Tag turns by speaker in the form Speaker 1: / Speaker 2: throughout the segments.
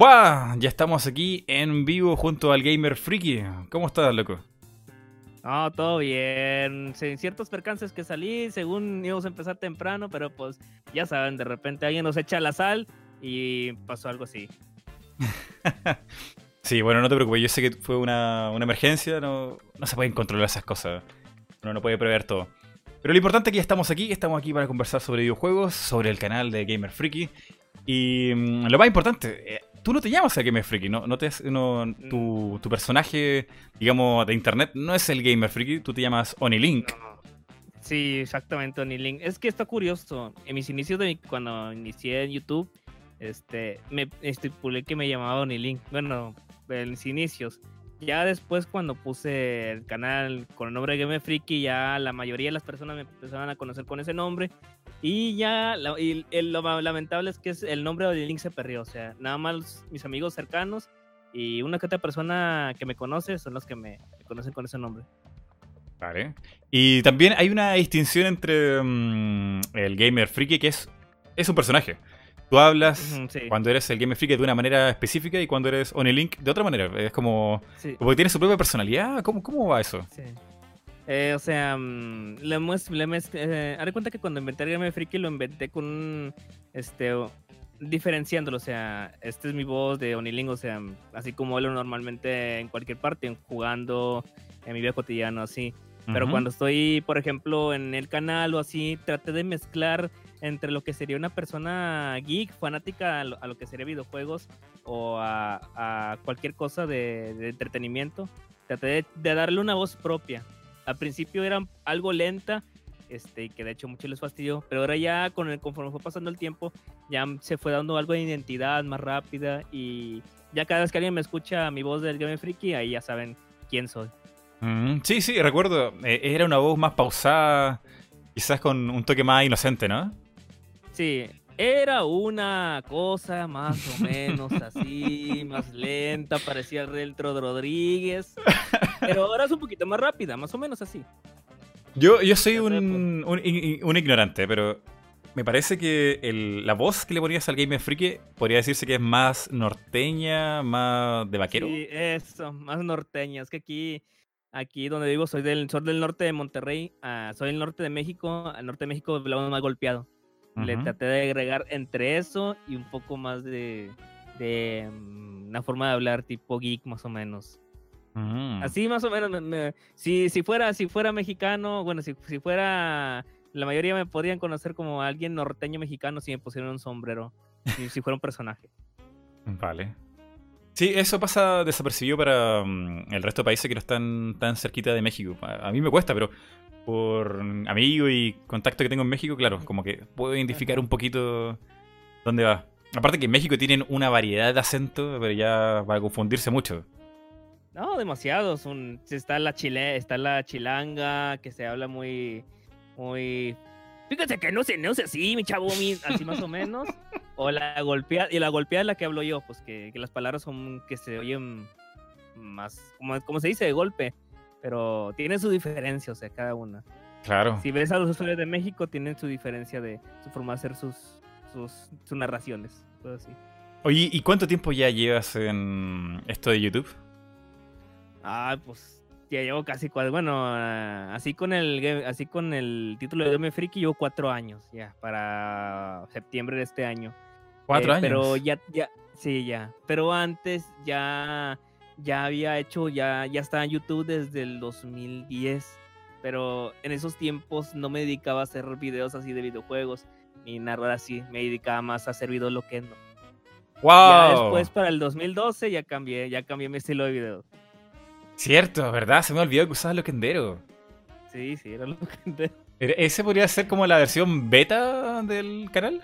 Speaker 1: ¡Buah! Ya estamos aquí en vivo junto al Gamer Freaky. ¿Cómo estás, loco?
Speaker 2: No, todo bien. Sin ciertos percances que salí, según íbamos a empezar temprano, pero pues ya saben, de repente alguien nos echa la sal y pasó algo así.
Speaker 1: sí, bueno, no te preocupes, yo sé que fue una, emergencia, no, no se pueden controlar esas cosas. Uno no puede prever todo. Pero lo importante es que ya estamos aquí, estamos aquí para conversar sobre videojuegos, sobre el canal de Gamer Freaky. Y mm, lo más importante, eh, tú no te llamas el Gamer Freaky, ¿no? no, te, no tu, tu, personaje, digamos, de internet no es el Gamer Freaky, tú te llamas Onilink.
Speaker 2: Sí, exactamente, Onilink. Es que está curioso. En mis inicios de cuando inicié en YouTube, este, me estipulé que me llamaba Onilink. Bueno, en mis inicios. Ya después cuando puse el canal con el nombre de Game Freaky, ya la mayoría de las personas me empezaron a conocer con ese nombre. Y ya, y lo lamentable es que el nombre de Link se perdió. O sea, nada más mis amigos cercanos y una que otra persona que me conoce son los que me, conocen con ese nombre.
Speaker 1: Vale. Y también hay una distinción entre mm, el gamer freaky, que es, es un personaje. Tú hablas cuando eres el Game Freak de una manera específica y cuando eres Onilink de otra manera. Es como. Como que tiene su propia personalidad. ¿Cómo, cómo va eso? Sí.
Speaker 2: Eh, o sea, mm, le, le eh, haré cuenta que cuando inventé el Game Freak lo inventé con Este. Diferenciándolo, o sea, esta es mi voz de Onilink, o sea, así como hablo normalmente en cualquier parte, jugando, en mi vida cotidiana, así. Pero cuando estoy, por ejemplo, en el canal o así, traté de mezclar entre lo que sería una persona geek, fanática a lo, que sería videojuegos o a, cualquier cosa de, entretenimiento. Traté de, darle una voz propia. Al principio era algo lenta, este, que de hecho mucho les fastidió, pero ahora ya con el, conforme fue pasando el tiempo, ya se fue dando algo de identidad más rápida y ya cada vez que alguien me escucha mi voz del Game Freaky, ahí ya saben quién soy.
Speaker 1: Mm, sí, sí, recuerdo, eh, era una voz más pausada, quizás con un toque más inocente, ¿no?
Speaker 2: Sí, era una cosa más o menos así, más lenta, parecía el Reltro Rodríguez. Pero ahora es un poquito más rápida, más o menos así.
Speaker 1: Yo, yo soy un, un, ignorante, pero me parece que la voz que le ponías al Game Freaky podría decirse que es más norteña, más de vaquero.
Speaker 2: Sí, eso, más norteña. Es que aquí, aquí donde vivo, soy del, sur del norte de Monterrey, uh, soy del norte de México. Al norte de México hablamos más golpeado. Le traté de agregar entre eso y un poco más de, de mm, una forma de hablar tipo geek más o menos. Mm. Así más o menos. si, si, fuera, si fuera mexicano, bueno, si, si fuera... La mayoría me podrían conocer como alguien norteño mexicano si me pusieran un sombrero. si, si fuera un personaje.
Speaker 1: Vale. Sí, eso pasa desapercibido para mm, el resto de países que no están tan cerquita de México. a, mí me cuesta, pero por amigo y contacto que tengo en México, claro, como que puedo identificar un poquito dónde va. Aparte que en México tienen una variedad de acentos, pero ya va a confundirse mucho.
Speaker 2: No, demasiados. está la chile, está la chilanga, que se habla muy, muy. Fíjate que no se, no sé así, mi chavo, así más o menos. O la golpeada, y la golpeada es la que hablo yo, pues que, las palabras son que se oyen más, como, como se dice, de golpe pero tiene su diferencia, o sea, cada una.
Speaker 1: Claro.
Speaker 2: Si ves a los usuarios de México, tienen su diferencia de su forma de hacer sus, sus, narraciones, todo así.
Speaker 1: Oye, ¿y cuánto tiempo ya llevas en esto de YouTube?
Speaker 2: Ah, pues ya llevo casi cuatro, bueno, ah, así con el así con el título de Game Freaky llevo cuatro años ya, para septiembre de este año.
Speaker 1: ¿Cuatro eh, años?
Speaker 2: Pero ya, ya, sí, ya. Pero antes ya ya había hecho, ya, ya estaba en YouTube desde el 2010, pero en esos tiempos no me dedicaba a hacer videos así de videojuegos, ni narrar así, me dedicaba más a hacer videos loquendo.
Speaker 1: Wow.
Speaker 2: Ya después para el 2012 ya cambié, ya cambié mi estilo de video.
Speaker 1: Cierto, ¿verdad? Se me olvidó que usabas loquendero.
Speaker 2: Sí, sí, era loquendero.
Speaker 1: ¿Ese podría ser como la versión beta del canal?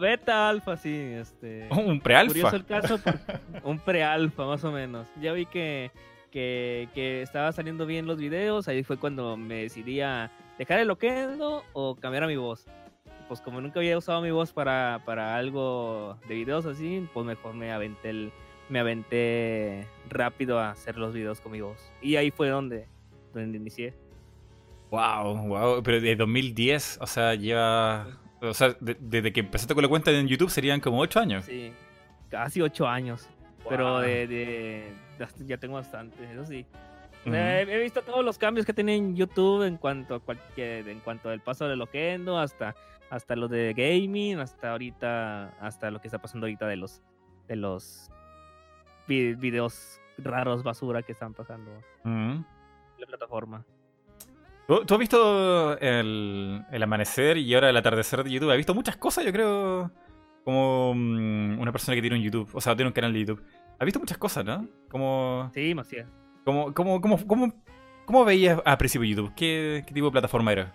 Speaker 2: Beta, alfa, sí, este.
Speaker 1: un prealfa.
Speaker 2: Curioso el caso, un prealfa más o menos. Ya vi que, que, que, estaba saliendo bien los videos, ahí fue cuando me decidí a dejar el loquendo o cambiar a mi voz. Pues como nunca había usado mi voz para, para algo de videos así, pues mejor me aventé el, me aventé rápido a hacer los videos con mi voz. Y ahí fue donde, donde inicié.
Speaker 1: Wow, wow, pero de 2010, o sea, lleva o sea, desde que empezaste con la cuenta en YouTube serían como 8 años.
Speaker 2: Sí, casi ocho años. Pero
Speaker 1: Wow.
Speaker 2: de, de- de- ya tengo bastante, eso sí. Sea, he, visto todos los cambios que tiene en YouTube en cuanto a cualquier, en cuanto al paso de Loquendo, hasta, hasta lo de gaming, hasta ahorita, hasta lo que está pasando ahorita de los de los vi- videos raros basura que están pasando en la plataforma.
Speaker 1: ¿Tú, tú has visto el, el amanecer y ahora el atardecer de YouTube? Has visto muchas cosas, yo creo, como mm, una persona que tiene un YouTube, o sea, tiene un canal de YouTube. Has visto muchas cosas, ¿no? Como,
Speaker 2: Sí, Macías.
Speaker 1: como, como, como, como- ¿Cómo veías al principio YouTube? ¿Qué, qué tipo de plataforma era?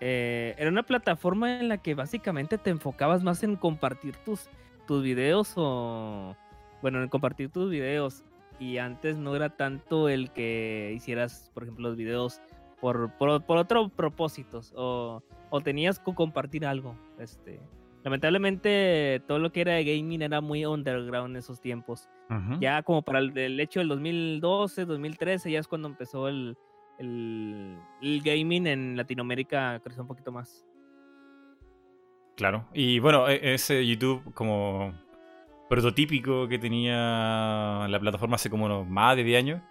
Speaker 2: Eh, era una plataforma en la que básicamente te enfocabas más en compartir tus, tus videos o... Bueno, en compartir tus videos. Y antes no era tanto el que hicieras, por ejemplo, los videos por, por, por otros propósitos. O, o tenías que compartir algo. Este, lamentablemente todo lo que era de gaming era muy underground en esos tiempos. Ya como para el, el hecho del 2012, 2013, ya es cuando empezó el, el, el gaming en Latinoamérica creció un poquito más.
Speaker 1: Claro. Y bueno, e- ese YouTube como prototípico que tenía la plataforma hace como unos más de 10 años.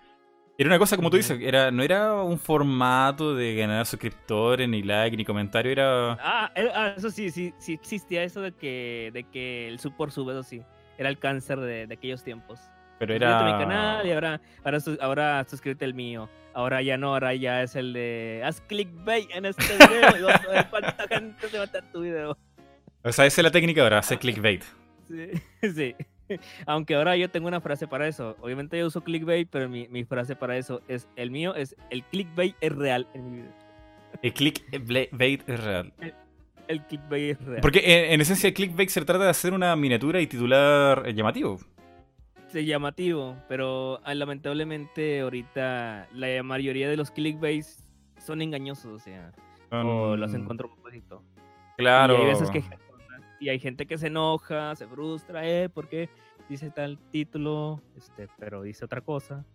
Speaker 1: Era una cosa, como tú dices, era, no era un formato de ganar suscriptores, ni like, ni comentario, era...
Speaker 2: Ah, eh, ah, eso sí, sí, sí existía eso de que, de que el sub por sub, eso sí, era el cáncer de, de aquellos tiempos.
Speaker 1: Pero era...
Speaker 2: mi canal y ahora, ahora, ahora suscríbete el mío. Ahora ya no, ahora ya es el de haz clickbait en este video y vas a ver cuánta gente se va a estar tu video.
Speaker 1: O sea, esa es la técnica ahora, hacer clickbait.
Speaker 2: Sí, sí. Aunque ahora yo tengo una frase para eso. Obviamente yo uso clickbait, pero mi, mi frase para eso es el mío es el clickbait es real en mi video.
Speaker 1: El clickbait es real.
Speaker 2: El clickbait es real.
Speaker 1: Porque en, en esencia el clickbait se trata de hacer una miniatura y titular eh, llamativo.
Speaker 2: Es llamativo, pero ah, lamentablemente ahorita la mayoría de los clickbaits son engañosos, o sea, o los encuentro a propósito.
Speaker 1: Claro.
Speaker 2: Y hay veces que y hay gente que se enoja, se frustra, eh, porque dice tal título, este, pero dice otra cosa.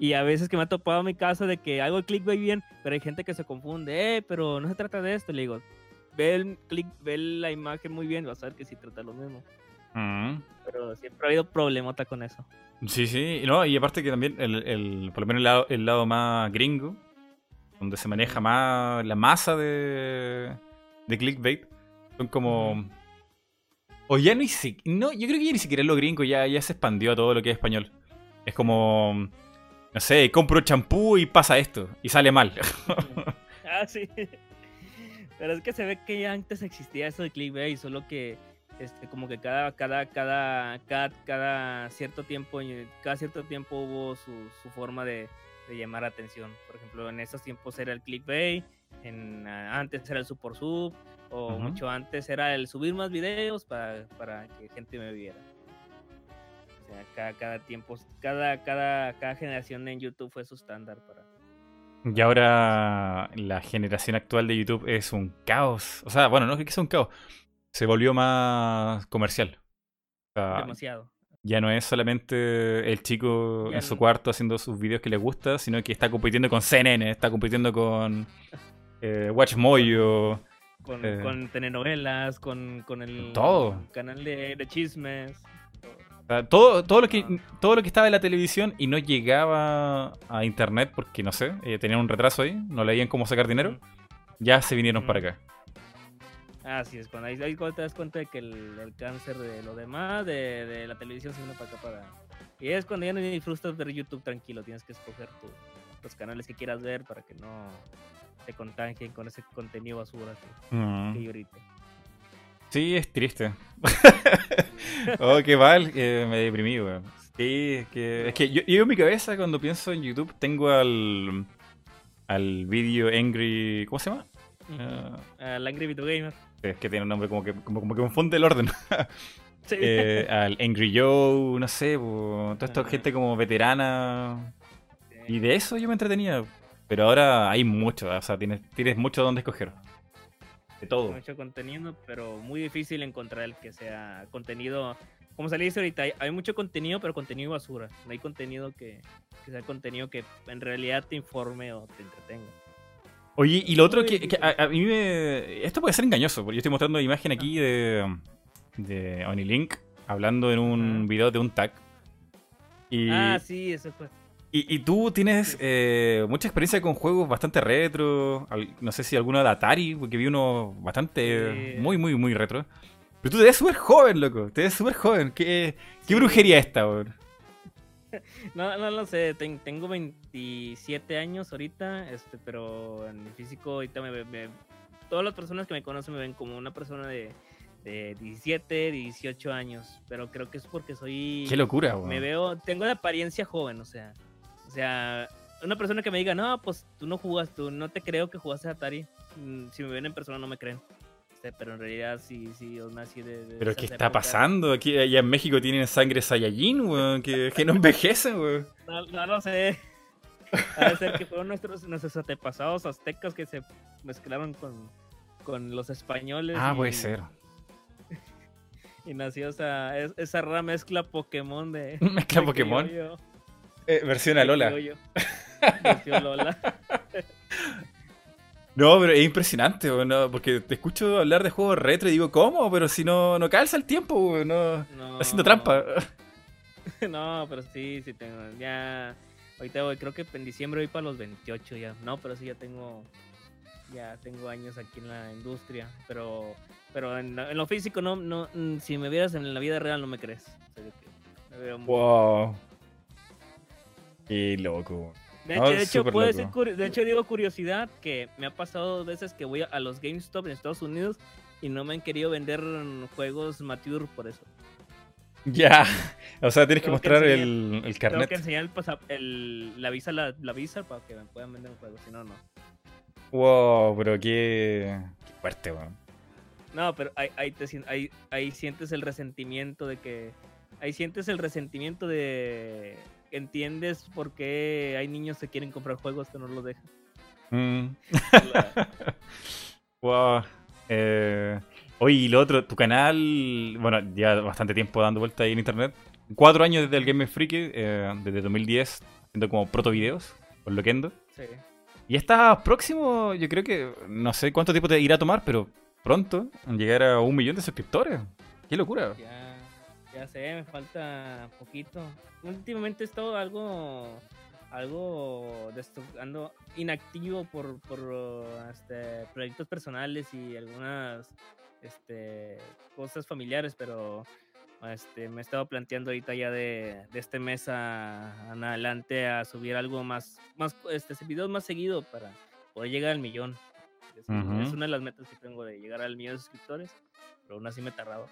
Speaker 2: Y a veces que me ha topado mi caso de que hago el clickbait bien, pero hay gente que se confunde, eh, pero no se trata de esto. Le digo, ve el click, ve la imagen muy bien, vas a ver que sí trata lo mismo.
Speaker 1: Mm.
Speaker 2: Pero siempre ha habido problemota con eso.
Speaker 1: Sí, sí, no, y aparte que también, el, el- por lo menos el lado, el lado más gringo, donde se maneja más la masa de, de clickbait, son como... O ya si, no, yo creo que ya ni siquiera lo gringo ya, ya se expandió a todo lo que es español. Es como, no sé, compro champú y pasa esto, y sale mal.
Speaker 2: ah, sí. Pero es que se ve que ya antes existía eso de clickbait, solo que este, como que cada, cada, cada, cada, cada cierto tiempo, cada cierto tiempo hubo su, su forma de, de llamar atención. Por ejemplo, en esos tiempos era el clickbait, en, antes era el sub por sub, o mucho antes era el subir más videos para, para que gente me viera. O sea, cada, cada tiempo, cada, cada, cada generación en YouTube fue su estándar para,
Speaker 1: Y ahora la generación actual de YouTube es un caos. O sea, bueno, no es que sea un caos. Se volvió más comercial. O sea,
Speaker 2: demasiado.
Speaker 1: ya no es solamente el chico
Speaker 2: Ya
Speaker 1: en su
Speaker 2: no.
Speaker 1: cuarto haciendo sus videos que le gusta, sino que está compitiendo con CNN, está compitiendo con eh, Watch Mojo.
Speaker 2: Con,
Speaker 1: Eh,
Speaker 2: con telenovelas, con, con el
Speaker 1: todo.
Speaker 2: canal de, de chismes.
Speaker 1: Todo, todo, lo que, todo lo que estaba en la televisión y no llegaba a internet porque, no sé, eh, tenían un retraso ahí, no leían cómo sacar dinero, ya se vinieron para acá.
Speaker 2: Así es, cuando ahí, ahí cuando te das cuenta de que el, el cáncer de lo demás, de, de la televisión, se viene para acá para... Y es cuando ya no disfrutas ver YouTube tranquilo, tienes que escoger tu- los canales que quieras ver para que no te contagien con ese contenido basura que,
Speaker 1: Mm.
Speaker 2: que hay ahorita.
Speaker 1: Sí, es triste. oh, qué mal, que me deprimí, weón. Sí, es que, es que yo, yo en mi cabeza cuando pienso en YouTube tengo al, al vídeo Angry... ¿Cómo se llama? Ah,
Speaker 2: Al Angry Video Gamer.
Speaker 1: es que tiene un nombre como que, como, como que confunde el orden.
Speaker 2: Sí.
Speaker 1: Eh, al Angry Joe, no sé, po, toda esta gente como veterana. Y de eso yo me entretenía. Pero ahora hay mucho, o sea, tienes, tienes mucho donde escoger. De todo.
Speaker 2: mucho contenido, pero muy difícil encontrar el que sea contenido. Como se le dice ahorita, hay, mucho contenido, pero contenido basura. No hay contenido que, que sea contenido que en realidad te informe o te entretenga.
Speaker 1: Oye, y lo otro que, que a, a mí me... Esto puede ser engañoso, porque yo estoy mostrando imagen aquí de, de OniLink hablando en un video de un tag. Y,
Speaker 2: Ah, sí, eso fue.
Speaker 1: Y, y tú tienes eh, mucha experiencia con juegos bastante retro. al- No sé si alguno de Atari, porque vi uno bastante.
Speaker 2: Sí.
Speaker 1: Muy, muy, muy retro. Pero tú te ves súper joven, loco. Te ves súper joven. ¿Qué, qué brujería esta, weón?
Speaker 2: No, no lo sé, ten- tengo 27 años ahorita, este, pero en mi físico ahorita me, me- todas las personas que me conocen me ven como una persona de, de 17, 18 años, pero creo que es porque soy
Speaker 1: Qué locura, weón.
Speaker 2: me veo, tengo la apariencia joven, o sea, o sea, una persona que me diga, "No, pues tú no jugas, tú no te creo que jugaste Atari." Mm, Si me ven en persona no me creen. Este, pero en realidad sí, sí, yo nací de, de
Speaker 1: Pero ¿qué está pasando? Aquí allá en México tienen sangre Saiyajin, weón, que, que no envejecen, weón.
Speaker 2: No, no lo sé. Debe ser que fueron nuestros, nuestros antepasados aztecas que se mezclaron con, con los españoles.
Speaker 1: Ah,
Speaker 2: y,
Speaker 1: puede ser.
Speaker 2: Y nació esa, es- esa rara mezcla Pokémon de.
Speaker 1: Mezcla Pokémon. Eh, versión a Lola.
Speaker 2: Versión Lola.
Speaker 1: No, pero es impresionante, no, porque te escucho hablar de juegos retro y digo, ¿cómo? Pero si no, no calza el tiempo, no.
Speaker 2: No,
Speaker 1: Haciendo trampa.
Speaker 2: No, pero sí, sí tengo. Ya. Ahorita voy, creo que en diciembre voy para los 28 ya. No, pero sí ya tengo. Ya tengo años aquí en la industria. Pero. Pero en, lo físico no, no. mm, Si me vieras en la vida real no me crees. O sea, me veo muy-
Speaker 1: Wow. Qué loco.
Speaker 2: De hecho, de, hecho
Speaker 1: súper
Speaker 2: puede
Speaker 1: loco.
Speaker 2: ser curi- de hecho, digo curiosidad que me ha pasado dos veces que voy a, los GameStop en Estados Unidos y no me han querido vender juegos mature por eso.
Speaker 1: Ya. O sea, tienes que
Speaker 2: Tengo que
Speaker 1: mostrar
Speaker 2: enseñar-
Speaker 1: el, el
Speaker 2: Tengo que
Speaker 1: carnet.
Speaker 2: enseñar el, pasa- el- la visa la, la visa para que me puedan vender un juego, si no, no.
Speaker 1: Wow, pero qué, qué fuerte, weón.
Speaker 2: No, pero ahí, ahí, te ahí, ahí sientes el resentimiento de que. Ahí sientes el resentimiento de. Entiendes por qué hay niños que quieren comprar juegos que no los dejan.
Speaker 1: Mm.
Speaker 2: La-
Speaker 1: Wow. Eh, oye, y lo otro, tu canal, bueno, ya bastante tiempo dando vuelta ahí en internet. Cuatro años desde el Game Freaky, eh, desde 2010, haciendo como proto videos, con Loquendo.
Speaker 2: sí.
Speaker 1: Y estás próximo, yo creo que, no sé cuánto tiempo te irá a tomar, pero pronto, llegar a un millón de suscriptores. Qué locura.
Speaker 2: Ya, ya sé, me falta poquito. Últimamente he estado algo, algo, ando inactivo por, por uh, este, proyectos personales y algunas este, cosas familiares, pero este, me he estado planteando ahorita ya de, de este mes a, en adelante a subir algo más, más este, videos más seguido para poder llegar al millón. Es,
Speaker 1: Ujú.
Speaker 2: es una de las metas que tengo de llegar al millón de suscriptores, pero aún así me he tardado.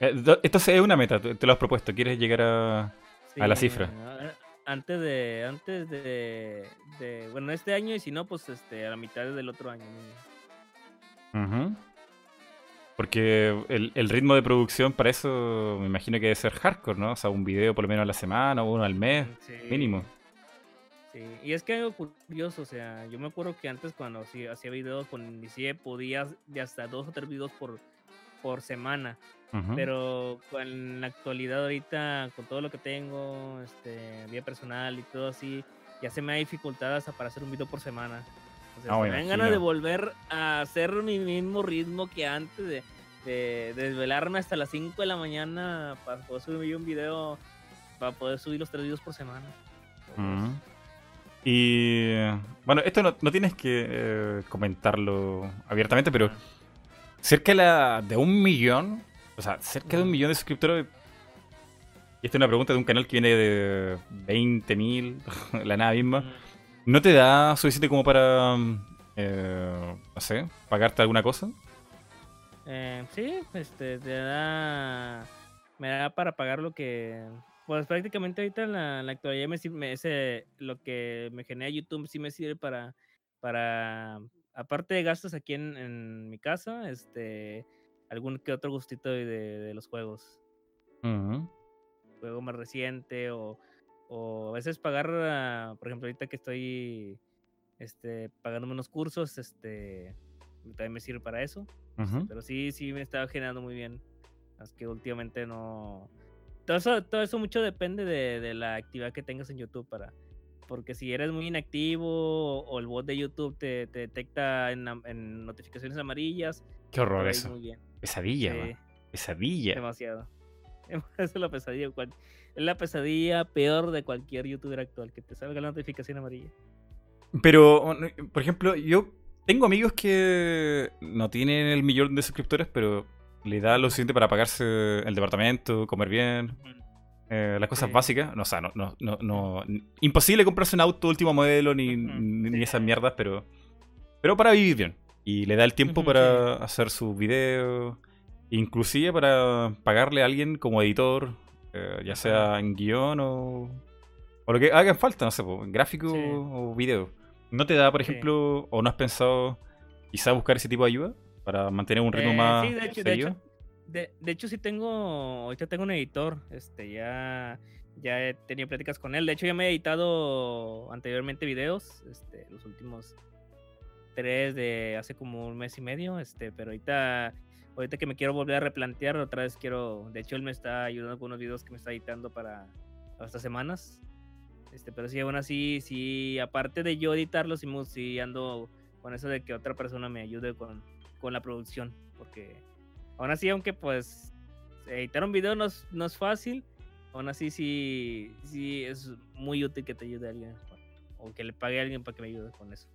Speaker 1: Eh, Esto es una meta, te lo has propuesto, quieres llegar a... A la cifra.
Speaker 2: Antes de, antes de, de- bueno, este año y si no, pues este, a la mitad del otro año.
Speaker 1: Ujú. Porque el, el ritmo de producción para eso me imagino que debe ser hardcore, ¿no? O sea, un video por lo menos a la semana o uno al mes,
Speaker 2: Sí,
Speaker 1: mínimo.
Speaker 2: Sí, y es que algo curioso, o sea, yo me acuerdo que antes cuando hacía videos con Inicie podía de hasta dos o tres videos por, por semana.
Speaker 1: Ujú.
Speaker 2: Pero con la actualidad ahorita, con todo lo que tengo, este, vida personal y todo así, ya se me ha dificultado hasta para hacer un video por semana.
Speaker 1: Ah,
Speaker 2: se
Speaker 1: me
Speaker 2: dan ganas de volver a hacer mi mismo ritmo que antes de, de, de desvelarme hasta las 5 de la mañana para poder subir un video, para poder subir los tres videos por semana.
Speaker 1: Ujú. Y bueno, esto no, no tienes que eh, comentarlo abiertamente, pero cerca de, la, de un millón, o sea, cerca de un millón de suscriptores. Y esta es una pregunta de un canal que viene de 20.000, la nada misma. ¿No te da suficiente como para, mm, eh, no sé, pagarte alguna cosa?
Speaker 2: Eh, sí, este, te da, me da para pagar lo que, pues prácticamente ahorita en la, en la actualidad me, me- ese, lo que me genera YouTube sí me sirve para, para, aparte de gastos aquí en, en mi casa, este, algún que otro gustito de, de los juegos, juego más reciente o, o a veces pagar, ah, por ejemplo, ahorita que estoy, este, pagándome unos cursos, este, también me sirve para eso.
Speaker 1: Ujú.
Speaker 2: Pero sí, sí me estaba generando muy bien. Es que últimamente no. Todo eso, todo eso mucho depende de, de la actividad que tengas en YouTube para. Porque si eres muy inactivo o el bot de YouTube te, te detecta en, notificaciones amarillas,
Speaker 1: Qué horror eso.
Speaker 2: muy bien.
Speaker 1: Pesadilla,
Speaker 2: Sí.
Speaker 1: Pesadilla.
Speaker 2: demasiado. es la pesadilla. Es la pesadilla peor de cualquier youtuber actual, que te salga la notificación amarilla.
Speaker 1: Pero, por ejemplo, yo tengo amigos que no tienen el millón de suscriptores, pero le da lo suficiente para pagarse el departamento, comer bien, eh, las cosas básicas. No, o sea, no, no, no, imposible comprarse un auto último modelo ni, ni esas mierdas, pero, pero para vivir bien. Y le da el tiempo para hacer sus videos, inclusive para pagarle a alguien como editor, eh, ya sea en guion o, o lo que haga falta, no sé, en gráfico o video. ¿No te da, por ejemplo, o no has pensado quizá buscar ese tipo de ayuda para mantener un ritmo eh, más sí, de hecho,
Speaker 2: de hecho, sí tengo, ahorita tengo un editor, este, ya, ya he tenido pláticas con él. De hecho, ya me he editado anteriormente videos, este, los últimos tres de hace como un mes y medio, este, pero ahorita, ahorita que me quiero volver a replantear, otra vez quiero, de hecho, él me está ayudando con unos videos que me está editando para, para estas semanas. Este, pero sí, aún así, sí, aparte de yo editarlos, sí, ando con eso de que otra persona me ayude con, con la producción. Porque aún así, aunque pues editar un video no es, no es fácil, aún así sí, sí es muy útil que te ayude alguien. O que le pague a alguien para que me ayude con eso.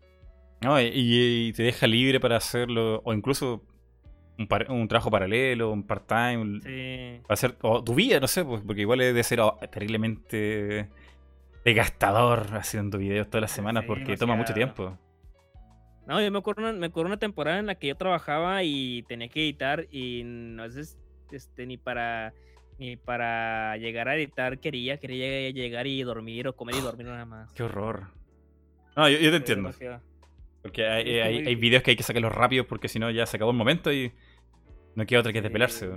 Speaker 1: No, y, te deja libre para hacerlo, o incluso un, un trabajo paralelo, un part-time. Sí. hacer, o tu vida, no sé, pues, porque igual es de ser oh, terriblemente gastador haciendo videos todas las semanas porque toma mucho tiempo.
Speaker 2: No, yo me acuerdo, una, me acuerdo una temporada en la que yo trabajaba y tenía que editar y no es este, ni para ni para llegar a editar quería, quería llegar y dormir o comer y dormir nada más.
Speaker 1: Qué horror. No, yo, te entiendo. Porque hay, hay, videos que hay que sacarlos rápido porque si no ya se acabó el momento y no queda otra que despelarse.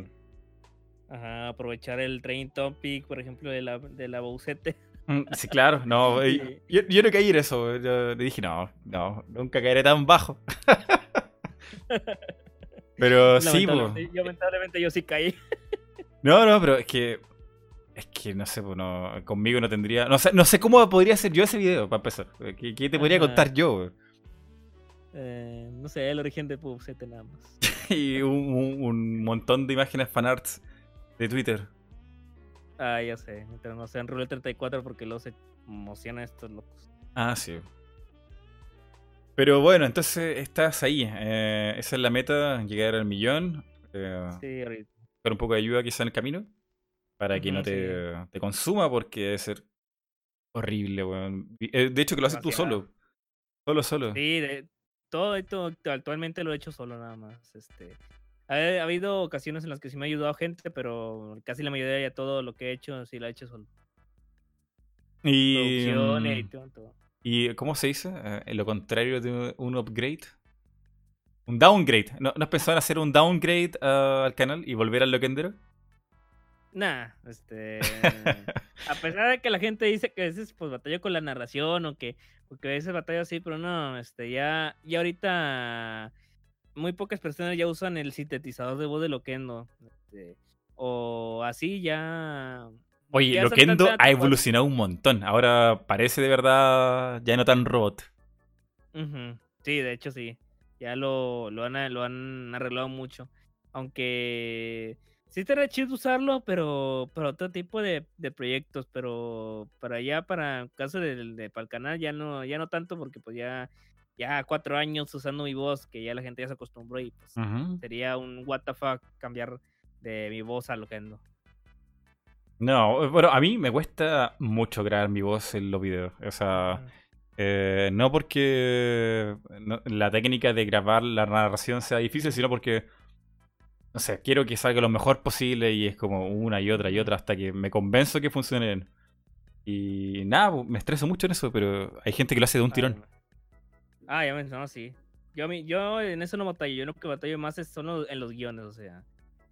Speaker 2: Ajá, aprovechar el train topic, por ejemplo, de la, de la Boucete.
Speaker 1: Mm, sí, claro, no. Yo, yo, no caí en eso. Yo le dije, no, no, nunca caeré tan bajo. pero sí, pues.
Speaker 2: Yo lamentablemente yo sí caí.
Speaker 1: no, no, pero es que. Es que no sé, pues no, conmigo no tendría. No sé, no sé cómo podría hacer yo ese video, para empezar. ¿Qué, qué te podría contar yo?
Speaker 2: Eh, no sé, el origen de Pubsete nada más.
Speaker 1: y un, un montón de imágenes fanarts de Twitter.
Speaker 2: Ah, ya sé. No sé, en Rule 34 porque los emociona estos locos.
Speaker 1: Ah, sí. Pero bueno, entonces estás ahí. Eh, esa es la meta, llegar al millón. Eh, sí, ahorita. Con un poco de ayuda quizá en el camino. Para que no te, te, consuma porque debe ser horrible, weón. De hecho que lo haces tú solo. Solo, solo.
Speaker 2: Sí, de, todo esto actualmente lo he hecho solo nada más. Este, ha, habido ocasiones en las que sí me ha ayudado gente, pero casi la mayoría de todo lo que he hecho sí lo he hecho solo.
Speaker 1: Y, mm, ¿Y cómo se dice? Eh, lo contrario de un upgrade. Un downgrade. ¿No, has pensado en hacer un downgrade ah, al canal y volver al Loquendero?
Speaker 2: Nah, este. a pesar de que la gente dice que a veces pues batalla con la narración o que, porque a veces batalla así, pero no, este, ya, ya ahorita muy pocas personas ya usan el sintetizador de voz de Loquendo. Este, o así ya.
Speaker 1: Oye, Loquendo ha evolucionado un montón. Ahora parece de verdad ya no tan robot.
Speaker 2: Sí, de hecho sí. Ya lo, lo, han, lo han arreglado mucho. Aunque sí estaría chido usarlo, pero para otro tipo de, proyectos. Pero para allá, para caso de, de, para el canal, ya no, ya no tanto, porque pues ya ya cuatro años usando mi voz, que ya la gente ya se acostumbró y pues sería un what the fuck cambiar de mi voz a lo que ando.
Speaker 1: No, bueno, a mí me cuesta mucho grabar mi voz en los videos. O sea, eh, no porque la técnica de grabar la narración sea difícil, sino porque, no sé, quiero que salga lo mejor posible y es como una y otra y otra hasta que me convenzo que funcione bien. Y nada, me estreso mucho en eso, pero hay gente que lo hace de un tirón.
Speaker 2: Ah, ya me no, sí. Yo, yo en eso no batallo. Yo lo que batallo más es son en los guiones, o sea,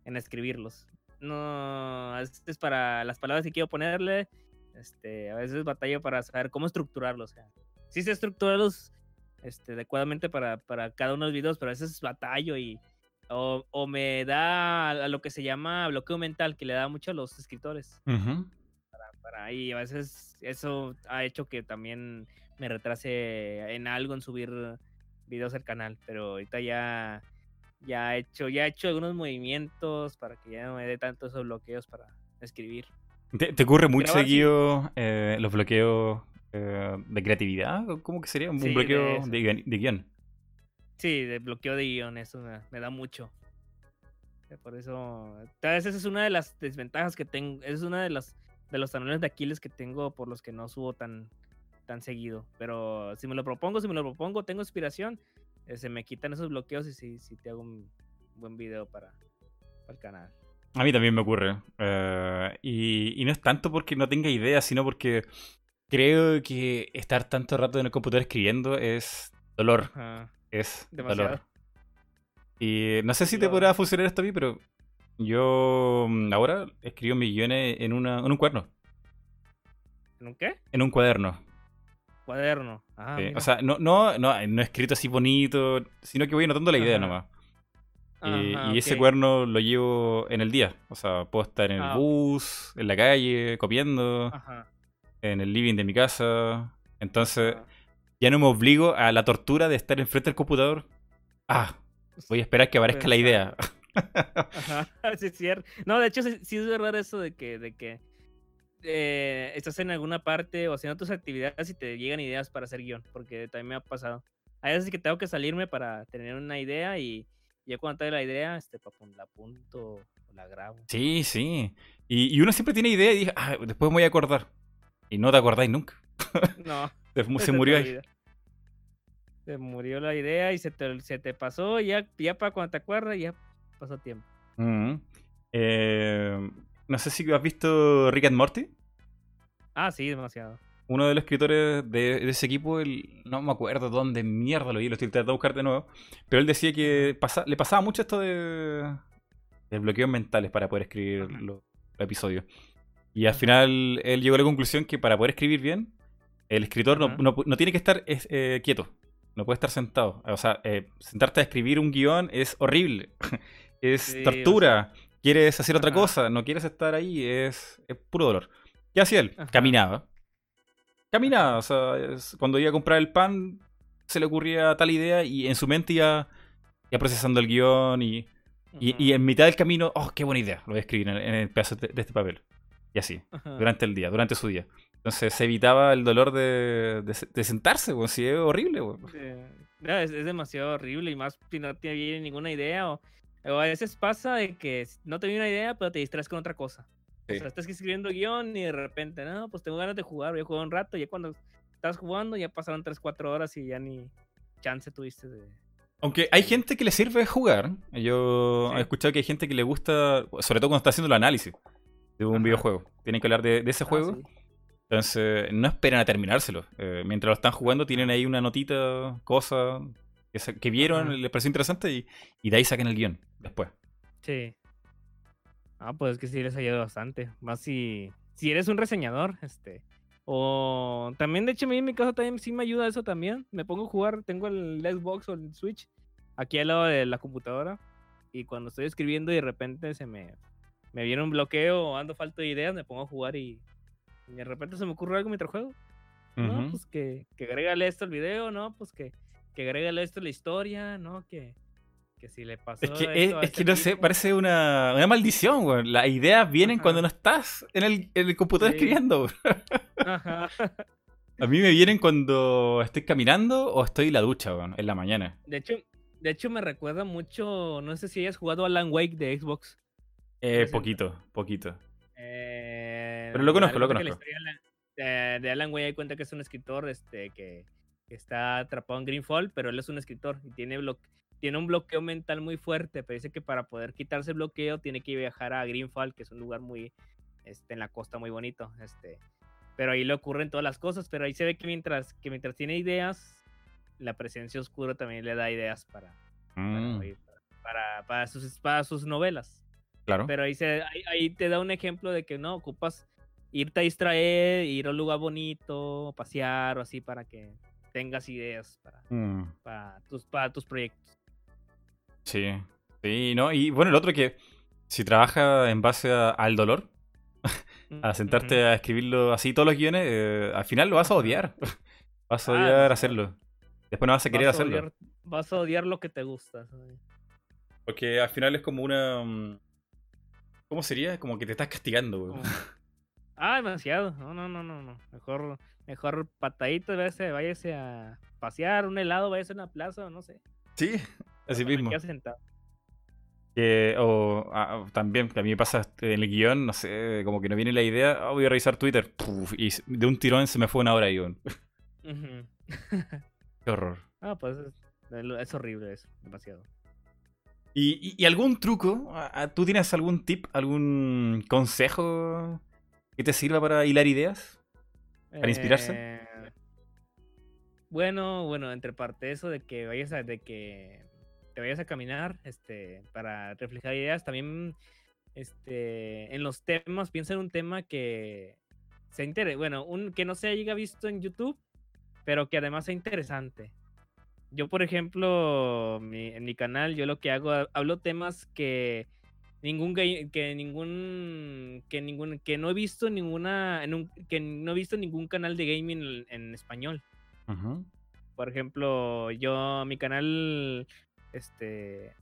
Speaker 2: en escribirlos. No, es para las palabras que quiero ponerle. Este, a veces batallo para saber cómo estructurarlos. O sea, sí sé estructurarlos este, adecuadamente para, para cada uno de los videos, pero a veces batallo y. O, o, me da a lo que se llama bloqueo mental, que le da mucho a los escritores. para, para, y a veces eso ha hecho que también me retrase en algo en subir videos al canal, pero ahorita ya ya he hecho ya he hecho algunos movimientos para que ya no me dé tantos esos bloqueos para escribir.
Speaker 1: ¿Te, te ocurre muy
Speaker 2: Grabar, sí.
Speaker 1: seguido eh, los bloqueos eh, de creatividad? ¿O ¿Cómo que sería? ¿Un
Speaker 2: Sí, de
Speaker 1: bloqueo de, guion- de guion?
Speaker 2: Sí, de bloqueo de guion, eso me, me da mucho. Eh, Por eso, tal vez esa es una de las desventajas que tengo, es una de las de los talones de Aquiles que tengo por los que no subo tan tan seguido. Pero si me lo propongo, si me lo propongo, tengo inspiración, eh, se me quitan esos bloqueos y sí, sí te hago un buen video para, para el canal.
Speaker 1: A mí también me ocurre. Eh, y, y no es tanto porque no tenga idea, sino porque creo que estar tanto rato en el computador escribiendo es dolor.
Speaker 2: Ajá,
Speaker 1: Es
Speaker 2: demasiado.
Speaker 1: Y no sé si te podrá funcionar esto a mí, pero yo mm, ahora escribo mis guiones en, una, en un cuaderno.
Speaker 2: ¿En un qué?
Speaker 1: En un cuaderno.
Speaker 2: Cuaderno. Ah,
Speaker 1: Sí. O sea, no, no, no, no escrito así bonito, sino que voy anotando la idea
Speaker 2: Ajá.
Speaker 1: nomás. Y,
Speaker 2: Ajá,
Speaker 1: y ese
Speaker 2: ok.
Speaker 1: cuaderno lo llevo en el día. O sea, puedo estar en el
Speaker 2: Ah.
Speaker 1: bus, en la calle, copiando,
Speaker 2: Ajá.
Speaker 1: en el living de mi casa. Entonces,
Speaker 2: ajá.
Speaker 1: Ya no me obligo a la tortura de estar enfrente del computador. Ah, voy a esperar que aparezca la idea.
Speaker 2: Ajá, sí es cierto. No, de hecho sí, sí es verdad eso de que, de que eh, estás en alguna parte o haciendo tus actividades y te llegan ideas para hacer guion, porque también me ha pasado. Hay veces que tengo que salirme para tener una idea y ya cuando tengo la idea, este, pa, pum, la apunto o la grabo.
Speaker 1: Sí, sí. Y, y uno siempre tiene idea y dice, ah, después me voy a acordar. Y no te acordáis nunca.
Speaker 2: No,
Speaker 1: Se, murió ahí.
Speaker 2: Se murió la idea y se te, se te pasó, y ya, ya para cuando te acuerdas, ya pasó tiempo.
Speaker 1: Mm. Eh, no sé si has visto Rick and Morty.
Speaker 2: Ah, sí, demasiado.
Speaker 1: Uno de los escritores de, de ese equipo, el- no me acuerdo dónde mierda lo vi, lo estoy tratando de buscar de nuevo. Pero él decía que pasa- le pasaba mucho esto de, de bloqueos mentales para poder escribir
Speaker 2: Ajá.
Speaker 1: los, los episodios. Y al final él llegó a la conclusión que para poder escribir bien, el escritor no, no tiene que estar es- eh, quieto, no puede estar sentado. O sea, eh, sentarte a escribir un guion es horrible, es
Speaker 2: Sí, o
Speaker 1: tortura. Quieres hacer otra
Speaker 2: Ajá.
Speaker 1: cosa, no quieres estar ahí, es, es puro dolor. ¿Qué hacía él? Caminaba. Caminaba, o sea, es- cuando iba a comprar el pan, se le ocurría tal idea y en su mente iba, iba procesando el guion y, y, y en mitad del camino, oh, qué buena idea, lo voy a escribir en, en el pedazo de, de este papel. Y así,
Speaker 2: Ajá.
Speaker 1: durante el día, durante su día. Entonces se evitaba el dolor de, de, de sentarse, weón, si es horrible, weón.
Speaker 2: Sí. No, es, es demasiado horrible y más si no te viene ninguna idea o, o a veces pasa de que no te viene una idea pero te distraes con otra cosa.
Speaker 1: Sí.
Speaker 2: O sea, estás escribiendo guion y de repente, no, pues tengo ganas de jugar, voy a jugar un rato y ya cuando estás jugando ya pasaron 3, 4 horas y ya ni chance tuviste de...
Speaker 1: Aunque hay gente que le sirve jugar. Yo
Speaker 2: Sí.
Speaker 1: he escuchado que hay gente que le gusta, sobre todo cuando está haciendo el análisis de un
Speaker 2: Ajá.
Speaker 1: videojuego. Tienen que hablar de, de ese
Speaker 2: Ah,
Speaker 1: juego.
Speaker 2: sí.
Speaker 1: Entonces, no esperan a terminárselo. Eh, mientras lo están jugando, tienen ahí una notita, cosa que, se- que vieron, les pareció interesante y, y de ahí sacan el guion después.
Speaker 2: Sí. Ah, pues es que sí les ayuda bastante. Más si, si eres un reseñador, este. O también, de hecho, a mí en mi caso también sí me ayuda eso también. Me pongo a jugar, tengo el Xbox o el Switch aquí al lado de la computadora. Y cuando estoy escribiendo y de repente se me, me viene un bloqueo o ando falta de ideas, me pongo a jugar y, y de repente se me ocurre algo mientras juego. No, pues que, que agrégale esto al video, ¿no? Pues que, que agrégale esto a la historia, ¿no? Que, que si le pasó
Speaker 1: Es que, es,
Speaker 2: esto a
Speaker 1: es que
Speaker 2: este
Speaker 1: no sé, parece una, una maldición, weón. Las ideas vienen
Speaker 2: Ajá.
Speaker 1: cuando no estás en el, en el computador
Speaker 2: Sí.
Speaker 1: escribiendo.
Speaker 2: Ajá.
Speaker 1: A mí me vienen cuando estoy caminando o estoy en la ducha, weón, en la mañana.
Speaker 2: De hecho, de hecho me recuerda mucho, no sé si hayas jugado Alan Wake de Xbox.
Speaker 1: Eh, poquito, poquito.
Speaker 2: Eh,
Speaker 1: Pero lo conozco, lo conozco.
Speaker 2: de, de Alan Wake hay cuenta que es un escritor este, que, que está atrapado en Greenfall, pero él es un escritor y tiene, blo- tiene un bloqueo mental muy fuerte, pero dice que para poder quitarse el bloqueo tiene que viajar a Greenfall, que es un lugar muy este, en la costa muy bonito. Este, pero ahí le ocurren todas las cosas, pero ahí se ve que mientras, que mientras tiene ideas, la presencia oscura también le da ideas para, para,
Speaker 1: Mm,
Speaker 2: para sus, para sus novelas.
Speaker 1: claro.
Speaker 2: Pero ahí, se, ahí, ahí te da un ejemplo de que no, ocupas irte a distraer, ir a un lugar bonito, pasear o así para que tengas ideas para,
Speaker 1: Mm.
Speaker 2: para, tus, para tus proyectos.
Speaker 1: Sí, sí, ¿no? Y bueno, el otro que si trabaja en base a- al dolor, a sentarte a escribirlo así todos los guiones, eh, al final lo vas a odiar. Vas a
Speaker 2: Ah,
Speaker 1: odiar
Speaker 2: demasiado.
Speaker 1: hacerlo. Después no vas a querer
Speaker 2: vas, a
Speaker 1: hacerlo.
Speaker 2: odiar, vas a odiar lo que te gusta. ¿sabes?
Speaker 1: Porque al final es como una... mm, ¿Cómo sería? Como que te estás castigando.
Speaker 2: Como- Ah, demasiado. No, no, no, no, no. Mejor, mejor patadito, váyase, váyase a pasear, un helado, váyase a una plaza, no sé.
Speaker 1: Sí, así mismo. Que- o ah, también, que a mí me pasa este, en el guion, no sé, como que no viene la idea, ah, voy a revisar Twitter, puf, y de un tirón se me fue una hora weón.
Speaker 2: Ujú.
Speaker 1: Qué horror.
Speaker 2: Ah, pues es, horrible eso, demasiado.
Speaker 1: ¿Y, y- y algún truco? ¿Tú tienes algún tip, algún consejo que te sirva para hilar ideas? ¿Para inspirarse?
Speaker 2: Eh, bueno, bueno, entre parte eso de que vayas a, de que te vayas a caminar, este, para reflejar ideas, también, este, en los temas, piensa en un tema que sea inter- bueno, un, que no se haya visto en YouTube, pero que además sea interesante. Yo, por ejemplo, en mi canal, yo lo que hago, ha- hablo temas que ningún que ningún que ningún que no he visto ninguna en un, que no he visto ningún canal de gaming en, en español. Por ejemplo, yo mi canal este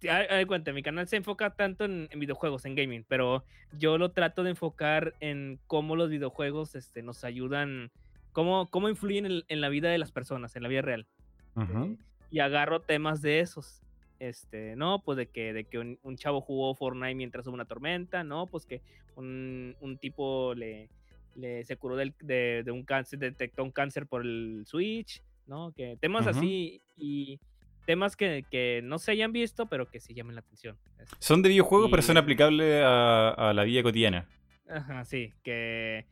Speaker 2: de cuenta, mi canal se enfoca tanto en, en videojuegos, en gaming, pero yo lo trato de enfocar en cómo los videojuegos este, nos ayudan, cómo, cómo influyen en, en la vida de las personas, en la vida real
Speaker 1: Ujú.
Speaker 2: y agarro temas de esos. Este, no, pues de que, de que un, un chavo jugó Fortnite mientras hubo una tormenta, no, pues que un, un tipo le, le se curó del- de, de un cáncer, detectó un cáncer por el Switch, ¿no? Que temas así y temas que, que no se hayan visto, pero que sí llamen la atención. Este,
Speaker 1: Son de videojuegos, pero son aplicables a, a la vida cotidiana.
Speaker 2: Ajá, sí, que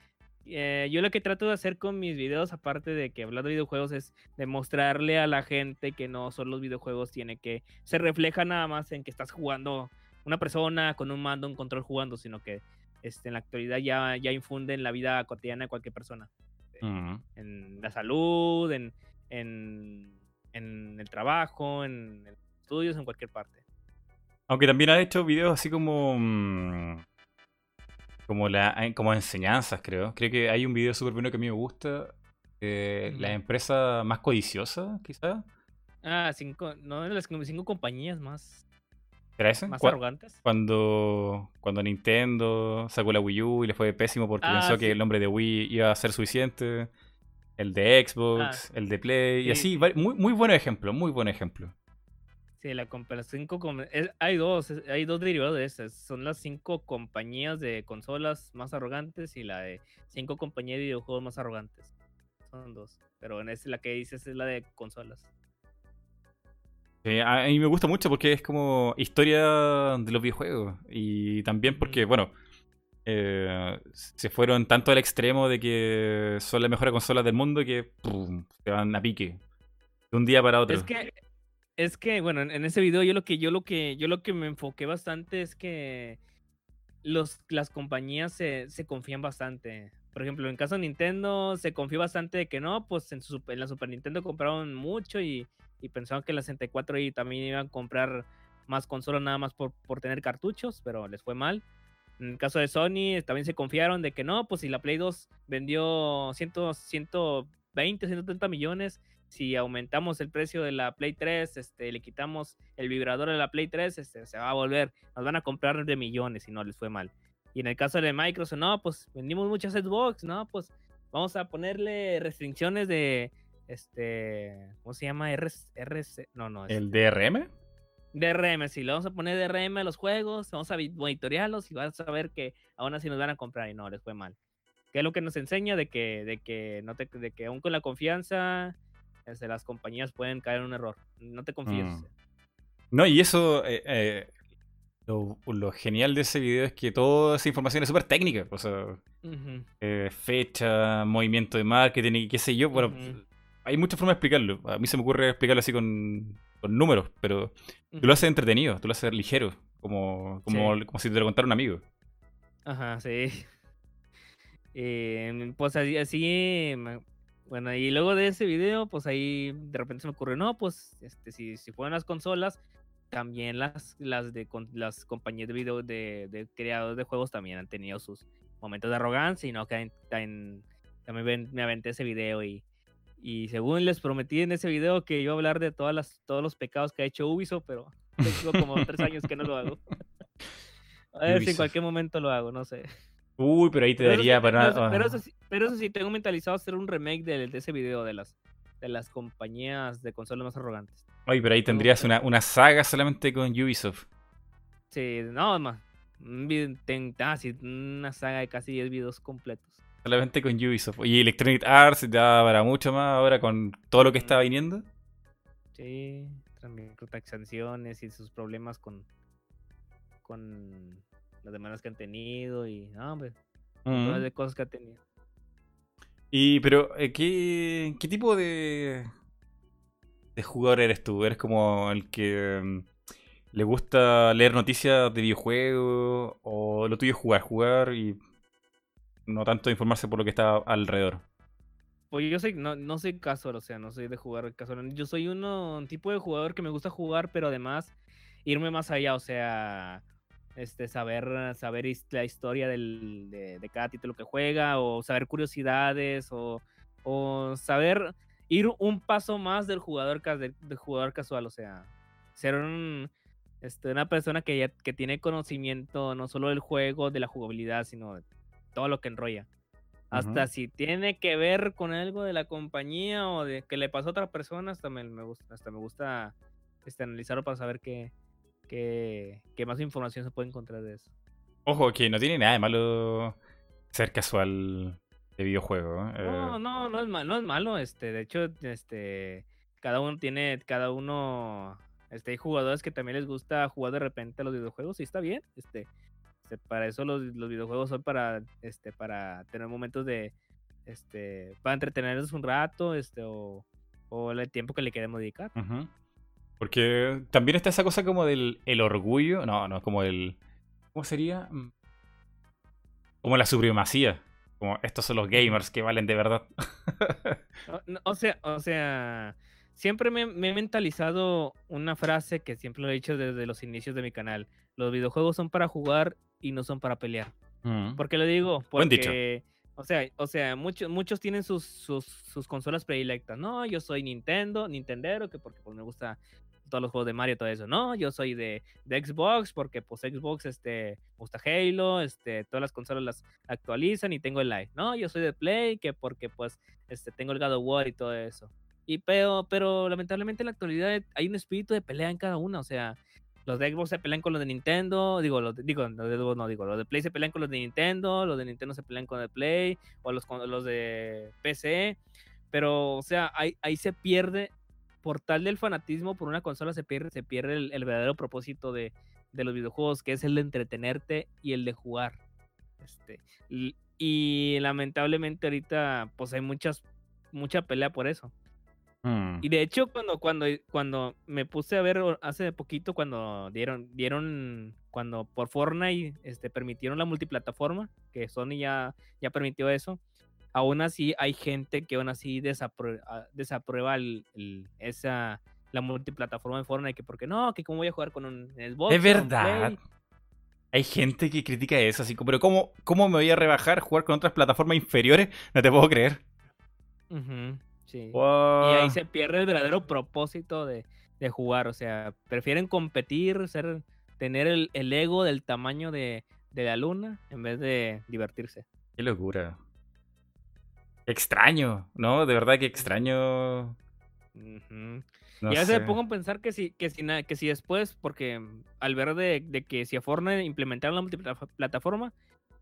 Speaker 2: eh, yo lo que trato de hacer con mis videos, aparte de que hablar de videojuegos, es demostrarle a la gente que no solo los videojuegos tiene que, se refleja nada más en que estás jugando una persona con un mando, un control jugando, sino que este, en la actualidad ya, ya infunde en la vida cotidiana de cualquier persona,
Speaker 1: Ujú.
Speaker 2: en la salud, en, en, en el trabajo, en, en estudios, en cualquier parte.
Speaker 1: Aunque también ha hecho videos así como. Mm, Como, la, como enseñanzas, creo. Creo que hay un video súper bueno que a mí me gusta. eh, La
Speaker 2: Ujú.
Speaker 1: empresa más codiciosa, quizá.
Speaker 2: Ah, cinco, no, de las cinco compañías más,
Speaker 1: ¿Era ese?
Speaker 2: más
Speaker 1: Cu-
Speaker 2: arrogantes.
Speaker 1: Cuando, cuando Nintendo sacó la Wii U y le fue pésimo porque
Speaker 2: Ah,
Speaker 1: pensó que el nombre de Wii iba a ser suficiente. El de Xbox,
Speaker 2: Ah,
Speaker 1: el de Play, y
Speaker 2: sí,
Speaker 1: así. Muy, muy buen ejemplo, muy buen ejemplo.
Speaker 2: Sí, la cinco com- es- hay dos, es- hay dos derivados de esas. Son las cinco compañías de consolas más arrogantes y la de cinco compañías de videojuegos más arrogantes. Son dos. Pero en esta la que dices es la de consolas.
Speaker 1: Sí, a mí me gusta mucho porque es como historia de los videojuegos. Y también porque, bueno, eh, se fueron tanto al extremo de que son las mejores consolas del mundo que pum, se van a pique. De un día para otro.
Speaker 2: Es que, es que, bueno, en, ese video yo lo que, yo lo que, yo lo que me enfoqué bastante es que los, las compañías se, se confían bastante. Por ejemplo, en caso de Nintendo se confió bastante de que no, pues en, su, la Super Nintendo compraron mucho y, y pensaban que la 64 y también iban a comprar más consolas nada más por, por tener cartuchos, pero les fue mal. En el caso de Sony también se confiaron de que no, pues si la Play 2 vendió 100, 120, 130 millones, si aumentamos el precio de la Play 3, este, le quitamos el vibrador de la Play 3, este, se va a volver, nos van a comprar de millones y no les fue mal. Y en el caso de Microsoft, no, pues vendimos muchas Xbox, no, pues vamos a ponerle restricciones de, este, ¿cómo se llama? RC, RC no, no,
Speaker 1: ¿El
Speaker 2: este,
Speaker 1: DRM?
Speaker 2: DRM, sí, le vamos a poner DRM a los juegos, vamos a monitorearlos y vas a ver que aún así nos van a comprar y no, les fue mal. Que es lo que nos enseña de que, de que, no te, de que aún con la confianza, este, las compañías pueden caer en un error. No te confíes.
Speaker 1: Mm. No, y eso, eh, eh, lo, lo genial de ese video es que toda esa información es súper técnica. O sea,
Speaker 2: Ujú,
Speaker 1: eh, fecha, movimiento de marketing y qué sé yo. Bueno, hay muchas formas de explicarlo. A mí se me ocurre explicarlo así con, con números, pero tú lo haces entretenido, tú lo haces ligero, como, como,
Speaker 2: Sí.
Speaker 1: como si te lo contara un amigo.
Speaker 2: Ajá, sí. Pues así, así, bueno, y luego de ese video, pues ahí de repente se me ocurrió, no, pues este, si, si fueran las consolas, también las, las de con- las compañías de video de, de creadores de juegos también han tenido sus momentos de arrogancia y no que también ven- me aventé ese video y, y según les prometí en ese video que iba a hablar de todas las, todos los pecados que ha hecho Ubisoft, pero tengo como tres años que no lo hago. A ver si en
Speaker 1: Ubisoft.
Speaker 2: cualquier momento lo hago, no sé.
Speaker 1: Uy, pero ahí te
Speaker 2: Pero
Speaker 1: daría para.
Speaker 2: pero, pero eso sí, pero eso sí, tengo mentalizado hacer un remake de, de ese video de las, de las compañías de consolas más arrogantes.
Speaker 1: Oye, pero ahí tendrías una, una saga solamente con Ubisoft.
Speaker 2: Sí, no, más. Ah, sí, una saga de casi 10 videos completos.
Speaker 1: Solamente con Ubisoft. Y Electronic Arts da para mucho más ahora con todo lo que está viniendo.
Speaker 2: Sí, también sanciones y sus problemas con, con las demandas que han tenido y, no, hombre,
Speaker 1: Mm.
Speaker 2: todas de cosas que ha tenido.
Speaker 1: Y, pero, eh, ¿qué, qué tipo de, de jugador eres tú? ¿Eres como el que mm, le gusta leer noticias de videojuegos? ¿O lo tuyo es jugar, jugar y no tanto informarse por lo que está alrededor?
Speaker 2: Pues yo soy, no, no soy casual, o sea, no soy de jugar casual. Yo soy uno, un tipo de jugador que me gusta jugar, pero además irme más allá, o sea, este, saber, saber la historia del, de, de cada título que juega, o saber curiosidades, o, o saber ir un paso más del jugador, del, del jugador casual, o sea, ser un, este, una persona que ya que tiene conocimiento no solo del juego, de la jugabilidad, sino de todo lo que enrolla. Hasta si tiene que ver con algo de la compañía o de que le pasó a otra persona, hasta me, me gusta, hasta me gusta este, analizarlo para saber qué, qué, qué más información se puede encontrar de eso.
Speaker 1: Ojo, que no tiene nada de malo ser casual de videojuego. ¿eh?
Speaker 2: No, no, no es malo, no es malo, este, de hecho, este, cada uno tiene, cada uno, este, hay jugadores que también les gusta jugar de repente a los videojuegos y está bien, este, este, para eso los, los videojuegos son para, este, para tener momentos de, este, para entretenernos un rato, este, o, o el tiempo que le queremos dedicar.
Speaker 1: Ujú. Porque también está esa cosa como del el orgullo. No, no, como el. ¿Cómo sería? Mm. Como la supremacía. Como estos son los gamers que valen de verdad.
Speaker 2: O, no, o sea, o sea, siempre me, me he mentalizado una frase que siempre lo he dicho desde los inicios de mi canal. Los videojuegos son para jugar y no son para pelear.
Speaker 1: Mm.
Speaker 2: ¿Por qué lo digo?
Speaker 1: Buen dicho.
Speaker 2: Porque, o sea, o sea, muchos, muchos tienen sus, sus, sus consolas predilectas. No, yo soy Nintendo, Nintendero, que porque pues, me gusta todos los juegos de Mario, todo eso. No, yo soy de, Xbox, porque pues Xbox, este, gusta Halo, este, todas las consolas las actualizan y tengo el Live. No, yo soy de Play, que porque pues, este, tengo el God of War y todo eso. Y pero, pero lamentablemente en la actualidad hay un espíritu de pelea en cada una, o sea, los de Xbox se pelean con los de Nintendo, digo, los de, digo, los de Xbox no, digo, los de Play se pelean con los de Nintendo, los de Nintendo se pelean con el Play, o los, con los de PC, pero, o sea, ahí se pierde, por tal del fanatismo por una consola, se pierde, se pierde el, el verdadero propósito de, de los videojuegos, que es el de entretenerte y el de jugar. Este, y, y lamentablemente ahorita, pues hay muchas, mucha pelea por eso.
Speaker 1: Mm.
Speaker 2: Y de hecho, cuando, cuando, cuando me puse a ver hace poquito, cuando dieron, dieron, cuando por Fortnite este, permitieron la multiplataforma, que Sony ya, ya permitió eso, aún así hay gente que aún así desaprue- ah, desaprueba el- el- esa, la multiplataforma de Fortnite, que porque no, que cómo voy a jugar con un Xbox.
Speaker 1: Es verdad. Hay gente que critica eso, así como, pero ¿cómo, ¿cómo me voy a rebajar jugar con otras plataformas inferiores? No te puedo creer.
Speaker 2: Sí.
Speaker 1: Wow.
Speaker 2: Y ahí se pierde el verdadero propósito de, de jugar. O sea, prefieren competir, ser, tener el, el ego del tamaño de, de la luna en vez de divertirse.
Speaker 1: Qué locura. Extraño, ¿no? De verdad que extraño.
Speaker 2: Ujú.
Speaker 1: No
Speaker 2: y a veces
Speaker 1: sé.
Speaker 2: me pongo a pensar que si, que si, que si después, porque mm, al ver de, de que si a Fortnite implementaron la multiplataforma,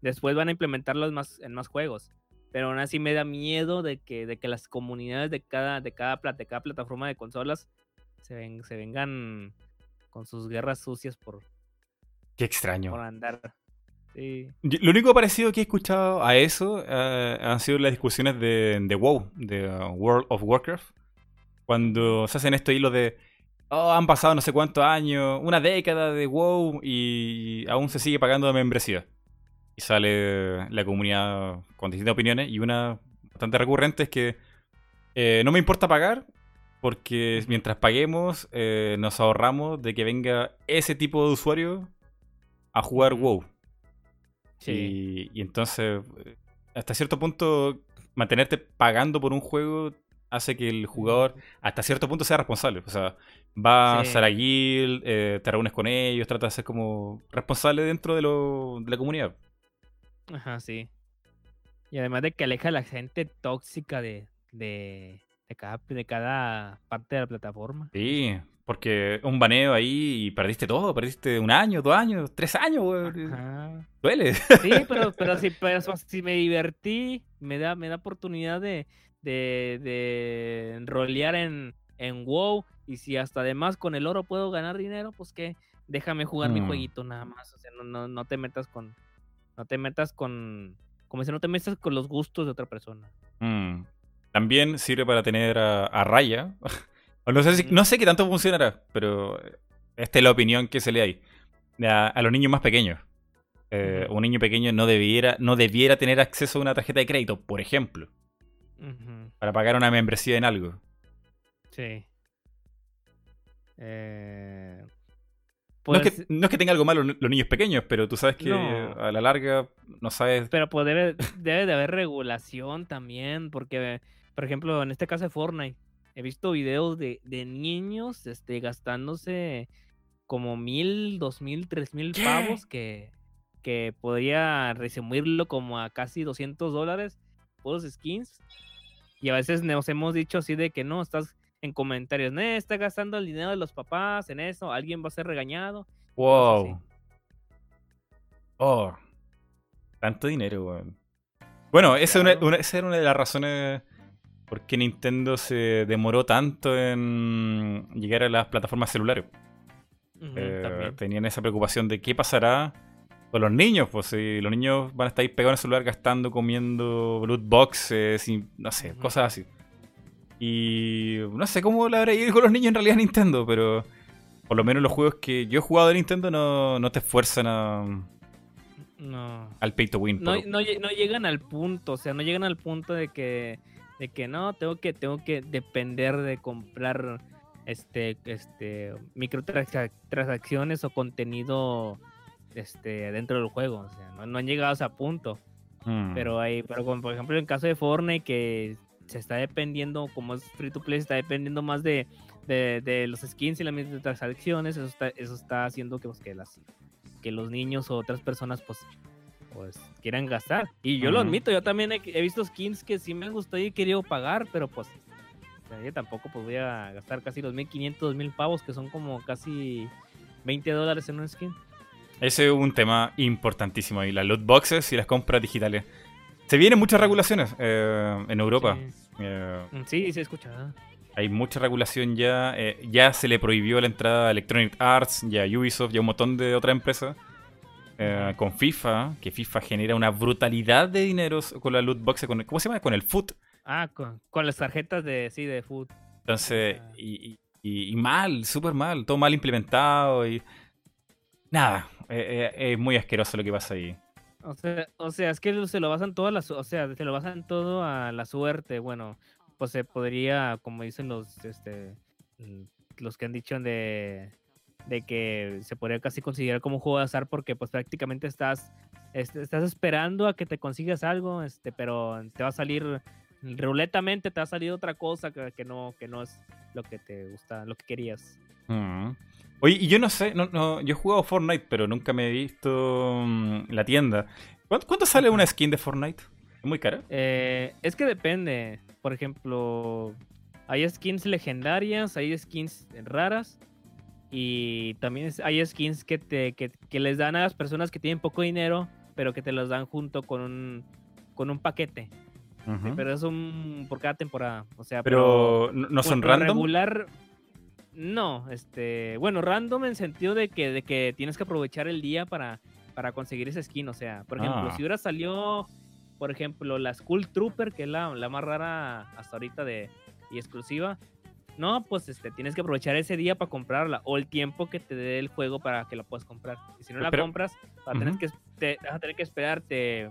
Speaker 2: después van a implementarlo en más, en más juegos. Pero aún así me da miedo de que, de que las comunidades de cada, de cada, de cada plataforma de consolas se, ven- se vengan con sus guerras sucias por,
Speaker 1: Qué extraño.
Speaker 2: por andar. Sí.
Speaker 1: Lo único parecido que he escuchado a eso eh, han sido las discusiones de, de WoW, de uh, World of Warcraft. Cuando se hacen estos hilos de. Oh, han pasado no sé cuántos años, una década de WoW y aún se sigue pagando de membresía. Y sale la comunidad con distintas opiniones y una bastante recurrente es que eh, no me importa pagar porque mientras paguemos eh, nos ahorramos de que venga ese tipo de usuario a jugar. WoW.
Speaker 2: Sí.
Speaker 1: Y, y entonces, eh, hasta cierto punto, mantenerte pagando por un juego hace que el jugador, hasta cierto punto, sea responsable. O sea, Vas
Speaker 2: Sí.
Speaker 1: a la guild, eh, te reúnes con ellos, tratas de ser como responsable dentro de, lo, de la comunidad.
Speaker 2: Ajá, sí. Y además de que aleja a la gente tóxica de, de, de cada, de cada parte de la plataforma.
Speaker 1: Sí, porque un baneo ahí y perdiste todo, perdiste un año, dos años, tres años.
Speaker 2: Ajá.
Speaker 1: Duele.
Speaker 2: Sí, pero, pero, si, pero si me divertí, me da, me da oportunidad de, de, de rolear en, en WoW. Y si hasta además con el oro puedo ganar dinero, pues que déjame jugar mi
Speaker 1: Mm.
Speaker 2: jueguito nada más. O sea, no, no, no te metas con. No te metas con. Como dice, no te metas con los gustos de otra persona.
Speaker 1: Mm. También sirve para tener a, a raya. O no, sé si- no sé qué tanto funcionará, pero esta es la opinión que se le hay. A, a los niños más pequeños. Eh. Un niño pequeño no debiera, no debiera tener acceso a una tarjeta de crédito, por ejemplo, para pagar una membresía en algo.
Speaker 2: Sí. Eh,
Speaker 1: no, es
Speaker 2: pues,
Speaker 1: que, no es que tenga algo malo los niños pequeños, pero tú sabes que
Speaker 2: No.
Speaker 1: a la larga no sabes.
Speaker 2: Pero pues debe, debe de haber regulación también, porque, por ejemplo, en este caso de Fortnite, he visto videos de, de niños este, gastándose como mil, dos mil, tres mil pavos que, que podría resumirlo como a casi 200 dólares por los skins. Y a veces nos hemos dicho así de que no, estás en comentarios, no, está gastando el dinero de los papás en eso, alguien va a ser regañado.
Speaker 1: Wow. Oh. Tanto dinero, weón. Bueno, esa, una- una- esa era una de las razones por qué Nintendo se demoró tanto en llegar a las plataformas celulares. Eh, tenían esa preocupación de qué pasará con los niños. Pues si los niños van a estar ahí pegados en el celular gastando, comiendo loot boxes y no sé, cosas así. Y no sé cómo le habrá ido con los niños en realidad a Nintendo, pero por lo menos los juegos que yo he jugado de Nintendo no, no te esfuerzan a-
Speaker 2: No.
Speaker 1: al pay to win.
Speaker 2: no, no llegan al punto, o sea, no llegan al punto de que, de que no, tengo que, tengo que depender de comprar este, este, microtransacciones o contenido este, dentro del juego, o sea, no, no han llegado a ese punto,
Speaker 1: Mm.
Speaker 2: pero hay, pero como por ejemplo en el caso de Fortnite que se está dependiendo, como es free to play, se está dependiendo más de, de, de los skins y las microtransacciones, eso está, eso está haciendo que, pues, que las que los niños o otras personas pues pues quieran gastar. Y yo lo
Speaker 1: Ujú.
Speaker 2: admito, yo también he, he visto skins que sí me han gustado y he querido pagar, pero pues yo tampoco pues voy a gastar casi los 1500, 2000 pavos, que son como casi 20 dólares en un skin.
Speaker 1: Ese es un tema importantísimo ahí, las loot boxes y las compras digitales. Se vienen muchas regulaciones eh, en Europa.
Speaker 2: Sí,
Speaker 1: Eh,
Speaker 2: sí, he escuchado.
Speaker 1: hay mucha regulación ya. eh, ya se le prohibió la entrada a Electronic Arts, ya a Ubisoft, ya a un montón de otras empresas. Eh, con FIFA, que FIFA genera una brutalidad de dineros con la loot box, con el- ¿cómo se llama? Con el foot.
Speaker 2: Ah, con, con las tarjetas de, sí, de food.
Speaker 1: Entonces,
Speaker 2: Ah.
Speaker 1: y, y- y mal, súper mal, todo mal implementado y... Nada, eh, eh, es muy asqueroso lo que pasa ahí.
Speaker 2: O sea, o sea, es que se lo basan todo a la, su- o sea, se lo basan todo a la suerte. Bueno, pues se podría, como dicen los, este, mm, los que han dicho de, de que se podría casi considerar como un juego de azar porque pues prácticamente estás, este, estás esperando a que te consigas algo, este, pero te va a salir ruletamente, te va a salir otra cosa que, que no, que no es lo que te gusta, lo que querías.
Speaker 1: Mm. Oye, y yo no sé, no, no, yo he jugado Fortnite, pero nunca me he visto mm, la tienda. ¿Cuánto, cuánto sale una skin de Fortnite? ¿Es muy cara?
Speaker 2: Eh, es que depende. Por ejemplo, hay skins legendarias, hay skins raras. Y también hay skins que, te, que, que les dan a las personas que tienen poco dinero, pero que te los dan junto con un, con un paquete.
Speaker 1: Ujú.
Speaker 2: Pero es un por cada temporada. O sea,
Speaker 1: Pero, ¿no no son random?
Speaker 2: regular, no, este, bueno, random en sentido de que, de que tienes que aprovechar el día para, para conseguir ese skin. O sea, por ejemplo,
Speaker 1: Ah.
Speaker 2: si hubiera salió, por ejemplo, la Skull Trooper, que es la, la más rara hasta ahorita de, y exclusiva, no, pues este, tienes que aprovechar ese día para comprarla o el tiempo que te dé el juego para que la puedas comprar. Y si no la
Speaker 1: Pero-
Speaker 2: compras, vas a, tener que, te- vas a tener que esperarte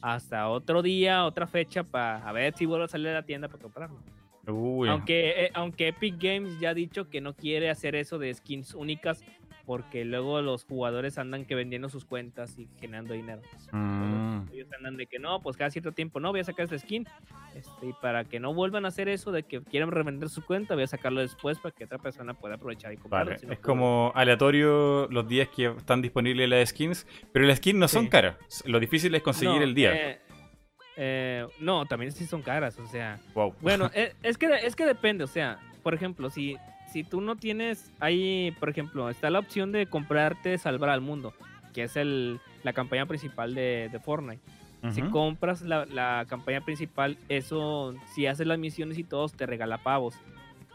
Speaker 2: hasta otro día, otra fecha, para a ver si vuelve a salir a la tienda para comprarlo.
Speaker 1: Uy.
Speaker 2: Aunque, eh, aunque Epic Games ya ha dicho que no quiere hacer eso de skins únicas porque luego los jugadores andan que vendiendo sus cuentas y generando dinero.
Speaker 1: Mm.
Speaker 2: Ellos andan de que no, pues cada cierto tiempo no, voy a sacar esta skin. Este, y para que no vuelvan a hacer eso de que quieran revender su cuenta, voy a sacarlo después para que otra persona pueda aprovechar y comprarlo.
Speaker 1: Vale,
Speaker 2: si no,
Speaker 1: es como aleatorio los días que están disponibles las skins, pero las skins no son caras. Lo difícil es conseguir
Speaker 2: no,
Speaker 1: el día.
Speaker 2: eh, eh, no, también sí son caras, o sea.
Speaker 1: wow.
Speaker 2: Bueno, eh, es, que, es que depende, o sea, por ejemplo, si, si tú no tienes, ahí, por ejemplo, está la opción de comprarte Salvar al Mundo, que es el, la campaña principal de, de Fortnite. Si compras la, la campaña principal, eso, si haces las misiones y todos, te regala pavos.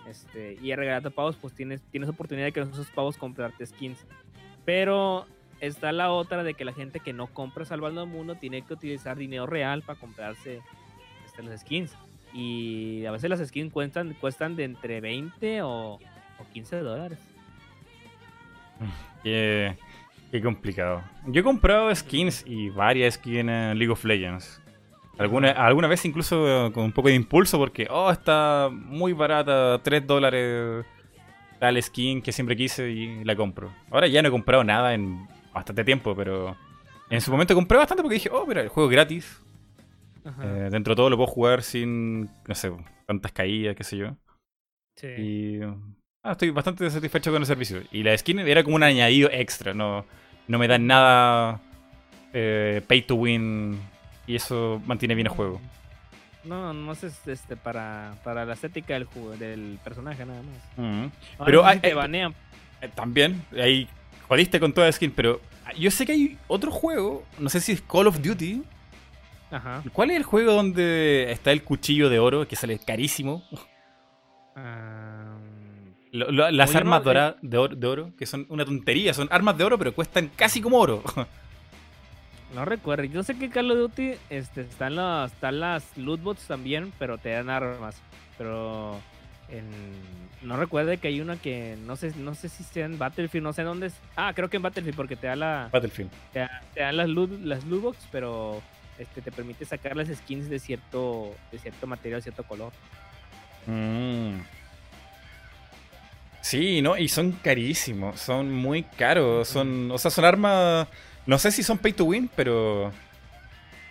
Speaker 2: Este, y al regalarte pavos, pues tienes, tienes oportunidad de que con esos pavos comprarte skins. Pero está la otra de que la gente que no compra Salvando al Mundo tiene que utilizar dinero real para comprarse este, las skins. Y a veces las skins cuestan, cuestan de entre 20 o, o 15 dólares.
Speaker 1: Qué, qué complicado. Yo he comprado skins y varias skins en eh, League of Legends. Alguna, alguna vez incluso eh, con un poco de impulso porque, oh, está muy barata, 3 dólares tal skin que siempre quise y la compro. Ahora ya no he comprado nada en bastante tiempo, pero en su momento compré bastante porque dije, oh, mira, el juego es gratis. Eh, dentro de todo lo puedo jugar sin, no sé, tantas caídas, qué sé yo.
Speaker 2: sí.
Speaker 1: Y ah, estoy bastante satisfecho con el servicio. Y la skin era como un añadido extra, no, no me dan nada eh, pay to win y eso mantiene bien el juego.
Speaker 2: No, no es este, para, para la estética del, juego, del personaje nada más. Ahora
Speaker 1: Pero hay-
Speaker 2: te
Speaker 1: hay-
Speaker 2: banean.
Speaker 1: Eh, También, ahí jodiste con toda la skin, pero ah, yo sé que hay otro juego, no sé si es Call of Duty.
Speaker 2: Ajá.
Speaker 1: ¿Cuál es el juego donde está el cuchillo de oro que sale carísimo?
Speaker 2: Ah,
Speaker 1: Lo- lo- las
Speaker 2: Oye, no,
Speaker 1: armas
Speaker 2: eh.
Speaker 1: de, oro, de oro, que son una tontería, son armas de oro, pero cuestan casi como oro.
Speaker 2: no recuerdo. Yo sé que Call of Duty este, están, las, están las lootbots también, pero te dan armas. Pero en- no recuerdo que hay una que no sé, no sé si sea en Battlefield, no sé dónde es. Ah, creo que en Battlefield porque te da la
Speaker 1: Battlefield.
Speaker 2: te, da- te dan las loot, las lootbox, pero este te permite sacar las skins de cierto de cierto material, cierto color.
Speaker 1: Mm. Sí, ¿no? Y son carísimos, son muy caros, son, o sea, son armas, no sé si son pay to win, pero...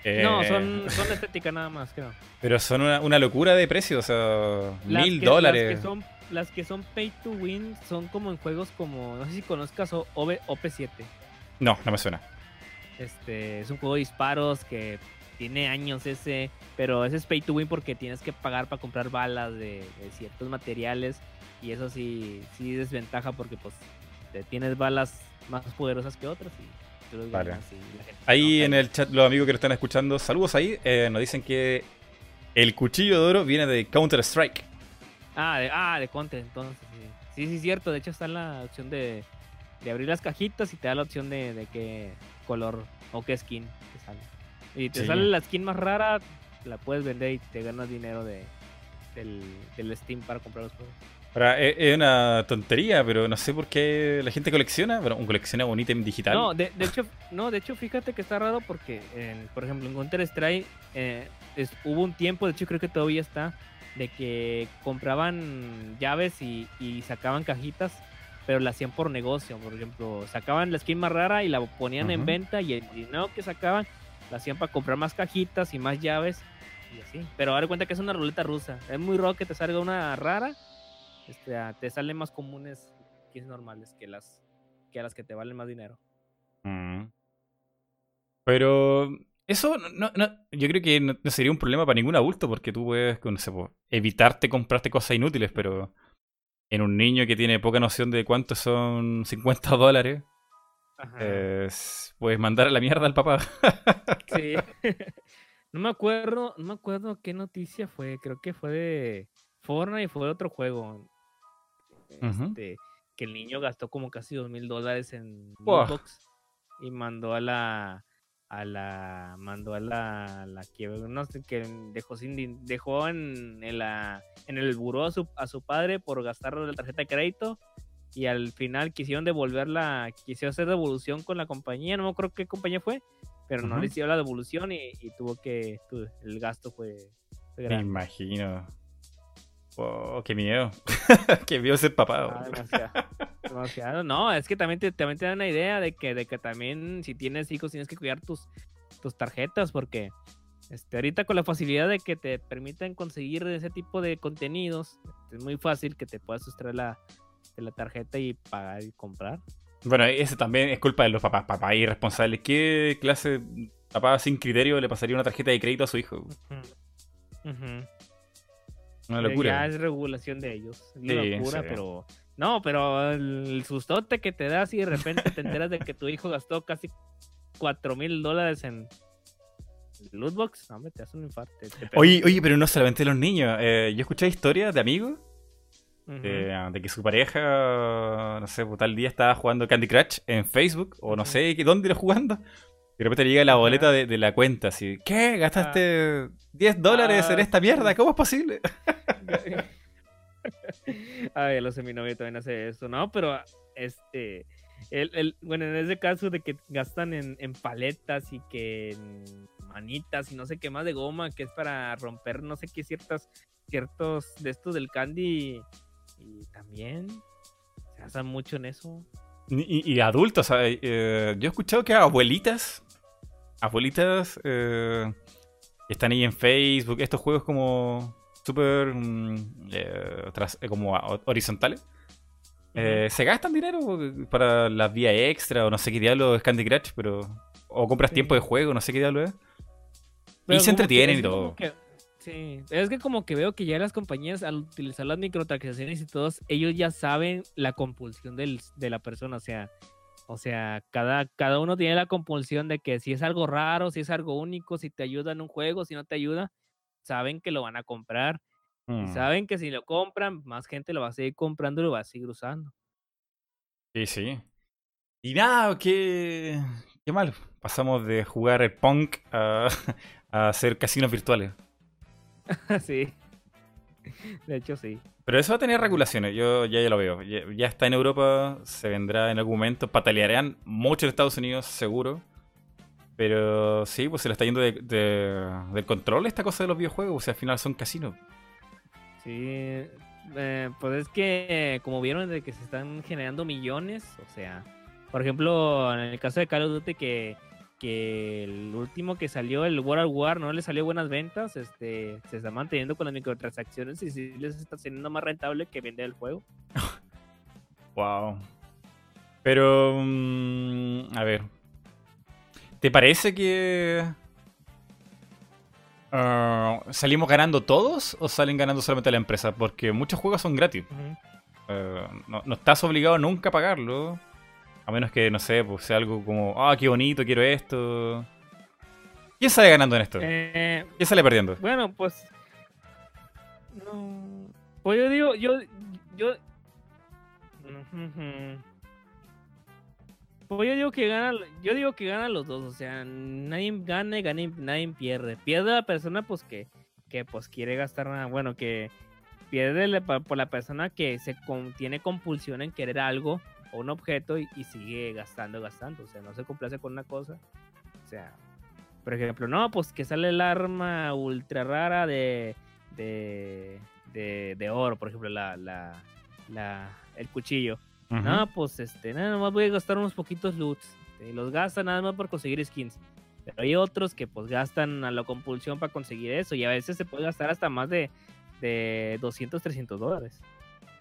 Speaker 1: eh,
Speaker 2: No, son son estética nada más, creo.
Speaker 1: Pero son una, una locura de precio, o sea,
Speaker 2: Las
Speaker 1: mil
Speaker 2: que-
Speaker 1: dólares.
Speaker 2: Las que, son, las que son pay to win son como en juegos como, no sé si conozcas o- OV OP7.
Speaker 1: No, no me suena.
Speaker 2: Este, es un juego de disparos que tiene años ese, pero ese es pay to win porque tienes que pagar para comprar balas de, de ciertos materiales y eso sí, sí desventaja porque pues te tienes balas más poderosas que otras y tú los
Speaker 1: Vale.
Speaker 2: ganas y la gente
Speaker 1: Ahí
Speaker 2: no,
Speaker 1: en el chat, los amigos que lo están escuchando, saludos ahí, eh, nos dicen que el cuchillo de oro viene de Counter Strike.
Speaker 2: Ah, de, ah, de Conte, entonces sí. Sí, sí, cierto. De hecho, está la opción de, de abrir las cajitas y te da la opción de, de qué color o qué skin te sale. Y te
Speaker 1: Sí.
Speaker 2: sale la skin más rara, la puedes vender y te ganas dinero de, del, del Steam para comprar los juegos.
Speaker 1: Ahora, es, es una tontería, pero no sé por qué la gente colecciona. Bueno, un colecciona un ítem digital.
Speaker 2: No, de, de hecho, no, de hecho, fíjate que está raro porque, en- por ejemplo, en Counter Strike eh, es- hubo un tiempo, de hecho creo que todavía está, de que compraban llaves y, y sacaban cajitas, pero la hacían por negocio. Por ejemplo, sacaban la skin más rara y la ponían en
Speaker 1: Ujú.
Speaker 2: venta y el dinero que sacaban la hacían para comprar más cajitas y más llaves y así. Pero ahora cuenta que es una ruleta rusa. Es muy raro que te salga una rara. Este, te salen más comunes skins normales que las que las que te valen más dinero.
Speaker 1: Mm. Pero eso no, yo creo que no, sería un problema para ningún adulto porque tú puedes no sé, po, evitarte comprarte cosas inútiles, pero en un niño que tiene poca noción de cuánto son 50 dólares, puedes mandar a la mierda al papá.
Speaker 2: Sí. no me acuerdo, no me acuerdo qué noticia fue. Creo que fue de Fortnite y fue de otro juego. Este, que el niño gastó como casi dos mil dólares en lootbox y mandó a la a la mandó a la, la que no sé que dejó sin dejó en, en la en el buró a su, a su padre por gastar la tarjeta de crédito y al final quisieron devolverla quisieron hacer devolución con la compañía no me acuerdo qué compañía fue pero no le hicieron la devolución y, y tuvo que tu- el gasto fue, fue
Speaker 1: Me
Speaker 2: grande.
Speaker 1: imagino. Oh, qué miedo. qué miedo ser papá.
Speaker 2: Ah, demasiado. Demasiado. No, es que también te, también te da una idea de que, de que también si tienes hijos tienes que cuidar tus, tus tarjetas porque este, ahorita con la facilidad de que te permiten conseguir ese tipo de contenidos, es muy fácil que te puedas sustraer la, de la tarjeta y pagar y comprar.
Speaker 1: Bueno, ese también es culpa de los papás, papás irresponsables. ¿Qué clase de papá sin criterio le pasaría una tarjeta de crédito a su hijo?
Speaker 2: Ujú.
Speaker 1: Una
Speaker 2: Eh,
Speaker 1: locura.
Speaker 2: Ya es regulación de ellos. Es una
Speaker 1: Sí,
Speaker 2: locura, pero. No, pero el sustote que te das y de repente te enteras de que tu hijo gastó casi 4 mil dólares en lootbox, no, hombre, te das un infarto.
Speaker 1: Oye, oye, pero no solamente los niños. Eh, yo escuché historias de amigos
Speaker 2: Ujú.
Speaker 1: de, de que su pareja, no sé, pues, tal día estaba jugando Candy Crush en Facebook o no sé dónde era jugando. Y de repente le llega la boleta de, de la cuenta, así, ¿qué? ¿Gastaste 10 dólares en
Speaker 2: Ah.
Speaker 1: esta mierda? ¿Cómo es posible?
Speaker 2: Ay, lo sé, mi novio también hace eso, ¿no? Pero, este, el, el- bueno, en ese caso de que gastan en, en paletas y que en manitas y no sé qué más de goma, que es para romper no sé qué ciertas, ciertos de estos del candy, y también se gastan mucho en eso.
Speaker 1: Y, adultos. Eh, yo he escuchado que abuelitas, abuelitas eh, están ahí en Facebook, estos juegos como súper mm, eh, eh, como horizontales, eh, se gastan dinero para las vías extra o no sé qué diablo es Candy Crush, pero o compras
Speaker 2: Sí.
Speaker 1: tiempo de juego, no sé qué diablo es.
Speaker 2: Pero
Speaker 1: y se entretienen y todo.
Speaker 2: que- sí, es que como que veo que ya las compañías al utilizar las microtransacciones y todos, ellos ya saben la compulsión del- de la persona, o sea, o sea, cada, cada uno tiene la compulsión de que si es algo raro, si es algo único, si te ayuda en un juego, si no te ayuda, saben que lo van a comprar y
Speaker 1: Mm,
Speaker 2: saben que si lo compran, más gente lo va a seguir comprando y lo va a seguir usando.
Speaker 1: Sí, sí. Y nada, qué, qué mal. Pasamos de jugar el punk a, a hacer casinos virtuales.
Speaker 2: sí. De hecho, sí.
Speaker 1: Pero eso va a tener regulaciones, yo ya, ya lo veo. Ya, ya está en Europa, se vendrá en algún momento. Patalearán mucho en Estados Unidos, seguro. Pero sí, pues se le está yendo de, de- del control esta cosa de los videojuegos. O sea, al final son casinos.
Speaker 2: Sí, eh, pues es que como vieron de que se están generando millones, o sea, por ejemplo, en el caso de Call of Duty que, que el último que salió, el World at War, no le salió buenas ventas, este, se está manteniendo con las microtransacciones y sí les está siendo más rentable que vender el juego.
Speaker 1: Wow. Pero, mm, a ver. ¿Te parece que ah, salimos ganando todos o salen ganando solamente la empresa? Porque muchos juegos son gratis. Eh, no, no estás obligado nunca a pagarlo. A menos que, no sé, pues sea algo como, ah, qué bonito, quiero esto. ¿Quién sale ganando en esto?
Speaker 2: Eh,
Speaker 1: ¿Quién sale perdiendo?
Speaker 2: Bueno, pues. No. Pues yo digo, yo. Yo. Pues yo digo que gana, yo digo que ganan los dos, o sea, nadie gana y y nadie pierde. Pierde la persona pues que, que pues quiere gastar nada, bueno, que pierde por la persona que se con- tiene compulsión en querer algo o un objeto y, y sigue gastando, gastando, o sea, no se complace con una cosa. O sea, por ejemplo, no, pues que sale el arma ultra rara de, de, de, de oro, por ejemplo, la, la, la, el cuchillo.
Speaker 1: Ujú.
Speaker 2: No, pues este, nada más voy a gastar unos poquitos loots. Y los gastan nada más por conseguir skins. Pero hay otros que pues gastan a la compulsión para conseguir eso. Y a veces se puede gastar hasta más de, de 200, 300 dólares.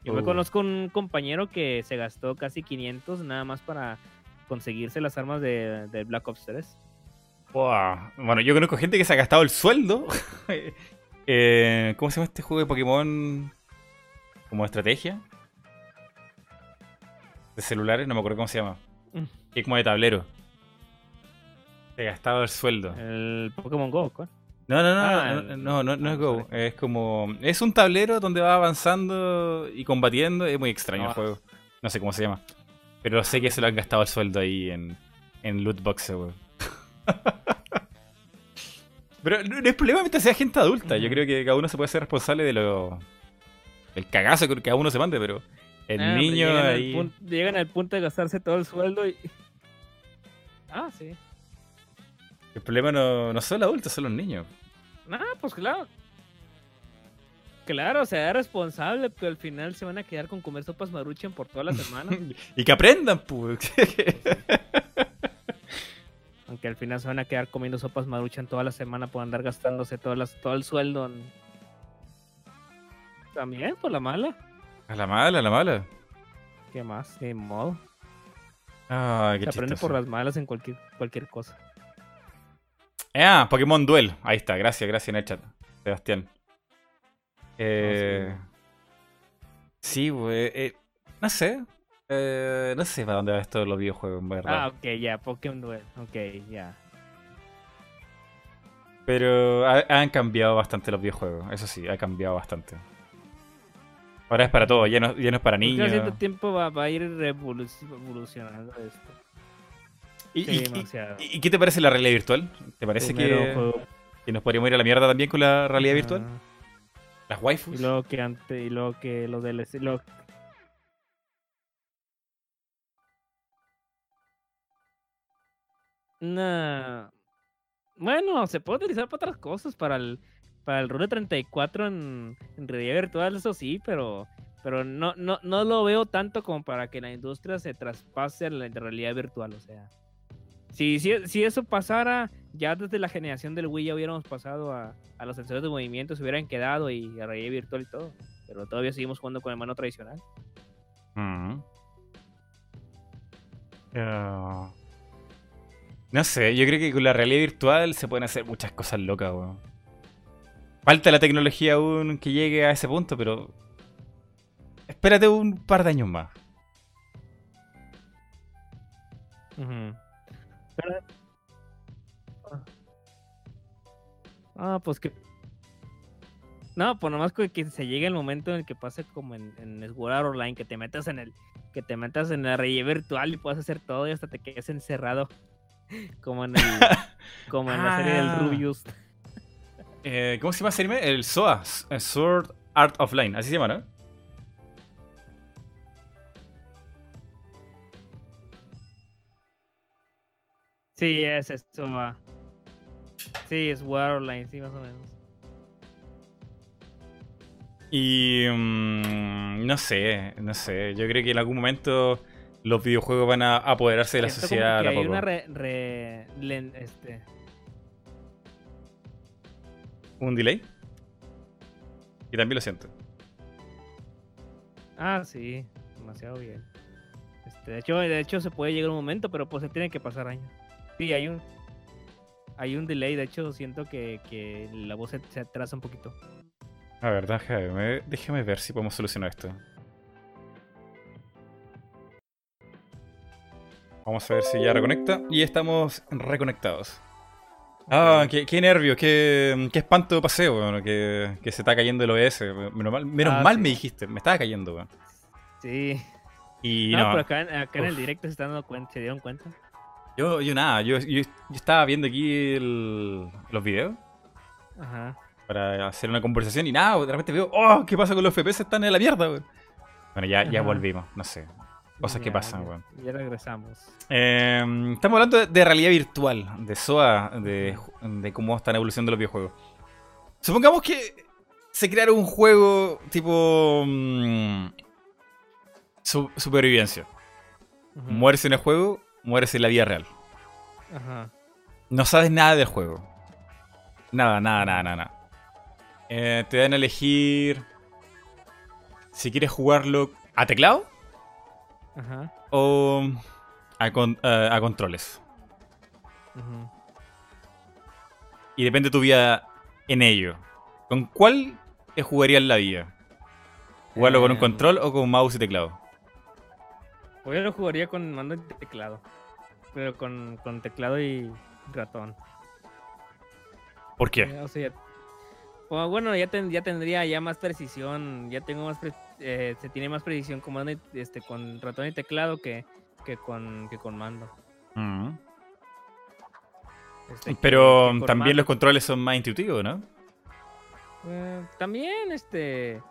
Speaker 2: Yo me
Speaker 1: Uh.
Speaker 2: conozco un compañero que se gastó casi 500 nada más para conseguirse las armas de, de Black Ops 3.
Speaker 1: Wow. Bueno, yo conozco gente que se ha gastado el sueldo. Eh, ¿Cómo se llama este juego de Pokémon? Como estrategia. De celulares, no me acuerdo cómo se llama.
Speaker 2: Mm.
Speaker 1: Que es como de tablero. Se ha gastado el sueldo.
Speaker 2: El Pokémon Go, ¿cuál?
Speaker 1: No, no, no,
Speaker 2: Ah,
Speaker 1: no,
Speaker 2: el-
Speaker 1: no, no, no es Go. Es como. Es un tablero donde va avanzando y combatiendo. Es muy extraño el
Speaker 2: Ah.
Speaker 1: juego. No sé cómo se llama. Pero sé que se lo han gastado el sueldo ahí en, en loot boxes, weón. Pero no es problema mientras sea gente adulta. Yo creo que cada uno se puede ser responsable de lo. del cagazo que cada uno se mande, pero. El
Speaker 2: Ah, pero
Speaker 1: niño
Speaker 2: llegan
Speaker 1: ahí.
Speaker 2: Al punto, llegan al punto de gastarse todo el sueldo y. Ah, sí.
Speaker 1: El problema no, no son los adultos, son los niños.
Speaker 2: Ah, pues claro. Claro, sea, es responsable, pero al final se van a quedar con comer sopas maruchan por toda la semana.
Speaker 1: y que aprendan, pues.
Speaker 2: Aunque al final se van a quedar comiendo sopas maruchan toda la semana por andar gastándose todo, las, todo el sueldo en... También, por la mala.
Speaker 1: A la mala, a la mala.
Speaker 2: ¿Qué más? Ni modo.
Speaker 1: Ah, qué
Speaker 2: Se aprende
Speaker 1: chistoso.
Speaker 2: por las malas en cualquier, cualquier cosa.
Speaker 1: Ah, Pokémon Duel. Ahí está, gracias, gracias en el chat, Sebastián. Eh, sí, güey. eh, no sé. Eh, no sé para dónde va esto de los videojuegos, en verdad.
Speaker 2: Ah, ok, ya, Pokémon Duel. Ok, ya.
Speaker 1: Pero ha- han cambiado bastante los videojuegos. Eso sí, ha cambiado bastante. Ahora es para todo, ya no, ya no es para niños.
Speaker 2: cierto tiempo va, va a ir revolu- evolucionando esto.
Speaker 1: ¿Y,
Speaker 2: Sí,
Speaker 1: y- y-
Speaker 2: demasiado.
Speaker 1: y qué te parece la realidad virtual? ¿Te parece que,
Speaker 2: juego-
Speaker 1: que nos podríamos ir a la mierda también con la realidad virtual?
Speaker 2: Ajá.
Speaker 1: Las waifus.
Speaker 2: Y luego que antes, y luego que los DLC, lo- Nah. Bueno, se puede utilizar para otras cosas, para el, para el Rule 34 en, en realidad virtual, eso sí, pero, pero no, no, no lo veo tanto como para que la industria se traspase a la realidad virtual, o sea. Si, si, si eso pasara, ya desde la generación del Wii ya hubiéramos pasado a, a los sensores de movimiento, se hubieran quedado y a realidad virtual y todo. Pero todavía seguimos jugando con el mano tradicional.
Speaker 1: Mm. Ah. No sé, yo creo que con la realidad virtual se pueden hacer muchas cosas locas, weón. Falta la tecnología aún que llegue a ese punto, pero. Espérate un par de años más.
Speaker 2: Pero- Ah, pues que. No, pues nomás que, se llegue el momento en el que pase como en, en Sword Art Online, que te metas en el, que te metas en la realidad virtual y puedas hacer todo y hasta te quedes encerrado. Como en el, como en la serie del
Speaker 1: Ah.
Speaker 2: Rubius.
Speaker 1: Eh, ¿Cómo se llama ese anime? El SOA, Sword Art Offline, así se llama, ¿no?
Speaker 2: Sí, es eso, va. Sí, es Online, sí, más o menos.
Speaker 1: Y. mm, no sé, no sé. Yo creo que en algún momento los videojuegos van a apoderarse de la
Speaker 2: como
Speaker 1: sociedad.
Speaker 2: que hay
Speaker 1: poco.
Speaker 2: una re, re- len- este,
Speaker 1: ¿Un delay? Y también lo siento.
Speaker 2: Ah, sí, demasiado bien. Este, de hecho, de hecho se puede llegar un momento, pero pues se tiene que pasar años. Sí, hay un hay un delay, de hecho siento que, que la voz se, se atrasa un poquito.
Speaker 1: A ver, déjame, déjame ver si podemos solucionar esto. Vamos a ver si ya reconecta. Y estamos reconectados. Ah, qué, qué nervio, qué, qué espanto paseo, weón, que, que se está cayendo el OBS. Menos mal, menos
Speaker 2: Ah,
Speaker 1: mal
Speaker 2: sí.
Speaker 1: me dijiste, me estaba cayendo, weón.
Speaker 2: Sí.
Speaker 1: Y
Speaker 2: no,
Speaker 1: no,
Speaker 2: pero acá, acá en el directo se están dando cuenta, se dieron cuenta.
Speaker 1: Yo, yo nada, yo, yo, yo estaba viendo aquí el- los videos
Speaker 2: Ajá.
Speaker 1: para hacer una conversación y nada, de repente veo, oh, ¿qué pasa con los FPS? Están en la mierda, weón. Bueno, ya, ya volvimos, no sé. Cosas que pasan, weón.
Speaker 2: Ya regresamos.
Speaker 1: Eh, estamos hablando de, de realidad virtual, de SOA, de, de cómo están evolucionando los videojuegos. Supongamos que se creara un juego tipo mm, su- supervivencia. Mueres en el juego, mueres en la vida real.
Speaker 2: Ajá.
Speaker 1: No sabes nada del juego. Nada, nada, nada, nada. nada. Eh, te dan a elegir si quieres jugarlo a teclado
Speaker 2: Ajá.
Speaker 1: o a, con- a- a controles.
Speaker 2: ujú.
Speaker 1: Y depende de tu vida en ello. ¿Con cuál te jugarías la vida? ¿Jugarlo con un
Speaker 2: Em.
Speaker 1: control o con mouse y teclado?
Speaker 2: Yo lo jugaría con mando y teclado. Pero con, con teclado y ratón.
Speaker 1: ¿Por qué?
Speaker 2: Eh, O sea, pues, bueno, ya, ten- ya tendría ya más precisión, ya tengo más, pre- eh, se tiene más precisión con mando y- este, con ratón y teclado que, que con que con mando.
Speaker 1: Mm.
Speaker 2: Este,
Speaker 1: Pero
Speaker 2: que con
Speaker 1: también
Speaker 2: mando,
Speaker 1: los controles son más intuitivos, ¿no?
Speaker 2: eh, también, este,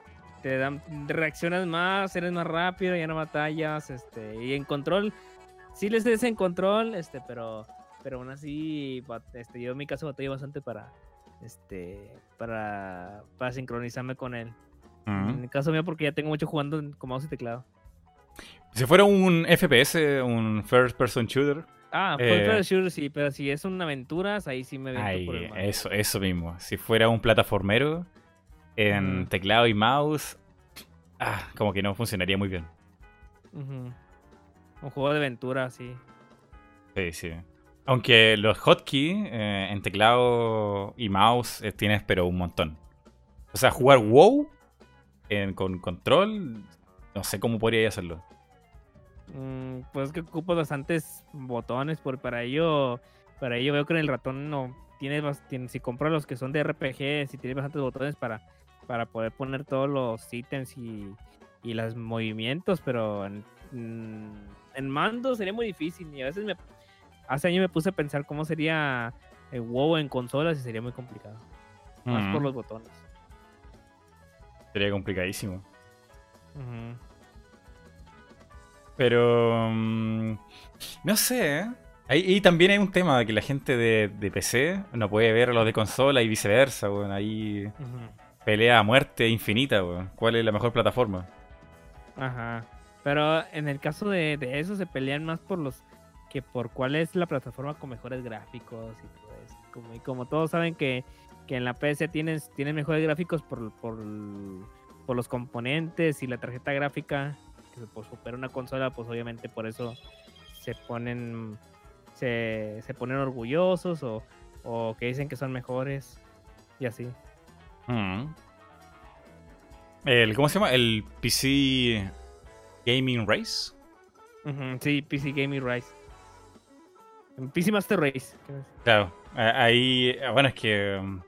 Speaker 2: te dan, reaccionas más, eres más rápido, ya no batallas, este, y en control, sí les des en control, este, pero, pero aún así, este, yo en mi caso batallé bastante para, este, para, para sincronizarme con él.
Speaker 1: Mm.
Speaker 2: En el caso mío, porque ya tengo mucho jugando con mouse y teclado.
Speaker 1: Si fuera un FPS, un First Person Shooter,
Speaker 2: Ah,
Speaker 1: Eh,
Speaker 2: First Person Shooter sí, pero si es una aventuras, ahí sí me
Speaker 1: ay,
Speaker 2: por el
Speaker 1: eso, eso mismo. Si fuera un plataformero en teclado y mouse, ah, como que no funcionaría muy bien.
Speaker 2: Ujú. Un juego de aventura, sí.
Speaker 1: Sí, sí. Aunque los hotkeys eh, en teclado y mouse eh, tienes, pero un montón. O sea, jugar WoW en- con control, no sé cómo podría hacerlo.
Speaker 2: Mm, pues que ocupo bastantes botones por, para ello. Para ello veo que en el ratón no tienes, tienes si compras los que son de RPG, si tienes bastantes botones para, para poder poner todos los ítems y, y los movimientos, pero en, en mando sería muy difícil. Y a veces me hace años me puse a pensar cómo sería el WoW en consolas y sería muy complicado. Más por los botones.
Speaker 1: Sería complicadísimo.
Speaker 2: Ujú.
Speaker 1: Pero. mm, no sé, ¿eh? Ahí, y también hay un tema de que la gente de, de PC no puede ver a los de consola y viceversa, weón. Ahí pelea a muerte infinita. ¿Cuál es la mejor plataforma?
Speaker 2: Ajá. Pero en el caso de, eso se pelean más por los que por cuál es la plataforma con mejores gráficos y todo eso. Como, y como todos saben que, que en la PC tienes, tienes mejores gráficos por, por, por los componentes y la tarjeta gráfica que pues, supera una consola, pues obviamente por eso se ponen se, se ponen orgullosos o, o que dicen que son mejores y así.
Speaker 1: Mm. El, ¿Cómo se llama? El PC Gaming Race.
Speaker 2: Sí, PC Gaming Rise. PC Master Race.
Speaker 1: Claro, ahí, bueno, es que... mm,